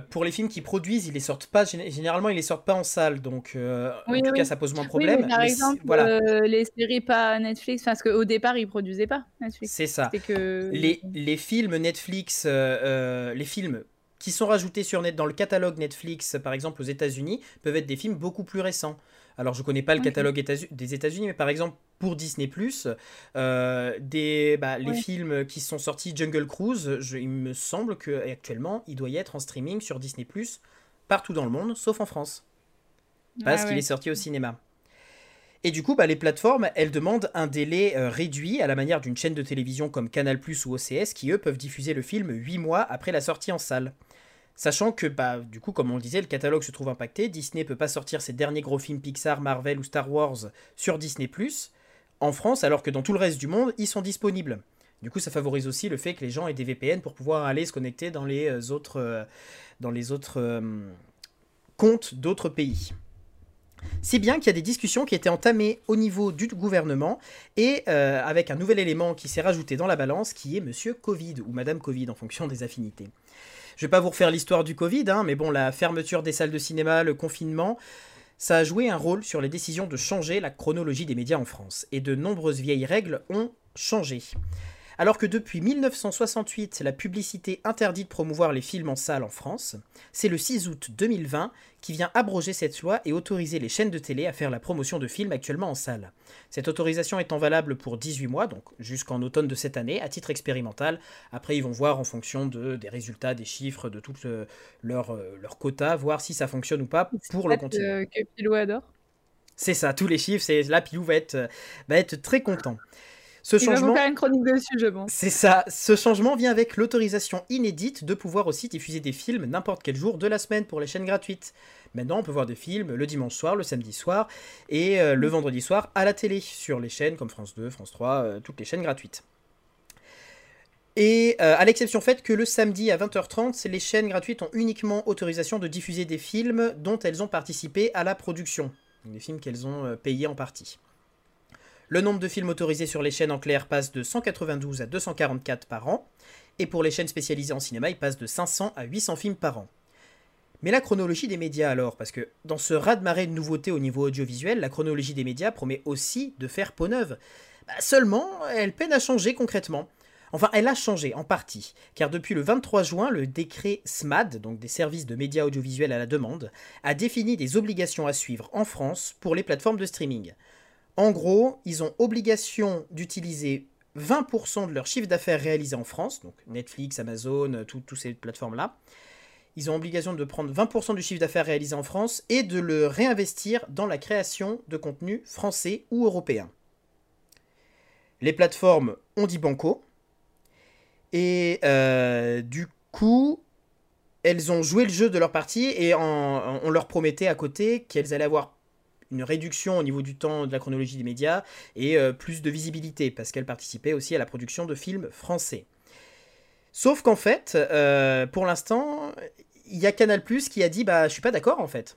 B: pour les films qu'ils produisent, ils les sortent pas, généralement ils les sortent pas en salle, donc en tout cas ça pose moins de problème.
C: par exemple, voilà. les séries pas Netflix, parce qu'au départ ils produisaient pas Netflix.
B: C'est ça. Que... Les, les, films Netflix, les films qui sont rajoutés sur net dans le catalogue Netflix, par exemple aux États-Unis, peuvent être des films beaucoup plus récents. Alors, je ne connais pas le catalogue des États-Unis, mais par exemple, pour Disney, euh, des, bah, les films qui sont sortis, Jungle Cruise, il me semble qu'actuellement, il doit y être en streaming sur Disney, partout dans le monde, sauf en France. Parce ah qu'il est sorti au cinéma. Et du coup, bah, les plateformes, elles demandent un délai euh, réduit à la manière d'une chaîne de télévision comme Canal ou OCS qui, eux, peuvent diffuser le film 8 mois après la sortie en salle. Sachant que, bah, du coup, comme on le disait, le catalogue se trouve impacté. Disney peut pas sortir ses derniers gros films Pixar, Marvel ou Star Wars sur Disney en France, alors que dans tout le reste du monde, ils sont disponibles. Du coup, ça favorise aussi le fait que les gens aient des VPN pour pouvoir aller se connecter dans les euh, autres, euh, dans les autres comptes d'autres pays. Si bien qu'il y a des discussions qui étaient entamées au niveau du gouvernement et euh, avec un nouvel élément qui s'est rajouté dans la balance qui est Monsieur Covid ou Madame Covid en fonction des affinités. Je vais pas vous refaire l'histoire du Covid, hein, mais bon, la fermeture des salles de cinéma, le confinement, ça a joué un rôle sur les décisions de changer la chronologie des médias en France, et de nombreuses vieilles règles ont changé. Alors que depuis 1968, la publicité interdit de promouvoir les films en salle en France, c'est le 6 août 2020 qui vient abroger cette loi et autoriser les chaînes de télé à faire la promotion de films actuellement en salle. Cette autorisation étant valable pour 18 mois, donc jusqu'en automne de cette année, à titre expérimental. Après, ils vont voir en fonction de, des résultats, des chiffres, de tout leur, euh, leur quota, voir si ça fonctionne ou pas pour le continuer.
C: Euh, que Pilou adore.
B: C'est ça, tous les chiffres, c'est là Pilou va être, va être très content.
C: Ce changement, va faire une chronique dessus, je pense.
B: C'est ça. Ce changement vient avec l'autorisation inédite de pouvoir aussi diffuser des films n'importe quel jour de la semaine pour les chaînes gratuites. Maintenant, on peut voir des films le dimanche soir, le samedi soir et euh, le vendredi soir à la télé sur les chaînes comme France 2, France 3, euh, toutes les chaînes gratuites. Et euh, à l'exception faite que le samedi à 20h30, les chaînes gratuites ont uniquement autorisation de diffuser des films dont elles ont participé à la production. Des films qu'elles ont payés en partie. Le nombre de films autorisés sur les chaînes en clair passe de 192 à 244 par an, et pour les chaînes spécialisées en cinéma, il passe de 500 à 800 films par an. Mais la chronologie des médias alors, parce que dans ce raz-de-marée de nouveautés au niveau audiovisuel, la chronologie des médias promet aussi de faire peau neuve. Bah, seulement, elle peine à changer concrètement. Enfin, elle a changé en partie, car depuis le 23 juin, le décret SMAD, donc des services de médias audiovisuels à la demande, a défini des obligations à suivre en France pour les plateformes de streaming. En gros, ils ont obligation d'utiliser 20% de leur chiffre d'affaires réalisé en France, donc Netflix, Amazon, toutes ces plateformes-là. Ils ont obligation de prendre 20% du chiffre d'affaires réalisé en France et de le réinvestir dans la création de contenu français ou européen. Les plateformes ont dit banco. Et euh, du coup, elles ont joué le jeu de leur partie et on leur promettait à côté qu'elles allaient avoir une réduction au niveau du temps de la chronologie des médias et euh, plus de visibilité parce qu'elle participait aussi à la production de films français. Sauf qu'en fait, euh, pour l'instant, il y a Canal Plus qui a dit bah je suis pas d'accord en fait.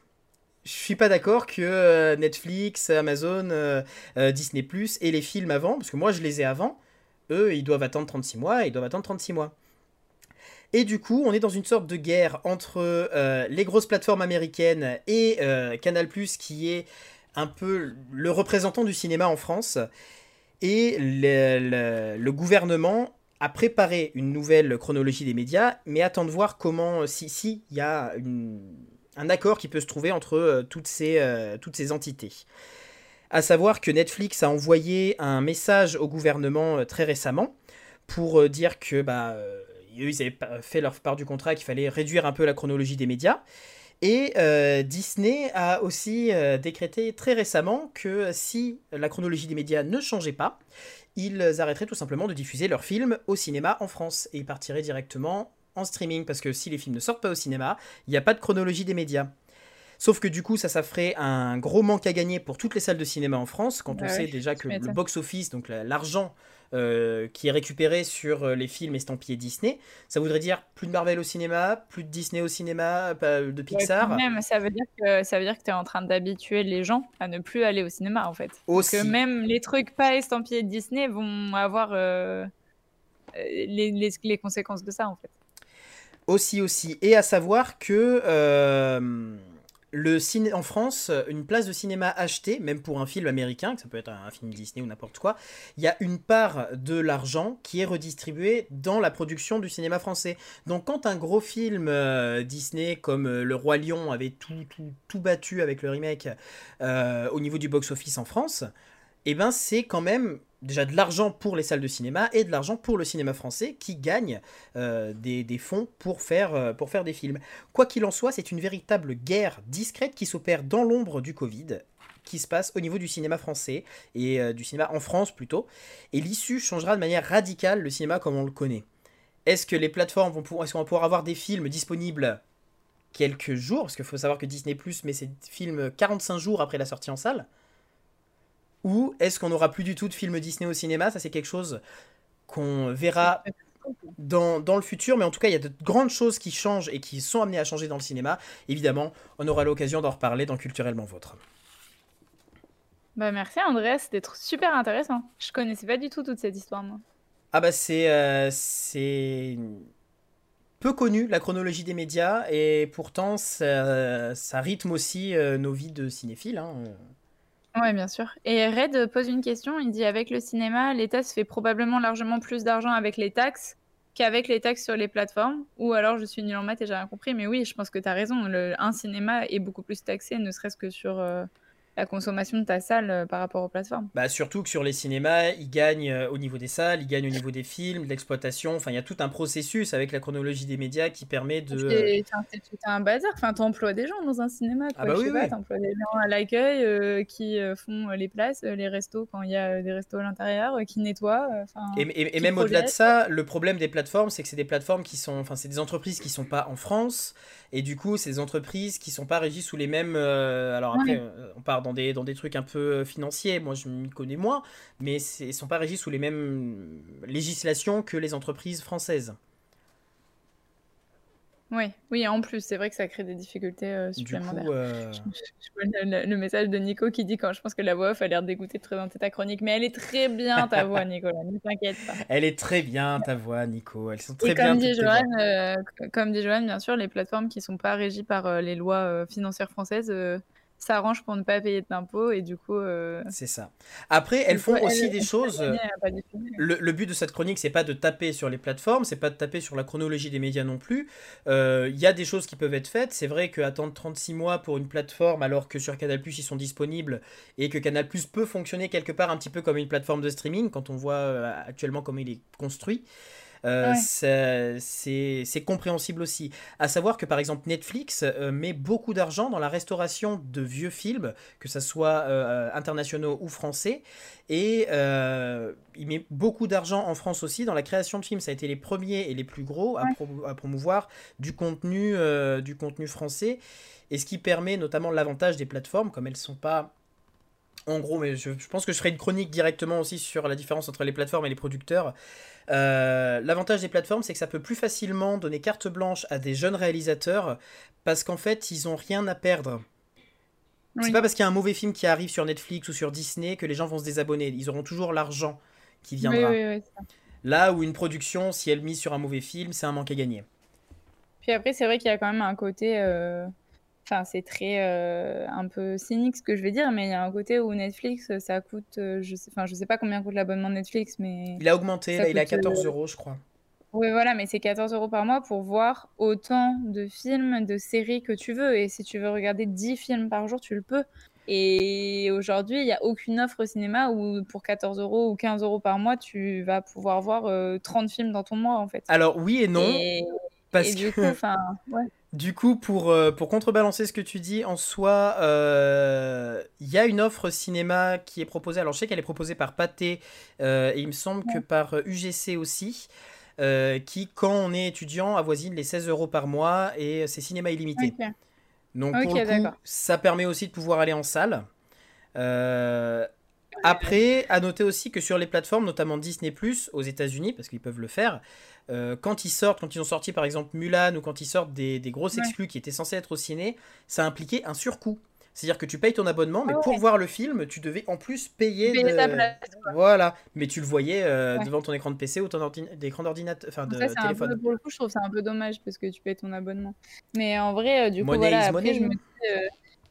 B: Je suis pas d'accord que euh, Netflix, Amazon, Disney Plus et les films avant, parce que moi je les ai avant, eux ils doivent attendre 36 mois ils doivent attendre 36 mois. Et du coup, on est dans une sorte de guerre entre euh, les grosses plateformes américaines et euh, Canal ⁇ qui est un peu le représentant du cinéma en France. Et le, gouvernement a préparé une nouvelle chronologie des médias, mais attend de voir comment, si, si il y a un accord qui peut se trouver entre euh, toutes, ces, toutes ces entités. À savoir que Netflix a envoyé un message au gouvernement très récemment pour dire que bah, eux, ils avaient fait leur part du contrat qu'il fallait réduire un peu la chronologie des médias. Et euh, Disney a aussi euh, décrété très récemment que si la chronologie des médias ne changeait pas, ils arrêteraient tout simplement de diffuser leurs films au cinéma en France et ils partiraient directement en streaming parce que si les films ne sortent pas au cinéma, il n'y a pas de chronologie des médias. Sauf que du coup, ça, ça ferait un gros manque à gagner pour toutes les salles de cinéma en France, quand on bah sait déjà que le box-office, donc l'argent euh, qui est récupéré sur euh, les films estampillés Disney. Ça voudrait dire plus de Marvel au cinéma, plus de Disney au cinéma, de Pixar.
C: même, ça veut dire que ça veut dire que tu es en train d'habituer les gens à ne plus aller au cinéma en fait. Parce que même les trucs pas estampillés Disney vont avoir euh, les, les, les, conséquences de ça en fait.
B: Aussi aussi et à savoir que le ciné en France, une place de cinéma achetée, même pour un film américain, que ça peut être un, film Disney ou n'importe quoi, il y a une part de l'argent qui est redistribuée dans la production du cinéma français. Donc quand un gros film euh, Disney comme euh, Le Roi Lion avait tout, tout, tout battu avec le remake euh, au niveau du box-office en France, eh ben c'est quand même déjà de l'argent pour les salles de cinéma et de l'argent pour le cinéma français qui gagne euh, des, fonds pour faire, euh, pour faire des films. Quoi qu'il en soit, c'est une véritable guerre discrète qui s'opère dans l'ombre du Covid qui se passe au niveau du cinéma français et euh, du cinéma en France plutôt. Et l'issue changera de manière radicale le cinéma comme on le connaît. Est-ce que les plateformes vont pouvoir, est-ce qu'on va pouvoir avoir des films disponibles quelques jours? Parce qu'il faut savoir que Disney Plus met ses films 45 jours après la sortie en salle. Ou est-ce qu'on n'aura plus du tout de films Disney au cinéma? Ça, c'est quelque chose qu'on verra dans, dans, le futur, mais en tout cas, il y a de grandes choses qui changent et qui sont amenées à changer dans le cinéma. Évidemment, on aura l'occasion d'en reparler dans Culturellement Vôtre.
C: Bah merci Andrea, c'était super intéressant. Je connaissais pas du tout toute cette histoire moi.
B: Ah bah c'est euh, c'est peu connu la chronologie des médias et pourtant ça, ça rythme aussi euh, nos vies de cinéphiles. Hein.
C: Ouais, bien sûr. Et Red pose une question, il dit avec le cinéma, l'État se fait probablement largement plus d'argent avec les taxes qu'avec les taxes sur les plateformes. Ou alors je suis nul en maths et j'ai rien compris, mais oui, je pense que tu as raison. Un cinéma est beaucoup plus taxé, ne serait-ce que sur... Euh, la consommation de ta salle euh, par rapport aux plateformes.
B: Bah surtout que sur les cinémas, ils gagnent euh, au niveau des salles, ils gagnent au niveau des films, de l'exploitation. Enfin, il y a tout un processus avec la chronologie des médias qui permet de.
C: C'est un bazar. Enfin, emploies des gens dans un cinéma.
B: Ah bah oui, oui.
C: emploies des gens à l'accueil euh, qui font les places, les restos quand il y a des restos à l'intérieur, qui nettoient.
B: et, et, même au-delà de ça, le problème des plateformes, c'est que c'est des plateformes qui sont, enfin, c'est des entreprises qui sont pas en France. Et du coup, c'est des entreprises qui sont pas régies sous les mêmes. alors après, on part dans des, dans des trucs un peu euh, financiers, moi je m'y connais moins, mais ils ne sont pas régis sous les mêmes législations que les entreprises françaises.
C: Oui, oui, en plus, c'est vrai que ça crée des difficultés euh, supplémentaires.
B: Du coup, euh,
C: je, vois le, message de Nico qui dit quand je pense que la voix off a l'air dégoûtée de présenter ta chronique, mais elle est très bien ta voix, Nicolas, ne t'inquiète pas.
B: Elle est très bien ta voix, Nico. Elles sont très
C: Et
B: bien.
C: Comme dit, Johan, comme dit Johan, bien sûr, les plateformes qui sont pas régies par les lois financières françaises s'arrange pour ne pas payer d'impôts et du coup. Euh,
B: c'est ça. Après, elles font aussi des choses. Le, but de cette chronique, c'est pas de taper sur les plateformes, c'est pas de taper sur la chronologie des médias non plus. Euh, il y a des choses qui peuvent être faites. C'est vrai qu'attendre 36 mois pour une plateforme alors que sur Canal ils sont disponibles et que Canal peut fonctionner quelque part un petit peu comme une plateforme de streaming quand on voit euh, actuellement comment il est construit. Euh, c'est compréhensible aussi. À savoir que par exemple Netflix euh, met beaucoup d'argent dans la restauration de vieux films, que ce soit euh, internationaux ou français, et il met beaucoup d'argent en France aussi dans la création de films. Ça a été les premiers et les plus gros à, à promouvoir du contenu, du contenu français, et ce qui permet notamment l'avantage des plateformes, comme elles sont pas en gros, mais je, pense que je ferai une chronique directement aussi sur la différence entre les plateformes et les producteurs. Euh, l'avantage des plateformes, c'est que ça peut plus facilement donner carte blanche à des jeunes réalisateurs parce qu'en fait, ils ont rien à perdre. C'est pas parce qu'il y a un mauvais film qui arrive sur Netflix ou sur Disney que les gens vont se désabonner. Ils auront toujours l'argent qui viendra. Là où une production, si elle mise sur un mauvais film, c'est un manque à gagner.
C: Puis après, c'est vrai qu'il y a quand même un côté. Euh, Enfin, c'est très euh, un peu cynique ce que je vais dire, mais il y a un côté où Netflix, ça coûte, euh, je sais, enfin, je sais pas combien coûte l'abonnement de Netflix, mais
B: il a augmenté, là, il est à 14 euh, euros, je crois.
C: Oui, voilà, mais c'est 14 euros par mois pour voir autant de films, de séries que tu veux. Et si tu veux regarder 10 films par jour, tu le peux. Et aujourd'hui, il n'y a aucune offre au cinéma où pour 14 euros ou 15 euros par mois, tu vas pouvoir voir 30 films dans ton mois, en fait.
B: Alors, oui et non. Parce que... du coup, ouais. Du coup, pour, euh, pour contrebalancer ce que tu dis, en soi, euh, il y a une offre cinéma qui est proposée. Alors, je sais qu'elle est proposée par Pathé euh, et il me semble que par UGC aussi, qui, quand on est étudiant, avoisine les 16 euros par mois et c'est cinéma illimité. Donc, pour le coup, ça permet aussi de pouvoir aller en salle. Après, à noter aussi que sur les plateformes, notamment Disney ⁇ aux États-Unis, parce qu'ils peuvent le faire, euh, quand ils sortent, quand ils ont sorti par exemple Mulan ou quand ils sortent des, des grosses exclus qui étaient censés être au ciné, ça impliquait un surcoût. C'est-à-dire que tu payes ton abonnement, mais pour voir le film, tu devais en plus payer. Voilà, mais tu le voyais euh, devant ton écran de PC ou ton écran d'ordinateur, enfin de téléphone.
C: pour le coup, je trouve ça un peu dommage parce que tu payes ton abonnement. Mais en vrai, euh, du coup, voilà, après, je me dis,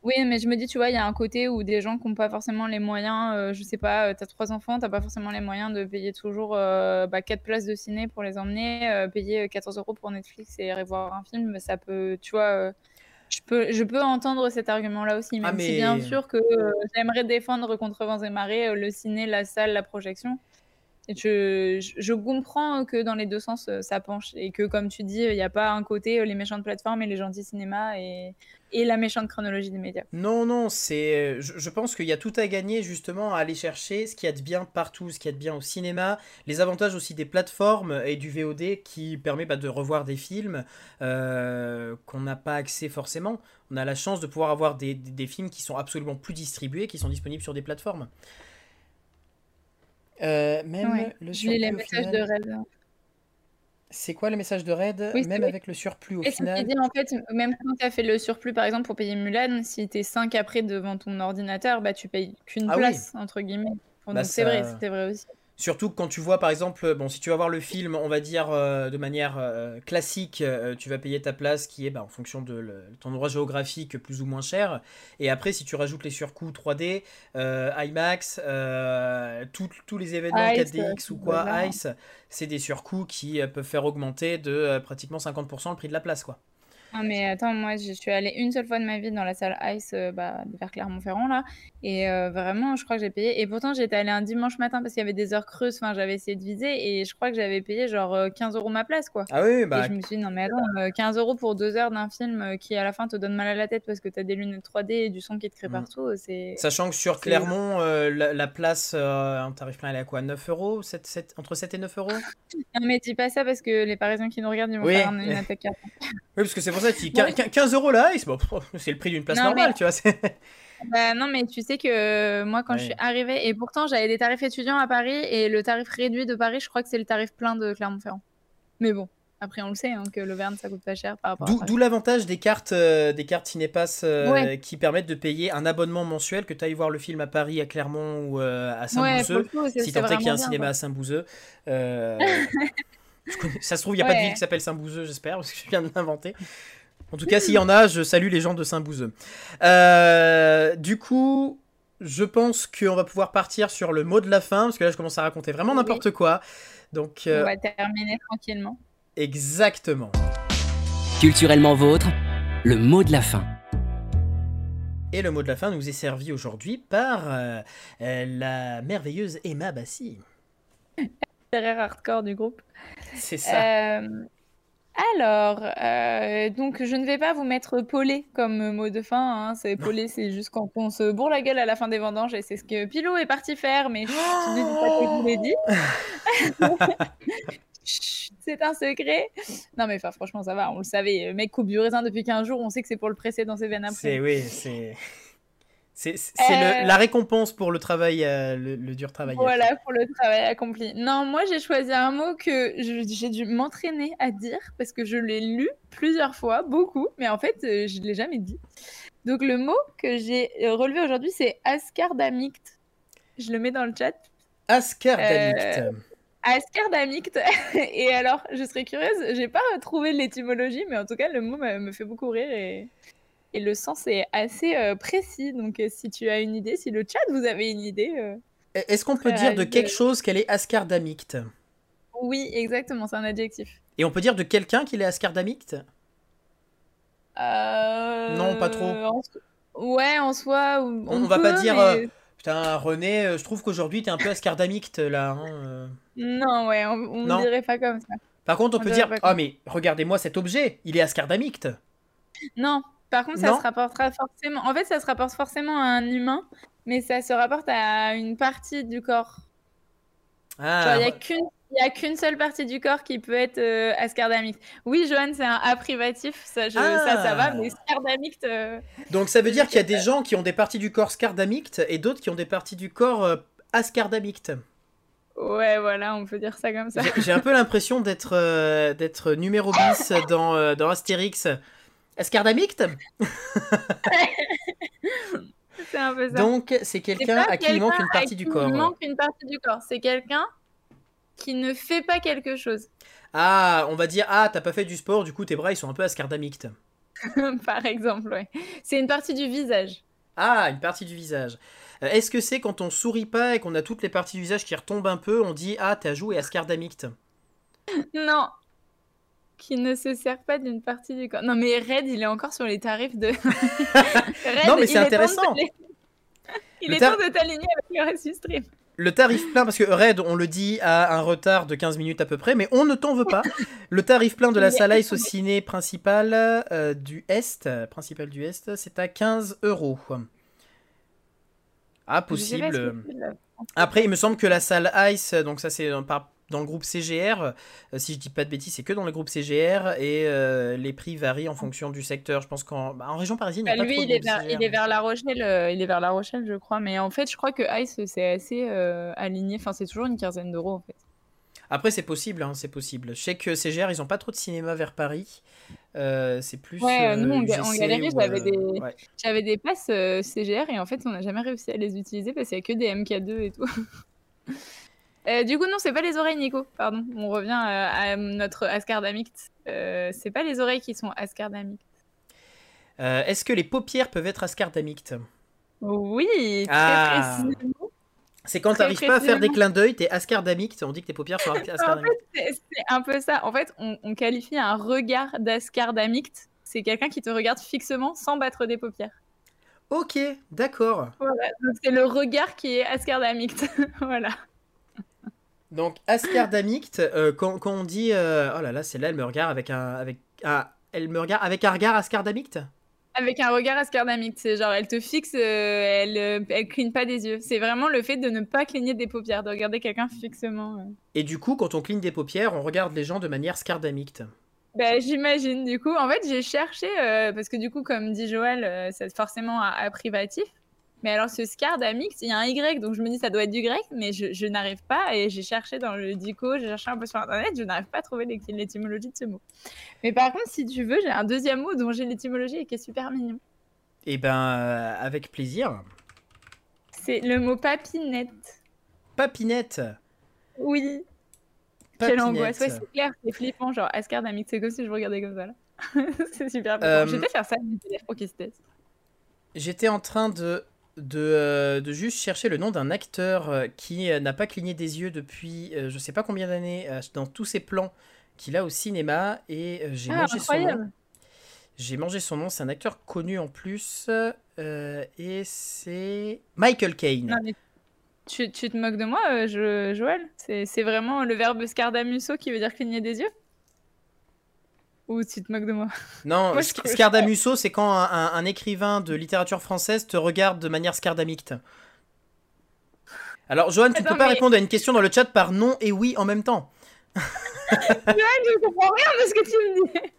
C: oui, mais je me dis, tu vois, il y a un côté où des gens qui n'ont pas forcément les moyens, euh, je sais pas, euh, tu as trois enfants, tu pas forcément les moyens de payer toujours euh, bah, quatre places de ciné pour les emmener, payer 14 euros pour Netflix et aller voir un film, ça peut, tu vois, je, peux, je peux entendre cet argument-là aussi, même ah, si bien sûr que j'aimerais défendre contre vents et marées le ciné, la salle, la projection. Et je, je, comprends que dans les deux sens, ça penche. Et que, comme tu dis, il n'y a pas un côté les méchantes plateformes et les gentils cinémas. Et et la méchante chronologie des médias.
B: Non, non, c'est. Je, pense qu'il y a tout à gagner justement à aller chercher ce qu'il y a de bien partout, ce qu'il y a de bien au cinéma, les avantages aussi des plateformes et du VOD qui permet bah, de revoir des films euh, qu'on n'a pas accès forcément. On a la chance de pouvoir avoir des, des, films qui sont absolument plus distribués, qui sont disponibles sur des plateformes. Euh, même le
C: les messages de rêve.
B: C'est quoi le message de Red
C: Oui,
B: Même avec le surplus au
C: Et
B: final.
C: dit, en fait, même quand tu as fait le surplus, par exemple, pour payer Mulan, si tu es 5 après devant ton ordinateur, bah, tu payes qu'une
B: Ah oui.
C: place, entre guillemets.
B: Bah,
C: c'est vrai, c'était vrai aussi.
B: Surtout que quand tu vois par exemple, bon si tu vas voir le film, on va dire euh, de manière euh, classique, euh, tu vas payer ta place qui est bah, en fonction de le- ton endroit géographique plus ou moins cher. Et après si tu rajoutes les surcoûts 3D, euh, IMAX, euh, tous les événements
C: Ice,
B: 4DX
C: euh,
B: ou quoi,
C: voilà.
B: Ice, c'est des surcoûts qui euh, peuvent faire augmenter de euh, pratiquement 50% le prix de la place quoi.
C: Non, mais attends, moi, je suis allée une seule fois de ma vie dans la salle Ice euh, bah, vers Clermont-Ferrand, là. Et euh, vraiment, je crois que j'ai payé. Et pourtant, j'étais allée un dimanche matin parce qu'il y avait des heures creuses. Enfin, j'avais essayé de viser et je crois que j'avais payé genre euh, 15 euros ma place, quoi.
B: Ah oui,
C: Et
B: bah
C: je me suis dit, non, mais attends, euh, 15 euros pour deux heures d'un film euh, qui, à la fin, te donne mal à la tête parce que t'as des lunettes 3D et du son qui te crée
B: Mm.
C: partout, euh, c'est.
B: Sachant que sur Clermont, euh, la, la place euh, en tarif plein elle est à quoi? 9 euros? 7, 7 Entre 7 et 9 euros? Oui,
C: Non, mais dis pas ça parce que les Parisiens qui nous regardent, ils vont
B: Oui.
C: faire un- une attaque cardiaque.
B: parce que c'est pour ça dis 15 euros là, et c'est bon, le prix d'une place
C: Non,
B: normale,
C: mais-
B: tu vois.
C: Bah, non, mais tu sais que euh, moi, quand je
B: Ouais.
C: suis arrivée, et pourtant j'avais des tarifs étudiants à Paris, et le tarif réduit de Paris, je crois que c'est le tarif plein de Clermont-Ferrand. Mais bon, après on le sait, hein, que l'Auvergne ça coûte pas cher par rapport à
B: D'où
C: Paris.
B: d'où l'avantage des cartes, euh, des cartes Cinépass euh,
C: Ouais.
B: qui permettent de payer un abonnement mensuel, que tu ailles voir le film à Paris, à Clermont ou euh, à
C: Ouais,
B: Saint-Bouzeux.
C: c'est
B: si tant est qu'il y a un
C: bien,
B: cinéma
C: quoi.
B: à Saint-Bouzeux. Ça se trouve, il n'y a pas de
C: Ouais.
B: ville qui s'appelle Saint-Bouzeux, j'espère, parce que je viens de l'inventer. En tout cas, s'il y en a, je salue les gens de Saint-Bouzeux. Euh, du coup, je pense qu'on va pouvoir partir sur le mot de la fin, parce que là, je commence à raconter vraiment
C: Oui.
B: n'importe quoi. Donc,
C: On
B: euh,
C: va terminer tranquillement.
B: exactement.
A: Culturellement vôtre, le mot de la fin.
B: Et le mot de la fin nous est servi aujourd'hui par euh, la merveilleuse Emma Bassi.
C: Terreur hardcore du groupe.
B: C'est ça.
C: Euh, alors, euh, donc je ne vais pas vous mettre polé comme mot de fin. Hein. C'est polé, c'est juste quand on se bourre la gueule à la fin des vendanges et c'est ce que Pilou est parti faire. Mais chut, ne dites pas que je vous l'ai dit. C'est un secret. Non mais enfin franchement ça va, on le savait. Mec coupe du raisin depuis 15 jours, on sait que c'est pour le presser dans ses veines
B: C'est
C: après.
B: oui, c'est c'est
C: Euh,
B: la récompense pour le travail, euh, le, le dur travail.
C: Voilà pour le travail accompli. Non, moi j'ai choisi un mot que j'ai dû m'entraîner à dire parce que je l'ai lu plusieurs fois, beaucoup, mais en fait euh, je ne l'ai jamais dit. Donc le mot que j'ai relevé aujourd'hui c'est ascardamicte. Je le mets dans le chat.
B: Ascardamicte.
C: Euh, Ascardamicte. Et alors, je serais curieuse, j'ai pas retrouvé l'étymologie, mais en tout cas le mot me, me fait beaucoup rire et, et le sens est assez euh, précis. Donc euh, si tu as une idée, si le chat vous avez une idée. euh,
B: Est-ce qu'on peut dire de quelque chose qu'elle est ascardamicte
C: Oui, exactement, c'est un adjectif.
B: Et on peut dire de quelqu'un qu'il est ascardamicte
C: Euh,
B: Non, pas trop.
C: en Ouais, en soi. On,
B: On va pas
C: peut,
B: dire,
C: mais-
B: euh, Putain, René, je trouve qu'aujourd'hui t'es un peu ascardamicte là. hein.
C: Non, ouais, on, on
B: Non.
C: dirait pas comme ça.
B: Par contre, on
C: On
B: peut dire
C: pas
B: Ah,
C: comme-
B: mais regardez-moi cet objet, il est ascardamicte.
C: Non, par contre, ça
B: Non.
C: se rapportera forcément. En fait, ça se rapporte forcément à un humain, mais ça se rapporte à une partie du corps.
B: Ah,
C: il n'y a qu'une. Il y a qu'une seule partie du corps qui peut être euh, ascardamicte. Oui, Johan, c'est un A privatif, ça, je- ça, ça
B: Ah.
C: va, mais scardamicte, euh,
B: donc ça veut dire qu'il y a des gens qui ont des parties du corps scardamictes et d'autres qui ont des parties du corps euh, ascardamictes.
C: ouais, voilà, on peut dire ça comme ça.
B: J'ai- un peu l'impression d'être euh, d'être numéro bis dans, euh, dans Astérix. Ascardamicte
C: C'est un peu ça.
B: Donc c'est quelqu'un à qui il manque une partie du corps.
C: Il manque une partie du corps. C'est quelqu'un qui ne fait pas quelque chose.
B: Ah, on va dire ah t'as pas fait du sport, du coup tes bras ils sont un peu ascardamictes.
C: Par exemple, ouais. C'est une partie du visage.
B: Ah, une partie du visage. Euh, Est-ce que c'est quand on sourit pas et qu'on a toutes les parties du visage qui retombent un peu, on dit ah t'as joué ascardamicte?
C: Non. Qui ne se sert pas d'une partie du corps. Non, mais Red, il est encore sur les tarifs de. Red,
B: Non, mais c'est
C: de
B: intéressant.
C: Il
B: Le
C: est temps de t'aligner avec le reste du stream.
B: Le tarif plein, parce que Red, on le dit, a un retard de 15 minutes à peu près, mais on ne t'en veut pas. Le tarif plein de la salle Ice au ciné principal euh, du Est, euh, principal du Est, c'est à 15 euros. Ah, possible. Après, il me semble que la salle Ice, donc ça c'est dans, par- dans le groupe CGR, euh, si je dis pas de bêtises, c'est que dans le groupe CGR, et euh, les prix varient en fonction du secteur. Je pense qu'en bah, en région parisienne, il n'y
C: Bah,
B: a pas
C: lui,
B: trop de
C: il est, vers,
B: CGR.
C: il est vers La Rochelle, euh, il est vers La Rochelle, je crois. Mais en fait, je crois que Ice, c'est assez euh, aligné. Enfin, c'est toujours une quinzaine d'euros, en fait.
B: Après, c'est possible, hein, c'est possible. Je sais que CGR, ils ont pas trop de cinéma vers Paris. Euh, c'est plus.
C: Ouais,
B: euh,
C: nous, galerie,
B: ou,
C: j'avais des,
B: ouais.
C: j'avais des passes euh, CGR et en fait, on n'a jamais réussi à les utiliser parce qu'il n'y a que des MK2 et tout. Euh, du coup, non, c'est pas les oreilles, Nico. Pardon. On revient euh, à notre Ascardamicte. Euh, c'est pas les oreilles qui sont Ascardamictes.
B: Euh, Est-ce que les paupières peuvent être ascardamictes
C: Oui, très
B: Ah.
C: précisément.
B: C'est quand
C: Très
B: t'arrives pas à faire des clins d'œil, t'es ascardamicte. On dit que tes paupières sont
C: En fait,
B: ascardamictes.
C: c'est un peu ça. En fait, on, on qualifie un regard d'Ascardamicte. C'est quelqu'un qui te regarde fixement sans battre des paupières.
B: Ok, d'accord.
C: Voilà. C'est le regard qui est Ascardamicte. voilà.
B: Donc ascardamicte, euh, quand, quand on dit, euh, oh là là, c'est là, elle me regarde avec un, avec, ah, elle me regarde avec un regard ascardamicte.
C: Avec un regard ascardamicte, c'est genre elle te fixe, euh, elle, euh, elle cligne pas des yeux. C'est vraiment le fait de ne pas cligner des paupières, de regarder quelqu'un fixement.
B: Et du coup, quand on cligne des paupières, on regarde les gens de manière scardamicte.
C: Ben, j'imagine, du coup. En fait, j'ai cherché, parce que du coup, comme dit Joël, c'est forcément un, un privatif. Mais alors, ce scardamicte, il y a un Y, donc je me dis ça doit être du grec, mais je, je n'arrive pas. Et j'ai cherché dans le dico, j'ai cherché un peu sur internet, je n'arrive pas à trouver l'é- l'étymologie de ce mot. Mais par contre, si tu veux, j'ai un deuxième mot dont j'ai l'étymologie et qui est super mignon.
B: Eh ben, euh, avec plaisir.
C: C'est le mot papinette.
B: Papinette.
C: Oui. Quelle angoisse. Ouais,
B: Papinette.
C: c'est clair, c'est flippant. Genre, Ascardamicte, c'est comme si je vous regardais comme ça c'est super.
B: Euh,
C: Je vais faire ça à mes élèves pour qu'ils se testent.
B: J'étais en train de, de, euh, de juste chercher le nom d'un acteur euh, qui euh, n'a pas cligné des yeux depuis je sais pas combien d'années dans tous ses plans qu'il a au cinéma. Et j'ai
C: Ah,
B: mangé son nom. J'ai mangé son nom, c'est un acteur connu en plus euh, et c'est Michael Caine.
C: Non, mais tu, tu te moques de moi, je- Joël? C'est c'est vraiment le verbe scardamusso qui veut dire cligner des yeux? Ou tu te moques de moi
B: Non,
C: Moi,
B: Scardamusso, c'est quand un, un- un écrivain de littérature française te regarde de manière scardamicte. Alors, Johan, tu
C: Attends,
B: peux pas répondre à une question dans le chat par non et oui en même temps.
C: Je comprends rien de ce que tu me dis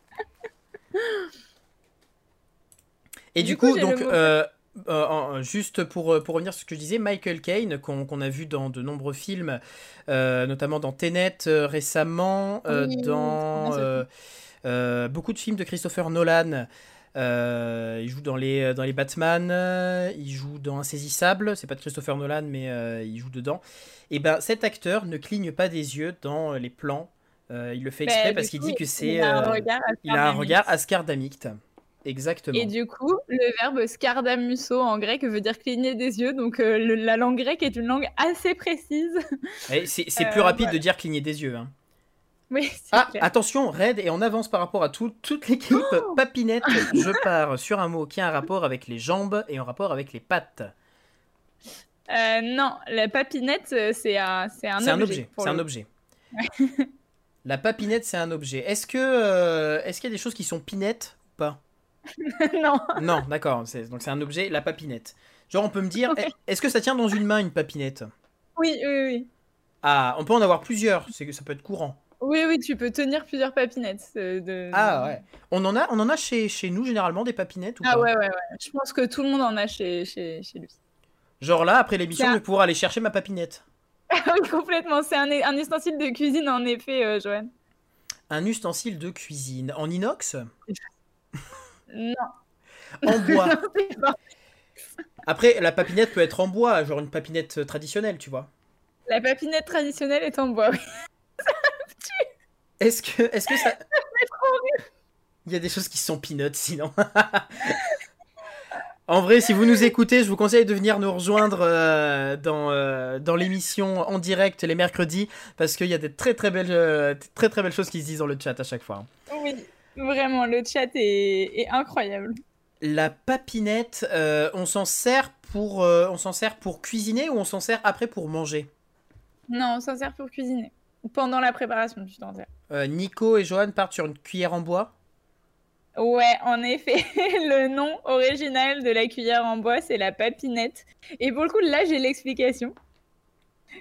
B: Et
C: Du
B: du,
C: coup,
B: donc, euh, euh, en- juste pour, euh, pour revenir sur ce que je disais, Michael Caine, qu'on a vu dans de nombreux films, euh, notamment dans Tenet euh, récemment, euh,
C: Oui,
B: dans euh, euh, beaucoup de films de Christopher Nolan. Euh, il joue dans les, dans les Batman, euh, il joue dans Insaisissable, c'est pas de Christopher Nolan, mais euh, il joue dedans. Et ben cet acteur ne cligne pas des yeux dans les plans. Euh, il le fait exprès
C: Bah,
B: parce qu'il dit que
C: il
B: c'est.
C: a un
B: euh,
C: regard
B: il a un regard ascardamicte. Exactement.
C: Et du coup, le verbe scardamusso en grec veut dire cligner des yeux, donc euh, le- la langue grecque est une langue assez précise.
B: Eh, C'est c'est
C: Euh,
B: plus rapide
C: voilà.
B: de dire cligner des yeux. hein.
C: oui,
B: Ah,
C: clair.
B: attention, Red est en avance par rapport à tout- toute l'équipe.
C: Oh
B: Papinette, je pars sur un mot qui a un rapport avec les jambes et un rapport avec les pattes.
C: Euh, non, la papinette, euh, c'est un, c'est un
B: C'est un
C: objet.
B: C'est un objet. La papinette, c'est un objet. Est-ce que euh, est-ce qu'il y a des choses qui sont pinettes ou pas?
C: Non.
B: Non, d'accord. Donc c'est un objet, la papinette. Genre, on peut me dire, est-ce que ça tient dans une main une papinette?
C: Oui, oui, oui.
B: Ah, on peut en avoir plusieurs. C'est que ça peut être courant.
C: Oui, oui, tu peux tenir plusieurs papinettes. euh, de...
B: Ah ouais. On en a, on en a chez, chez nous généralement des papinettes ou
C: Ah
B: pas
C: ouais, ouais, ouais. Je pense que tout le monde en a chez, chez, chez lui.
B: Genre là, après l'émission, je vais pouvoir aller chercher ma papinette.
C: oui, complètement. C'est un, un ustensile de cuisine, en effet, euh, Joanne.
B: Un ustensile de cuisine en inox,
C: Non,
B: en bois.
C: c'est pas-
B: Après, la papinette peut être en bois, genre une papinette traditionnelle, tu vois.
C: La papinette traditionnelle est en bois, oui.
B: Est-ce que, est-ce que ça. Il y a des choses qui sont peanuts sinon. en vrai, si vous nous écoutez, je vous conseille de venir nous rejoindre euh, dans, euh, dans l'émission en direct les mercredis parce qu'il y a des très très belles, euh, très très belles choses qui se disent dans le chat à chaque fois.
C: Oui, vraiment, le chat est, est incroyable.
B: La papinette, on s'en sert pour, on s'en sert pour cuisiner ou on s'en sert après pour manger?
C: Non, on s'en sert pour cuisiner. Pendant la préparation, t'en sers.
B: Euh, Nico et Johan partent sur une cuillère en bois.
C: Ouais, en effet, le nom original de la cuillère en bois, c'est la papinette. Et pour le coup, là, j'ai l'explication.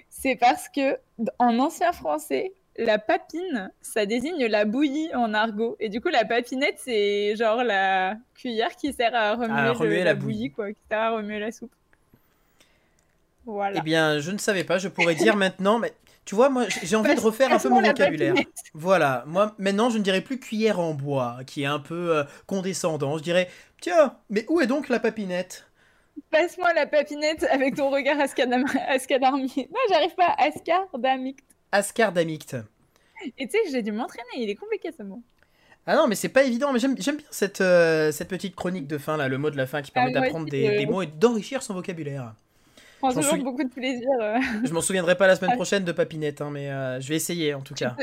C: C'est parce que, en ancien français, la papine, ça désigne la bouillie en argot. Et du coup, la papinette, c'est genre la cuillère qui sert à remuer,
B: À
C: le-
B: remuer
C: la,
B: la
C: bouillie,
B: bouillie.
C: quoi, qui sert à remuer la soupe. Voilà.
B: Eh bien, je ne savais pas, je pourrais dire maintenant, mais Tu vois, moi, j'ai envie de refaire un peu mon vocabulaire. Voilà, moi, maintenant, je ne dirais plus cuillère en bois, qui est un peu euh, condescendant. Je dirais, tiens, mais où est donc la papinette?
C: Passe-moi la papinette avec ton regard ascadarmier. Non, j'arrive pas. Ascardamique.
B: Ascar d'Amicte.
C: Et tu sais j'ai dû m'entraîner. Il est compliqué ce mot.
B: Ah non, mais c'est pas évident, mais j'aime bien cette, euh, cette petite chronique de fin, là, le mot de la fin qui permet
C: moi
B: d'apprendre
C: euh,
B: des mots et d'enrichir son vocabulaire.
C: Prends toujours beaucoup de plaisir. euh.
B: Je m'en souviendrai pas la semaine prochaine de papinette, hein, mais euh, je vais essayer en tout cas.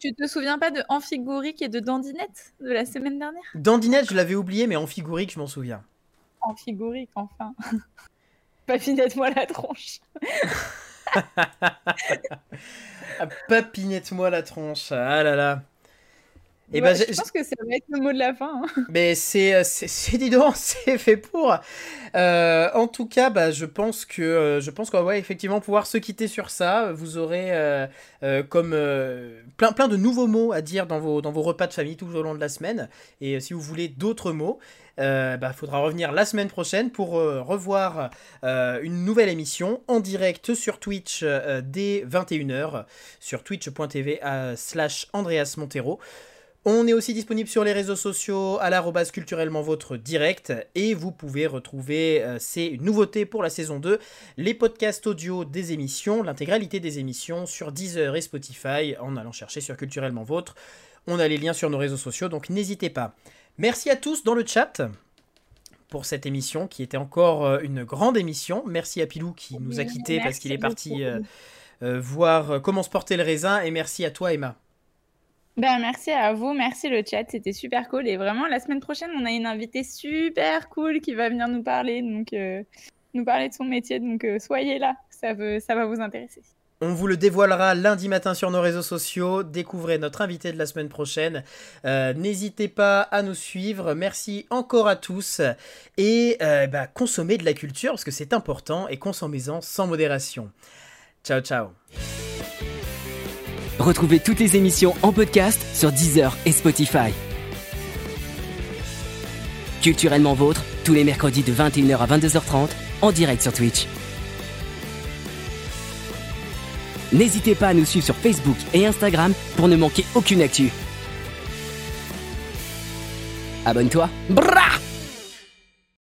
C: Tu te souviens pas de Amphigorique et de Dandinette de la semaine dernière?
B: Dandinette, je l'avais oublié, mais en figurique, je m'en souviens.
C: Amphigorique, enfin. Papinette-moi la tronche.
B: Papinette-moi la tronche, ah là là. Et
C: Ouais,
B: ben,
C: je pense que ça va être le mot de la fin. hein.
B: Mais c'est, euh, c'est, c'est dis donc, c'est fait pour. Euh, en tout cas, bah, je pense que, euh, je pense qu'on va effectivement pouvoir se quitter sur ça. Vous aurez euh, comme euh, plein, plein de nouveaux mots à dire dans vos, dans vos repas de famille tout au long de la semaine. Et si vous voulez d'autres mots, il bah, faudra revenir la semaine prochaine pour euh, revoir euh, une nouvelle émission en direct sur Twitch dès 21h sur twitch.tv slash Andreas Montero. On est aussi disponible sur les réseaux sociaux à l'arrobase culturellement votre direct et vous pouvez retrouver euh, ces nouveautés pour la saison 2, les podcasts audio des émissions, l'intégralité des émissions sur Deezer et Spotify en allant chercher sur culturellement vôtre. On a les liens sur nos réseaux sociaux donc n'hésitez pas. Merci à tous dans le chat pour cette émission qui était encore euh, une grande émission. Merci à Pilou qui nous a quittés parce qu'il est parti euh, euh, voir comment se portait le raisin et merci à toi Emma.
C: Ben, merci à vous, merci le chat, c'était super cool. Et vraiment, la semaine prochaine, on a une invitée super cool qui va venir nous parler, donc euh, nous parler de son métier. Donc euh, soyez là, ça, veut, ça va vous intéresser.
B: On vous le dévoilera lundi matin sur nos réseaux sociaux. Découvrez notre invité de la semaine prochaine. Euh, N'hésitez pas à nous suivre. Merci encore à tous. Et bah, consommez de la culture parce que c'est important et consommez-en sans modération. Ciao, ciao.
A: Retrouvez toutes les émissions en podcast sur Deezer et Spotify. Culturellement vôtre, tous les mercredis de 21h à 22h30 en direct sur Twitch. N'hésitez pas à nous suivre sur Facebook et Instagram pour ne manquer aucune actu. Abonne-toi. Brrra